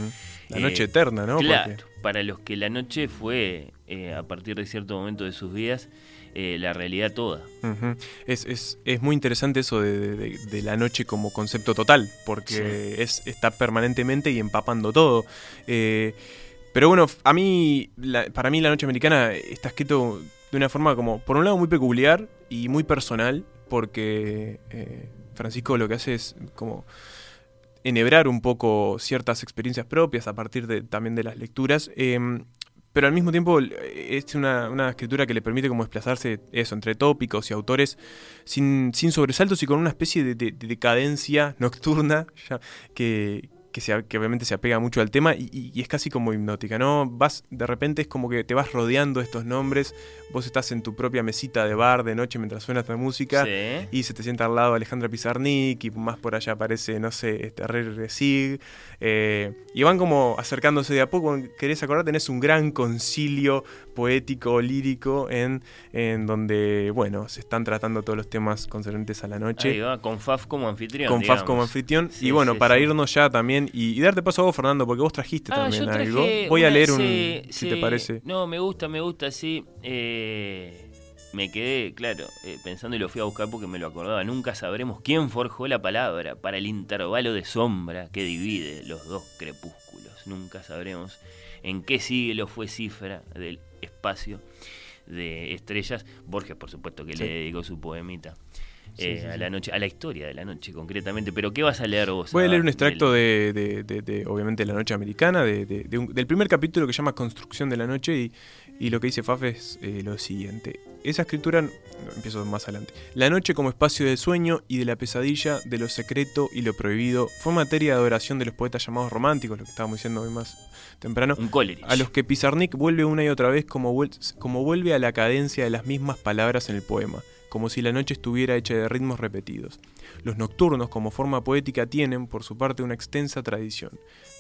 La noche eterna, ¿no? Claro, Porque... para los que la noche fue, a partir de cierto momento de sus vidas, la realidad toda. Uh -huh. es, es, es, muy interesante eso de, de, de, la noche como concepto total, porque sí. es, está permanentemente y empapando todo. pero bueno, a mí, la, para mí la noche americana está escrito de una forma como, por un lado, muy peculiar y muy personal, porque eh, Francisco lo que hace es como enhebrar un poco ciertas experiencias propias a partir de, también de las lecturas. Eh, pero al mismo tiempo es una, una, escritura que le permite como desplazarse eso, entre tópicos y autores sin, sin sobresaltos y con una especie de, de, de decadencia nocturna que, que, obviamente se apega mucho al tema y, y, es casi como hipnótica, ¿no? Vas, de repente es como que te vas rodeando estos nombres, vos estás en tu propia mesita de bar de noche mientras suena esta música sí. y se te sienta al lado Alejandra Pizarnik y más por allá aparece, no sé, este Sig eh, y van como acercándose de a poco, querés acordar, tenés un gran concilio poético, lírico, en, en donde, bueno, se están tratando todos los temas concernientes a la noche. Ahí va, con Faf como anfitrión. Con digamos. Faf como anfitrión. Sí, y bueno, sí, para irnos ya también, y, y, darte paso a vos, Fernando, porque vos trajiste ah, también algo. Voy a leer un, sí, si te parece. No, me gusta, me gusta, sí. Eh, me quedé, claro, eh, pensando y lo fui a buscar porque me lo acordaba. Nunca sabremos quién forjó la palabra para el intervalo de sombra que divide los dos crepúsculos. Nunca sabremos en qué siglo fue cifra del espacio de estrellas. Borges, por supuesto, que sí. le dedicó su poemita. Eh, sí, sí, a la noche, a la historia de la noche concretamente. Pero ¿qué vas a leer vos? Voy a leer un extracto de, de, de, de obviamente, la noche americana, un, del primer capítulo que se llama Construcción de la noche y, y lo que dice Faf es eh, lo siguiente. Esa escritura, no, empiezo más adelante. La noche como espacio de sueño y de la pesadilla, de lo secreto y lo prohibido, fue materia de adoración de los poetas llamados románticos, lo que estábamos diciendo hoy más temprano. A los que Pizarnik vuelve una y otra vez como, vuel como vuelve a la cadencia de las mismas palabras en el poema como si la noche estuviera hecha de ritmos repetidos. Los nocturnos, como forma poética, tienen, por su parte, una extensa tradición.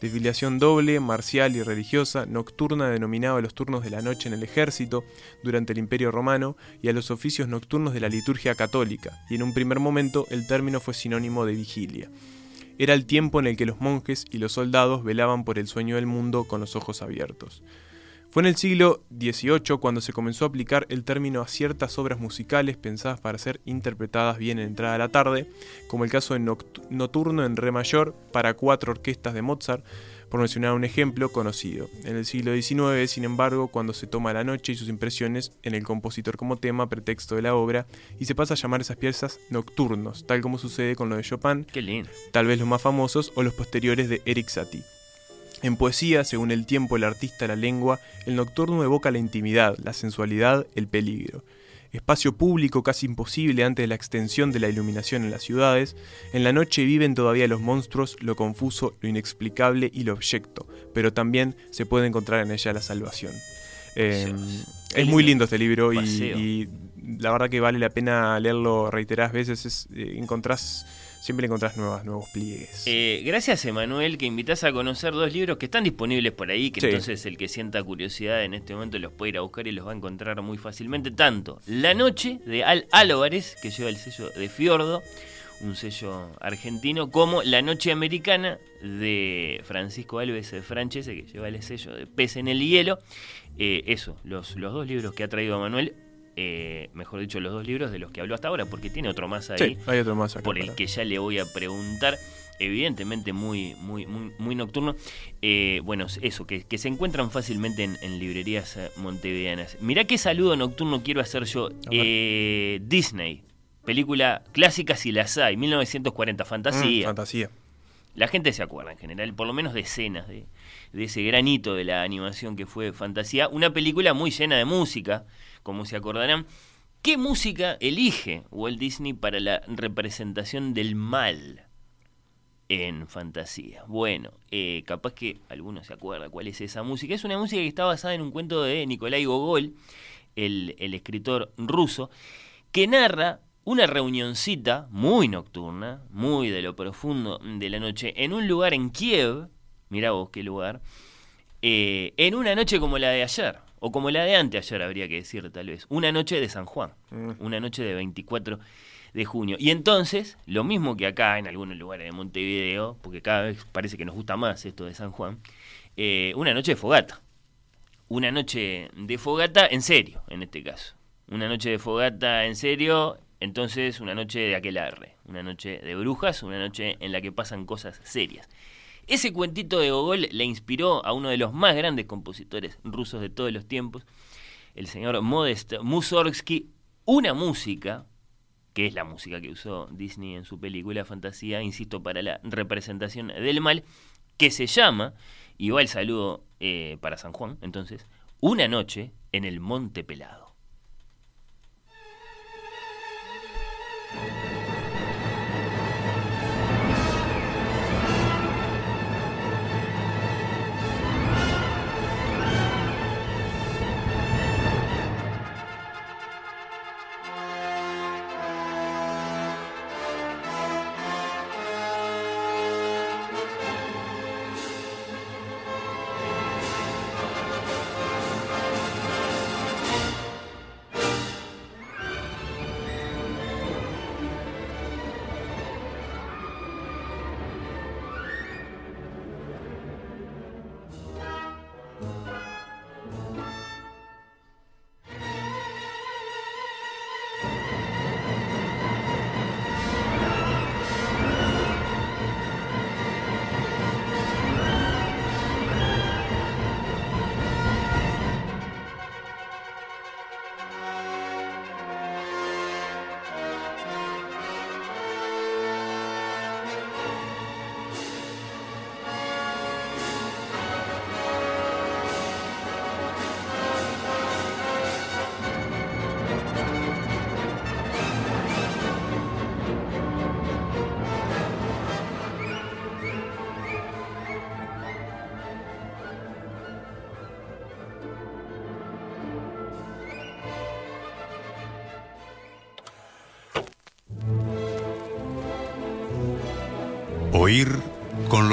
De filiación doble, marcial y religiosa, nocturna denominaba los turnos de la noche en el ejército durante el Imperio Romano y a los oficios nocturnos de la liturgia católica, y en un primer momento el término fue sinónimo de vigilia. Era el tiempo en el que los monjes y los soldados velaban por el sueño del mundo con los ojos abiertos. Fue en el siglo XVIII cuando se comenzó a aplicar el término a ciertas obras musicales pensadas para ser interpretadas bien en entrada a la tarde, como el caso de Nocturno en Re mayor para cuatro orquestas de Mozart, por mencionar un ejemplo conocido. En el siglo XIX, sin embargo, cuando se toma la noche y sus impresiones en el compositor como tema, pretexto de la obra, y se pasa a llamar esas piezas nocturnos, tal como sucede con lo de Chopin, tal vez los más famosos, o los posteriores de Eric Satie. En poesía, según el tiempo, el artista, la lengua, el nocturno evoca la intimidad, la sensualidad, el peligro. espacio público casi imposible antes de la extensión de la iluminación en las ciudades, en la noche viven todavía los monstruos, lo confuso, lo inexplicable y lo abyecto, pero también se puede encontrar en ella la salvación. Eh, es muy lindo este libro y la verdad que vale la pena leerlo reiteradas veces. Es, eh, encontrás, siempre encontrás nuevas, nuevos pliegues. Eh, gracias, Emanuel, que invitas a conocer dos libros que están disponibles por ahí, que Sí. entonces el que sienta curiosidad en este momento los puede ir a buscar y los va a encontrar muy fácilmente. Tanto La Noche de Al Álvarez, que lleva el sello de Fiordo, un sello argentino, como La Noche Americana de Francisco Alves Franchese, que lleva el sello de Pez en el Hielo. Eh, eso, los, los dos libros que ha traído Emanuel. Eh, mejor dicho, los dos libros de los que habló hasta ahora, porque tiene otro más ahí Sí, hay otro más acá por el para- que ya le voy a preguntar. Evidentemente muy, muy, muy, muy nocturno. Eh, bueno, eso, que, que se encuentran fácilmente en, en librerías eh, montevideanas. Mirá qué saludo nocturno quiero hacer yo. Eh, Disney, película clásica si las hay, 1940, fantasía. Mm, fantasía. La gente se acuerda en general, por lo menos de escenas de, de ese granito de la animación que fue Fantasía. Una película muy llena de música, como se acordarán. ¿Qué música elige Walt Disney para la representación del mal en Fantasía? Bueno, eh, capaz que alguno se acuerda cuál es esa música. Es una música que está basada en un cuento de Nikolai Gogol, el, el escritor ruso, que narra una reunioncita muy nocturna, muy de lo profundo de la noche, en un lugar en Kiev, mirá vos qué lugar, eh, en una noche como la de ayer, o como la de anteayer habría que decir tal vez, una noche de San Juan, una noche de 24 de junio. Y entonces, lo mismo que acá en algunos lugares de Montevideo, porque cada vez parece que nos gusta más esto de San Juan, eh, una noche de fogata. Una noche de fogata en serio, en este caso. Una noche de fogata en serio, entonces una noche de aquelarre. Una noche de brujas, una noche en la que pasan cosas serias. Ese cuentito de Gogol le inspiró a uno de los más grandes compositores rusos de todos los tiempos, el señor Modest Mussorgsky, una música, que es la música que usó Disney en su película Fantasía, insisto, para la representación del mal, que se llama, y va el saludo eh, para San Juan, entonces, Una noche en el Monte Pelado.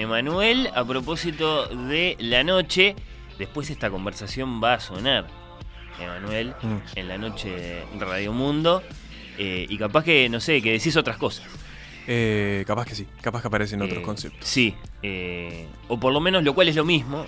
Emanuel a propósito de la noche. Después esta conversación va a sonar, Emanuel, Mm. en la noche de Radio Mundo. Eh, y capaz que, no sé, que decís otras cosas. Eh, capaz que sí, capaz que aparecen otros Eh, conceptos. Sí, eh, o por lo menos lo cual es lo mismo,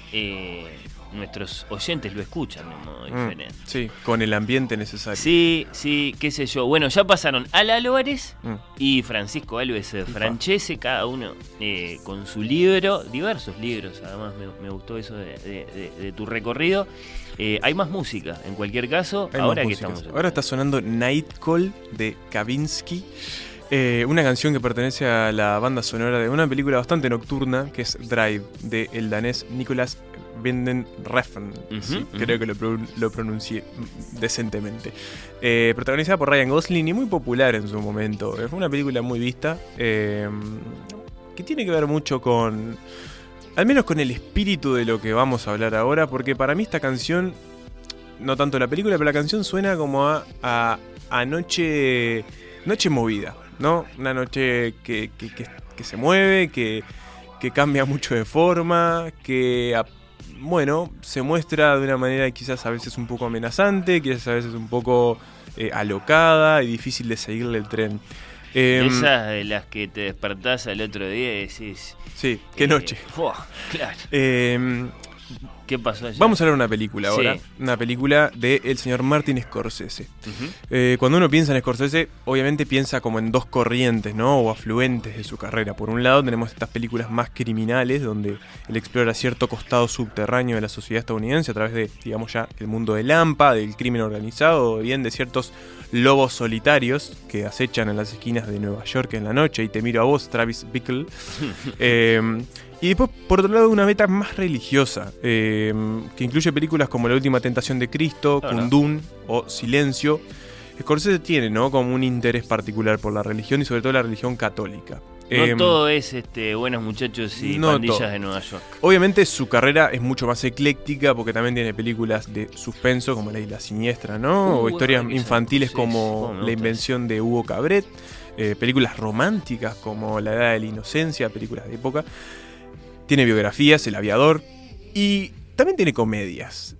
nuestros oyentes lo escuchan de un modo Mm, diferente. sí, con el ambiente necesario. Sí, sí, qué sé yo. Bueno, ya pasaron Ala Álvarez Mm. y Francisco Alves eh, Francese, cada uno eh, con su libro, diversos libros, además me, me gustó eso de, de- de- de tu recorrido. Eh, hay más música, en cualquier caso, Hay ahora que estamos... Ahora está sonando Night Call de Kavinsky. eh, una canción que pertenece a la banda sonora de una película bastante nocturna que es Drive de el danés Nicolas Vinden Refn. Sí. Creo que lo, lo pronuncié decentemente. Eh, protagonizada por Ryan Gosling y muy popular en su momento. Eh, Fue una película muy vista eh, que tiene que ver mucho con al menos con el espíritu de lo que vamos a hablar ahora, porque para mí esta canción, no tanto la película, pero la canción suena como a, a, a noche, noche movida, ¿no? Una noche que, que- que- que se mueve, que, que cambia mucho de forma, que, bueno, se muestra de una manera quizás a veces un poco amenazante, quizás a veces un poco eh, alocada y difícil de seguirle el tren. Em, Esas de las que te despertás al otro día y decís... Sí, qué eh, noche. fuah, claro. ¿Qué pasó allá? Vamos a hablar de una película Sí. ahora. Una película del el señor Martin Scorsese. Eh, cuando uno piensa en Scorsese, obviamente piensa como en dos corrientes, ¿no? O afluentes de su carrera. Por un lado tenemos estas películas más criminales, donde él explora cierto costado subterráneo de la sociedad estadounidense a través de, digamos ya, el mundo del AMPA, del crimen organizado, o bien de ciertos lobos solitarios que acechan en las esquinas de Nueva York en la noche. Y te miro a vos, Travis Bickle. Eh, y después, por otro lado, una beta más religiosa, eh, que incluye películas como La Última Tentación de Cristo. Kundun o Silencio. Scorsese tiene, ¿no? Como un interés particular por la religión y sobre todo la religión católica. No Em, todo es este, buenos muchachos y no pandillas todo. de Nueva York. Obviamente su carrera es mucho más ecléctica porque también tiene películas de suspenso como La Isla Siniestra, ¿no? Uh, o historias infantiles como La Invención de Hugo Cabret, eh, películas románticas como La Edad de la Inocencia, películas de época. Tiene biografías, El Aviador y también tiene comedias.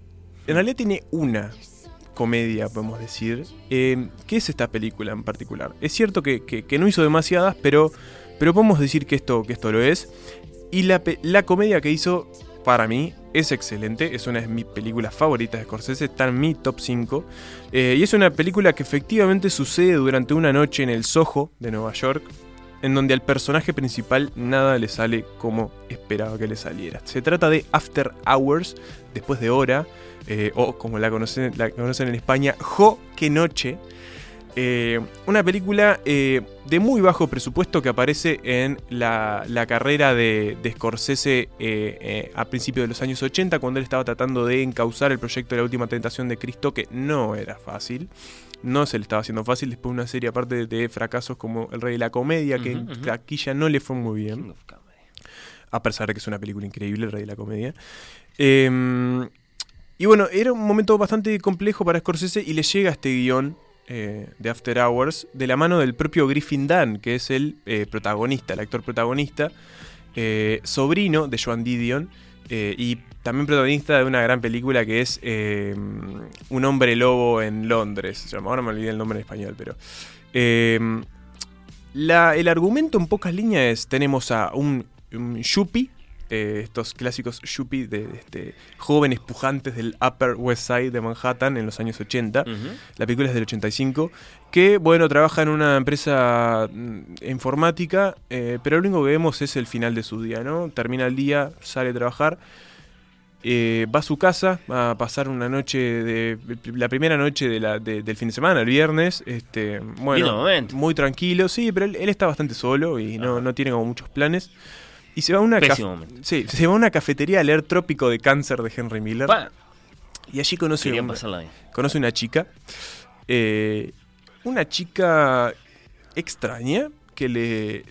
En realidad tiene una comedia, podemos decir, eh, que es esta película en particular. Es cierto que, que- no hizo demasiadas, pero, pero podemos decir que esto, que esto lo es. Y la, la comedia que hizo, para mí, es excelente. Es una de mis películas favoritas de Scorsese, está en mi top 5. Eh, y es una película que efectivamente sucede durante una noche en el Soho de Nueva York, en donde al personaje principal nada le sale como esperaba que le saliera. Se trata de After Hours, después de hora, eh, o como la conocen, en España, Jo, que noche. Eh, una película eh, de muy bajo presupuesto que aparece en la, carrera de, Scorsese a principios de los años 80, cuando él estaba tratando de encauzar el proyecto de la última tentación de Cristo, que no era fácil. No se le estaba haciendo fácil después de una serie aparte de, de fracasos como El Rey de la Comedia, que Ujú, en ujú. taquilla no le fue muy bien. A pesar de que es una película increíble, El Rey de la Comedia. Eh, y bueno, era un momento bastante complejo para Scorsese y le llega este guion eh, de After Hours de la mano del propio Griffin Dunn, que es el eh, protagonista, el actor protagonista, eh, sobrino de Joan Didion y también protagonista de una gran película que es eh, Un hombre lobo en Londres. Se llama, ahora me olvidé el nombre en español, pero... eh, la- el argumento en pocas líneas es, tenemos a un, un yuppie, eh, estos clásicos yuppie de, de este, jóvenes pujantes del Upper West Side de Manhattan en los años 80. La película es del 85, que bueno, trabaja en una empresa mm, informática, eh, pero lo único que vemos es el final de su día, ¿no? Termina el día, sale a trabajar, eh, va a su casa a pasar una noche de la primera noche de la- de- del fin de semana, el viernes, este, bueno, muy tranquilo, sí, pero él, él está bastante solo y no, no tiene como muchos planes. Y se va a una sí, se va a una cafetería a leer Trópico de Cáncer de Henry Miller. Pa. Y allí conoce, un- conoce una chica. eh, una chica extraña que le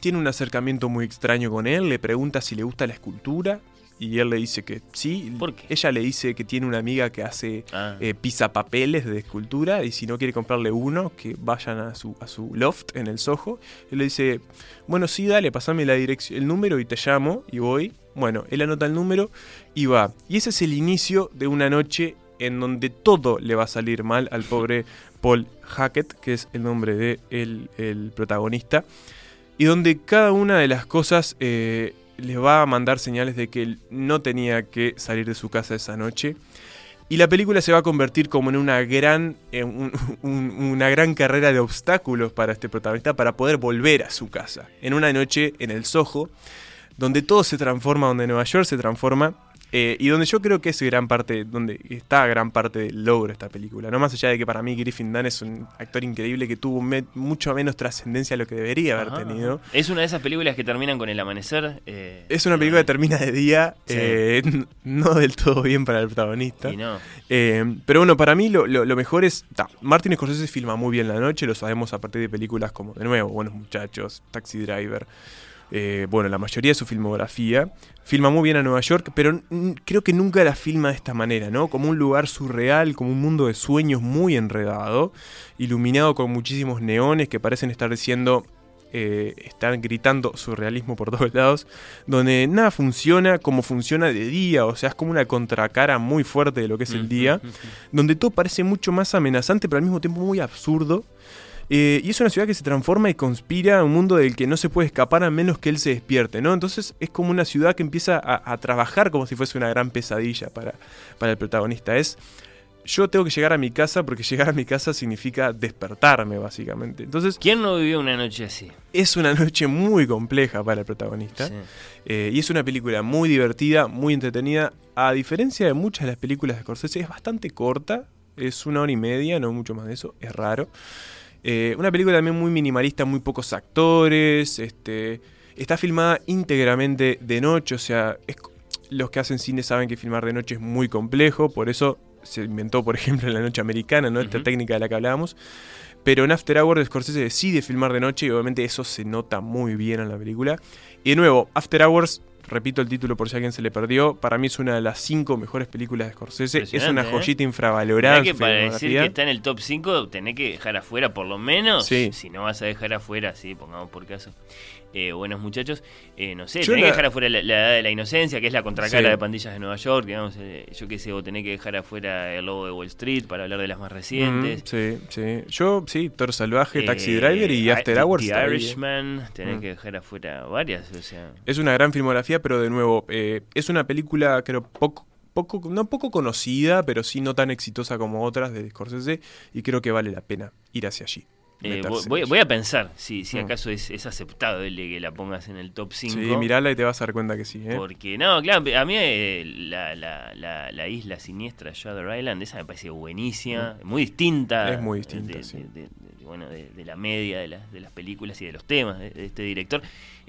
tiene un acercamiento muy extraño con él. Le pregunta si le gusta la escultura. Y él le dice que sí. ¿Por qué? Ella le dice que tiene una amiga que hace Ah. eh, de escultura y si no quiere comprarle uno, que vayan a su, a su loft en el Soho. Él le dice, bueno, sí, dale, pasame la dirección, el número y te llamo y voy. Bueno, él anota el número y va. Y ese es el inicio de una noche en donde todo le va a salir mal al pobre Paul Hackett, que es el nombre de el, el protagonista, y donde cada una de las cosas eh, le va a mandar señales de que él no tenía que salir de su casa esa noche. Y la película se va a convertir como en una gran, en un- un- una gran carrera de obstáculos para este protagonista para poder volver a su casa. En una noche en el Soho, donde todo se transforma, donde Nueva York se transforma, eh, y donde yo creo que es gran parte, donde está gran parte del logro de esta película. No más allá de que para mí Griffin Dunn es un actor increíble que tuvo me- mucho menos trascendencia de lo que debería haber Ajá, tenido. Es una de esas películas que terminan con el amanecer. eh, Es una película que termina de día, Sí. eh, no del todo bien para el protagonista. Y no. Pero bueno, para mí lo, lo- lo mejor es. ta, Martin Scorsese filma muy bien la noche, lo sabemos a partir de películas como, de nuevo, Buenos Muchachos, Taxi Driver. Eh, bueno, la mayoría de su filmografía. Filma muy bien a Nueva York, pero creo que nunca la filma de esta manera, ¿no? Como un lugar surreal, como un mundo de sueños muy enredado, iluminado con muchísimos neones que parecen estar diciendo eh, están gritando surrealismo por todos lados, donde nada funciona como funciona de día, o sea, es como una contracara muy fuerte de lo que es el día, donde todo parece mucho más amenazante, pero al mismo tiempo muy absurdo. Eh, y es una ciudad que se transforma y conspira a un mundo del que no se puede escapar a menos que él se despierte, ¿no? Entonces es como una ciudad que empieza a, a trabajar como si fuese una gran pesadilla para, para el protagonista. Es yo tengo que llegar a mi casa porque llegar a mi casa significa despertarme, básicamente. Entonces, ¿Quién no vivió una noche así? es una noche muy compleja para el protagonista. Sí. Eh, y es una película muy divertida, muy entretenida. A diferencia de muchas de las películas de Scorsese, es bastante corta. Es una hora y media, no mucho más de eso. Es raro. Eh, una película también muy minimalista, muy pocos actores. Este, está filmada íntegramente de noche. O sea, es los que hacen cine saben que filmar de noche es muy complejo. Por eso se inventó, por ejemplo, en la noche americana, ¿no? Esta técnica de la que hablábamos. Pero en After Hours Scorsese decide filmar de noche y obviamente eso se nota muy bien en la película. Y de nuevo, After Hours, repito el título por si alguien se le perdió, para mí es una de las cinco mejores películas de Scorsese. Es una ¿eh? joyita infravalorada. Mirá en que para decir que está en el top 5 tenés que dejar afuera por lo menos. Sí. Si no vas a dejar afuera, sí, pongamos por caso. Eh, buenos muchachos, eh, no sé, Yo tenés que dejar afuera la, la edad de la inocencia, que es la contracara Sí. de pandillas de Nueva York, digamos, eh, yo qué sé, o tenés que dejar afuera el lobo de Wall Street para hablar de las más recientes. Mm, sí, sí. Yo, sí, Toro Salvaje, Taxi Eh, Driver y After Hours. The. Irishman, tenés Mm. que dejar afuera varias, o sea. Es una gran filmografía, pero de nuevo, es una película, creo, poco, poco, no poco conocida, pero sí no tan exitosa como otras de Scorsese, y creo que vale la pena ir hacia allí. Eh, voy, voy a pensar si, si Mm. acaso es, es aceptable que la pongas en el top 5. Sí, mirala y te vas a dar cuenta que sí. ¿eh? Porque, no, claro, a mí eh, la, la, la, la isla siniestra Shutter Island, esa me parece buenísima, muy distinta. Es muy distinta, de, sí. de- de- de- bueno, de, de la media de, las de las películas y de los temas de, de este director.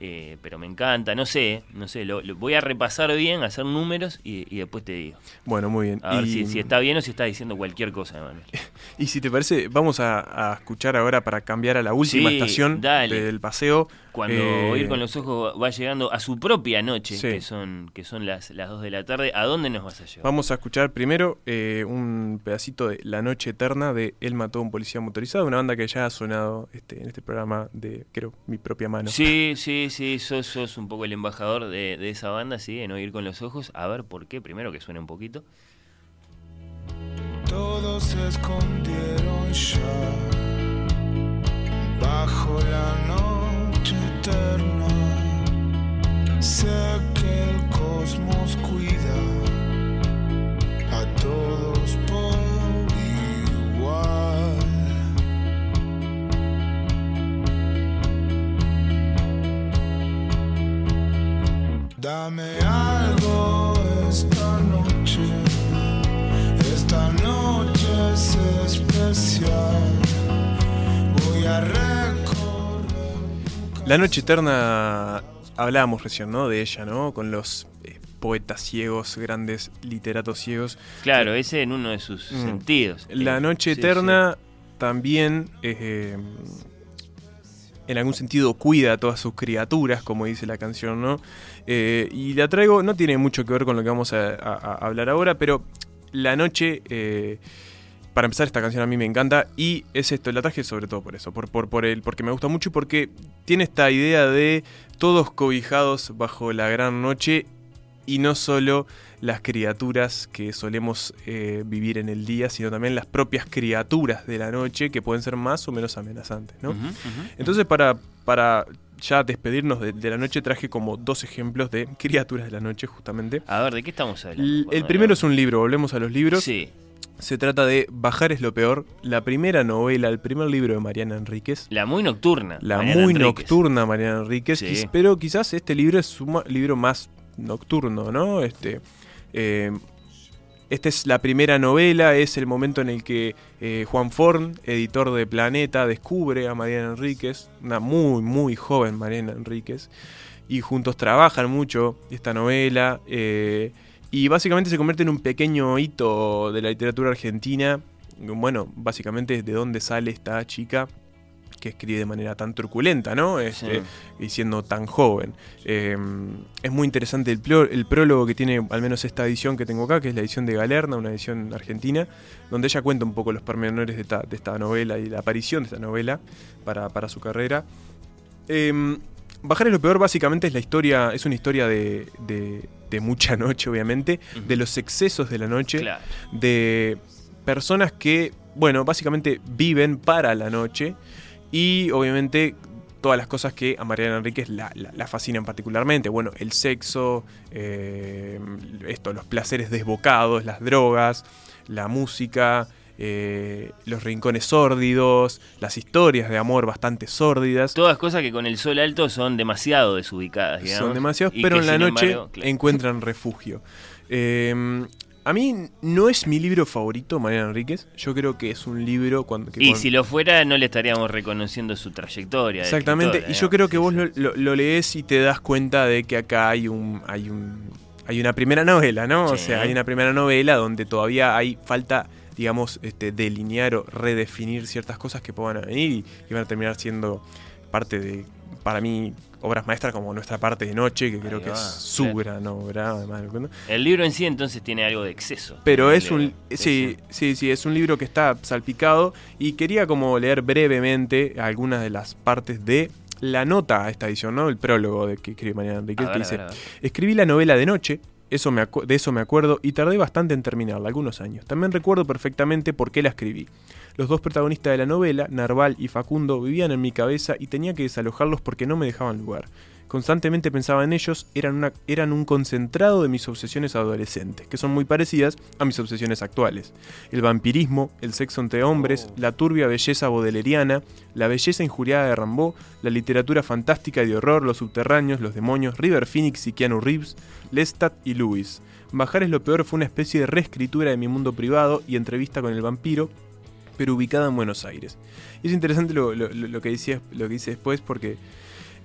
Eh, pero me encanta, no sé, no sé, lo, lo- voy a repasar bien, hacer números y, y después te digo. Bueno, muy bien. A ver si, si está bien o si está diciendo cualquier cosa, Manuel. y si te parece, vamos a, a escuchar ahora para cambiar a la última Sí, estación dale. del paseo. Cuando Eh, Oír con los ojos va llegando a su propia noche, Sí. que son que son las, las 2 de la tarde, ¿a dónde nos vas a llevar? Vamos a escuchar primero eh, un pedacito de La Noche Eterna de Él mató a un policía motorizado, una banda que ya ha sonado este, en este programa de, creo, mi propia mano. Sí, sí, sí, sos, sos un poco el embajador de, de esa banda, sí, en Oír con los ojos. A ver por qué, primero que suene un poquito. Todos se escondieron ya bajo la noche eterna. Sé que el cosmos cuida a todos por igual. Dame algo esta noche. Esta noche es especial. Voy a. La Noche Eterna, hablábamos recién, ¿no? De ella, ¿no? Con los eh, poetas ciegos, grandes literatos ciegos. Claro, ese en uno de sus Mm. sentidos. La Eh, Noche sí, Eterna también eh, en algún sentido cuida a todas sus criaturas, como dice la canción, ¿no? Eh, y la traigo, no tiene mucho que ver con lo que vamos a, a- a hablar ahora, pero la noche, eh, para empezar esta canción a mí me encanta y es esto, la traje sobre todo por eso, por, por, por el, porque me gusta mucho y porque tiene esta idea de todos cobijados bajo la gran noche y no solo las criaturas que solemos eh, vivir en el día, sino también las propias criaturas de la noche que pueden ser más o menos amenazantes, ¿no? Entonces para, para ya despedirnos de, de la noche traje como dos ejemplos de criaturas de la noche justamente. A ver, ¿de qué estamos hablando? L- El primero es un libro, volvemos a los libros. Sí. Se trata de Bajar es lo peor, la primera novela, el primer libro de Mariana Enríquez. La muy nocturna. La Mariana muy Enríquez. nocturna Mariana Enríquez, Sí. pero quizás este libro es un libro más nocturno, ¿no? Este, eh, esta es la primera novela, es el momento en el que eh, Juan Forn, editor de Planeta, descubre a Mariana Enríquez, una muy, muy joven Mariana Enríquez, y juntos trabajan mucho esta novela, eh, y básicamente se convierte en un pequeño hito de la literatura argentina. Bueno, básicamente de dónde sale esta chica que escribe de manera tan truculenta, ¿no? Este, Y siendo tan joven. Eh, es muy interesante el, prólogo que tiene, al menos esta edición que tengo acá, que es la edición de Galerna, una edición argentina, donde ella cuenta un poco los pormenores de esta, de esta novela y la aparición de esta novela para, para su carrera. Eh, Bajar es lo peor, básicamente es la historia, es una historia de, de- de mucha noche, obviamente, de los excesos de la noche, Claro. de personas que, bueno, básicamente viven para la noche y obviamente todas las cosas que a Mariana Enríquez la, la- la fascinan particularmente. Bueno, el sexo, eh, esto, los placeres desbocados, las drogas, la música, eh, los rincones sórdidos, las historias de amor bastante sórdidas. Todas cosas que con el sol alto son demasiado desubicadas, digamos. Son demasiados, pero que, en la noche embargo, claro. encuentran refugio. Eh, a mí no es mi libro favorito, Mariana Enríquez. Yo creo que es un libro cuando... que Y cuando- si lo fuera, no le estaríamos reconociendo su trayectoria. Exactamente, y yo creo que vos lo, lo- lo lees y te das cuenta de que acá hay un, hay un, hay una primera novela, ¿no? O sea, hay una primera novela donde todavía hay falta, digamos, este, delinear o redefinir ciertas cosas que puedan venir y, y van a terminar siendo parte de, para mí, obras maestras como Nuestra parte de noche, que creo que es su gran obra. El libro en sí entonces tiene algo de exceso. Pero es un sí, sí, sí, es un libro que está salpicado y quería como leer brevemente algunas de las partes de la nota a esta edición, ¿no? El prólogo de que escribe Mariana Enríquez A que dice, escribí la novela de noche, eso me de eso me acuerdo y tardé bastante en terminarla, algunos años. También recuerdo perfectamente por qué la escribí. Los dos protagonistas de la novela, Narval y Facundo, vivían en mi cabeza y tenía que desalojarlos porque no me dejaban lugar. Constantemente pensaba en ellos, eran, una- eran un concentrado de mis obsesiones adolescentes, que son muy parecidas a mis obsesiones actuales. El vampirismo, el sexo entre hombres, la turbia belleza bodeleriana, la belleza injuriada de Rambaud, la literatura fantástica y de horror, los subterráneos, los demonios, River Phoenix y Keanu Reeves, Lestat y Lewis. Bajar es lo peor fue una especie de reescritura de mi mundo privado y entrevista con el vampiro, pero ubicada en Buenos Aires. Y es interesante lo, lo- lo- lo que, decía, lo que dice después porque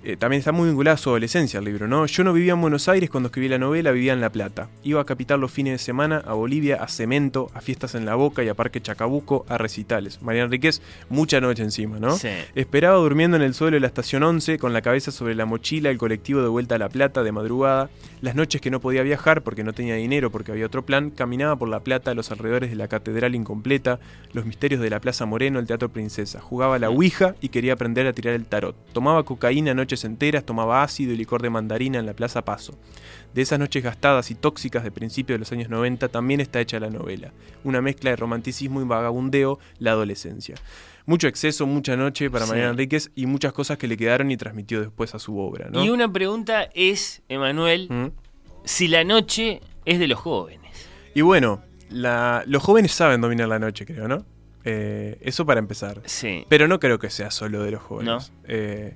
eh, también está muy vinculada a su adolescencia el libro, ¿no? Yo no vivía en Buenos Aires cuando escribí la novela, vivía en La Plata. Iba a Capital los fines de semana, a Bolivia, a Cemento, a fiestas en La Boca y a Parque Chacabuco, a recitales. María Enríquez, mucha noche encima, ¿no? Sí. Esperaba durmiendo en el suelo de la estación 11, con la cabeza sobre la mochila, el colectivo de vuelta a La Plata de madrugada. Las noches que no podía viajar porque no tenía dinero, porque había otro plan, caminaba por La Plata, los alrededores de la Catedral Incompleta, los misterios de la Plaza Moreno, el Teatro Princesa. Jugaba a la Ouija y quería aprender a tirar el tarot. Tomaba cocaína noches enteras, tomaba ácido y licor de mandarina en la Plaza Paso. De esas noches gastadas y tóxicas de principios de los años 90 también está hecha la novela. Una mezcla de romanticismo y vagabundeo, la adolescencia. Mucho exceso, mucha noche para Sí. Mariana Enríquez y muchas cosas que le quedaron y transmitió después a su obra. ¿no? Y una pregunta es, Emanuel, ¿Mm? si la noche es de los jóvenes. Y bueno, la- los jóvenes saben dominar la noche, creo, ¿no? Eh, eso para empezar. Sí. Pero no creo que sea solo de los jóvenes. Eh,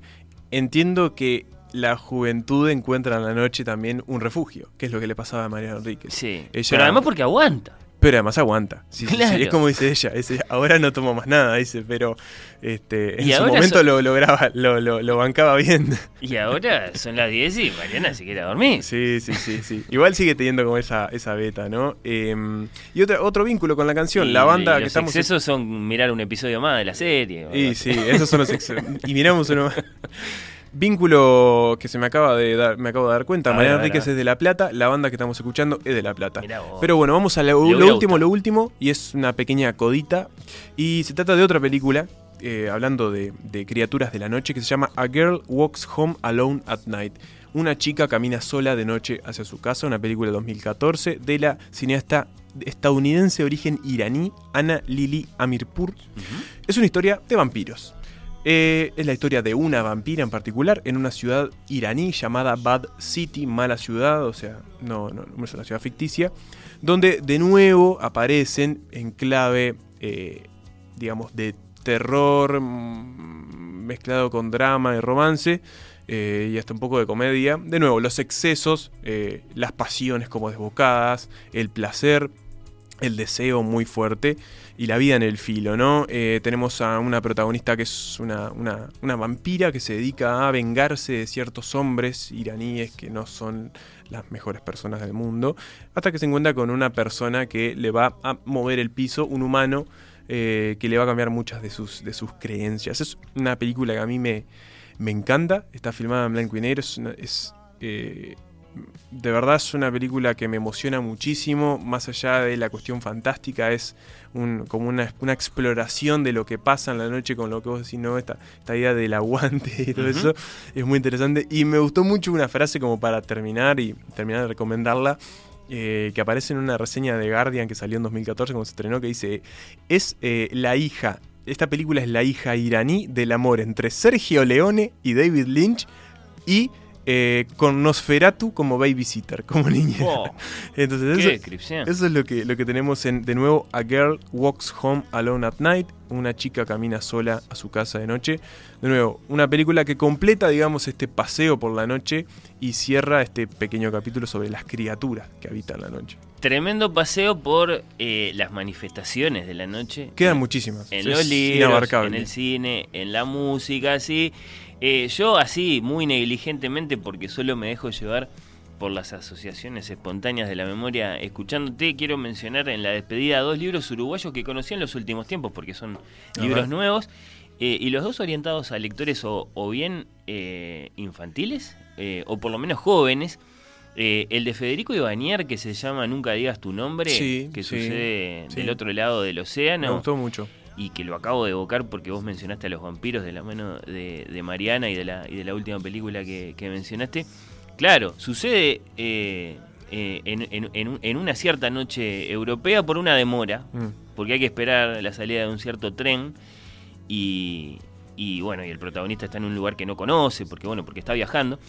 entiendo que la juventud encuentra en la noche también un refugio, que es lo que le pasaba a Mariana Enríquez. Sí. Ella- Pero además porque aguanta. Pero además aguanta. Sí, sí, sí, Claro. Es como dice ella. dice, ahora no tomo más nada, dice, pero este, en Y su momento lo, lograba, lo, lo- lo bancaba bien. Y ahora son las 10 y Mariana se quiere dormir. Sí, sí, sí, sí. Igual sigue teniendo como esa, esa beta, ¿no? Eh, y otra, otro vínculo con la canción, Y la banda que los estamos. excesos son mirar un episodio más de la serie. Y sí, esos son los excesos. Y miramos uno más. Vínculo que se me acaba de dar, me acabo de dar cuenta. A Mariana ver, Enríquez es de La Plata, la banda que estamos escuchando es de La Plata. Pero bueno, vamos a lo, último, lo último, y es una pequeña codita. Y se trata de otra película, eh, hablando de, de criaturas de la noche, que se llama A Girl Walks Home Alone at Night. Una chica camina sola de noche hacia su casa, una película de 2014 de la cineasta estadounidense de origen iraní, Ana Lili Amirpur. Es una historia de vampiros. Eh, es la historia de una vampira en particular en una ciudad iraní llamada Bad City, mala ciudad, o sea, no, no, es una ciudad ficticia, donde de nuevo aparecen en clave, eh, digamos, de terror mm, mezclado con drama y romance. eh, y hasta un poco de comedia. De nuevo, los excesos, las pasiones como desbocadas, el placer, el deseo muy fuerte y la vida en el filo, ¿no? Eh, tenemos a una protagonista que es una, una- una vampira que se dedica a vengarse de ciertos hombres iraníes que no son las mejores personas del mundo, hasta que se encuentra con una persona que le va a mover el piso, un humano eh, que le va a cambiar muchas de sus, de sus creencias. Es una película que a mí me, me encanta, está filmada en blanco y negro, es, una- eh, de verdad es una película que me emociona muchísimo, más allá de la cuestión fantástica, es un- como una, una exploración de lo que pasa en la noche con lo que vos decís, ¿no? Esta, esta idea del aguante y todo eso es muy interesante. Y me gustó mucho una frase como para terminar y terminar de recomendarla, eh, que aparece en una reseña de Guardian que salió en 2014 cuando se estrenó, que dice, es eh, la hija, esta película es la hija iraní del amor entre Sergio Leone y David Lynch y eh, con Nosferatu como babysitter, como niña. Entonces qué eso, descripción. eso es lo que, lo que tenemos en, de nuevo, A Girl Walks Home Alone at Night, una chica camina sola a su casa de noche. De nuevo, una película que completa, digamos, este paseo por la noche y cierra este pequeño capítulo sobre las criaturas que habitan la noche. Tremendo paseo por eh, las manifestaciones de la noche. Quedan muchísimas. En los libros, en el cine, en la música, así. Eh, yo así, muy negligentemente, porque solo me dejo llevar por las asociaciones espontáneas de la memoria, escuchándote, quiero mencionar en la despedida dos libros uruguayos que conocí en los últimos tiempos, porque son libros nuevos, eh, y los dos orientados a lectores o, o bien eh, infantiles, eh, o por lo menos jóvenes. Eh, el de Federico Ibanier, que se llama Nunca digas tu nombre, Sí, que sucede sí. del otro lado del océano Me gustó mucho. Y que lo acabo de evocar porque vos mencionaste a los vampiros de la mano de, de Mariana y de la, y de la última película que, que mencionaste. Claro, sucede eh, eh, en, en- en un- en una cierta noche europea por una demora, Mm. porque hay que esperar la salida de un cierto tren y, y bueno, y el protagonista está en un lugar que no conoce, porque bueno, porque está viajando.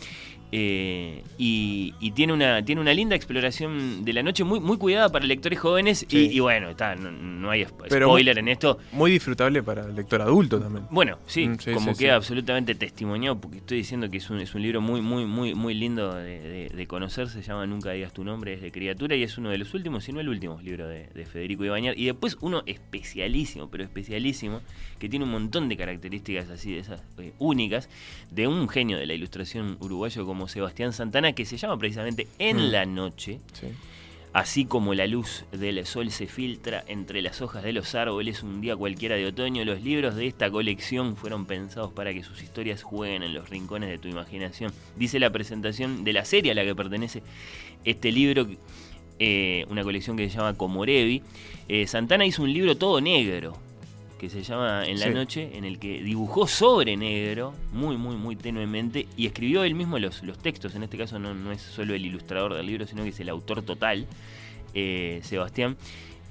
Eh, y, y tiene una tiene una linda exploración de la noche muy muy cuidada para lectores jóvenes Sí. y, y bueno está no, no hay Pero spoiler en esto Muy disfrutable para el lector adulto también. bueno, sí, Mm, sí, como sí, queda absolutamente testimoniado, porque estoy diciendo que es un, es un libro muy, muy, muy, muy lindo de, de- de conocer, se llama Nunca digas tu nombre, es de criatura y es uno de los últimos, si no el último libro de, de Federico Ibañar. Y después uno especialísimo, pero especialísimo, que tiene un montón de características así, de esas eh, únicas, de un genio de la ilustración uruguayo como Sebastián Santana, que se llama precisamente En Mm. la noche. Sí. Así como la luz del sol se filtra entre las hojas de los árboles un día cualquiera de otoño, los libros de esta colección fueron pensados para que sus historias jueguen en los rincones de tu imaginación. Dice la presentación de la serie a la que pertenece este libro, eh, una colección que se llama Comorevi. Eh, Santana hizo un libro todo negro, que se llama En la Sí. noche, en el que dibujó sobre negro, muy, muy, muy tenuemente, y escribió él mismo los, los textos. En este caso no, no es solo el ilustrador del libro, sino que es el autor total, eh, Sebastián.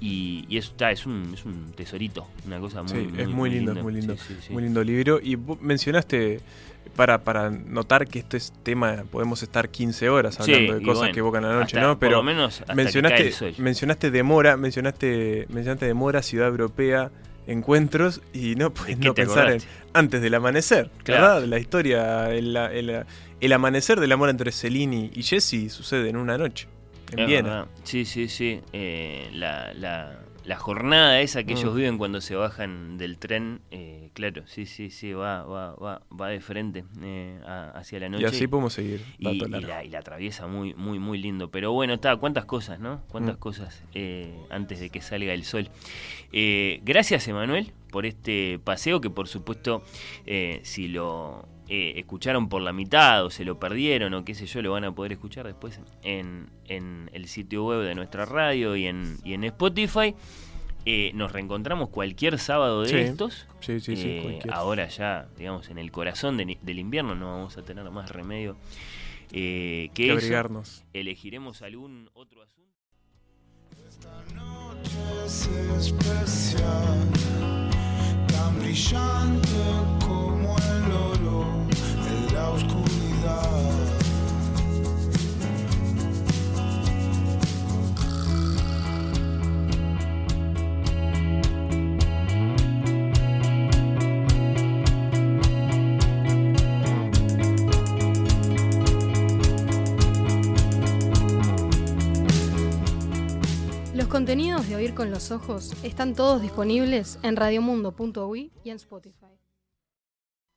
Y, y eso está, es un, es un tesorito, una cosa muy, Sí, es muy lindo, es muy lindo. Sí, sí, sí. Muy lindo libro. Y vos mencionaste, para, para notar que este es tema, podemos estar 15 horas Sí, hablando de cosas bueno, que evocan la noche, hasta- ¿no? por Pero lo menos mencionaste, mencionaste Demora, mencionaste, mencionaste Demora, Ciudad Europea, Encuentros, y no puedes no pensar en? Antes del Amanecer, Claro. ¿verdad? La historia, el, el- el amanecer del amor entre Celine y Jesse sucede en una noche. En Es Viena. verdad. Sí, sí, sí. Eh, la, la, la jornada esa que Mm. ellos viven cuando se bajan del tren, eh, claro, sí, sí, sí, va, va, va, va de frente eh, a- hacia la noche. así podemos seguir, Y, y la, y la atraviesa muy, muy, muy lindo. Pero bueno, está, cuántas cosas, ¿no? Cuántas Mm. cosas eh, antes de que salga el sol. Eh, gracias, Emanuel, por este paseo que por supuesto, eh, si lo eh, escucharon por la mitad o se lo perdieron o qué sé yo, lo van a poder escuchar después en, en el sitio web de nuestra radio y en, y en Spotify. Eh, nos reencontramos cualquier sábado de Sí. estos. Sí, sí, sí, Eh, ahora ya, digamos, en el corazón de- del invierno no vamos a tener más remedio eh, que Que eso. Elegiremos algún otro asunto. Es especial, tan brillante como el oro en la oscuridad. Contenidos de Oír con los Ojos están todos disponibles en radiomundo.uy y en Spotify.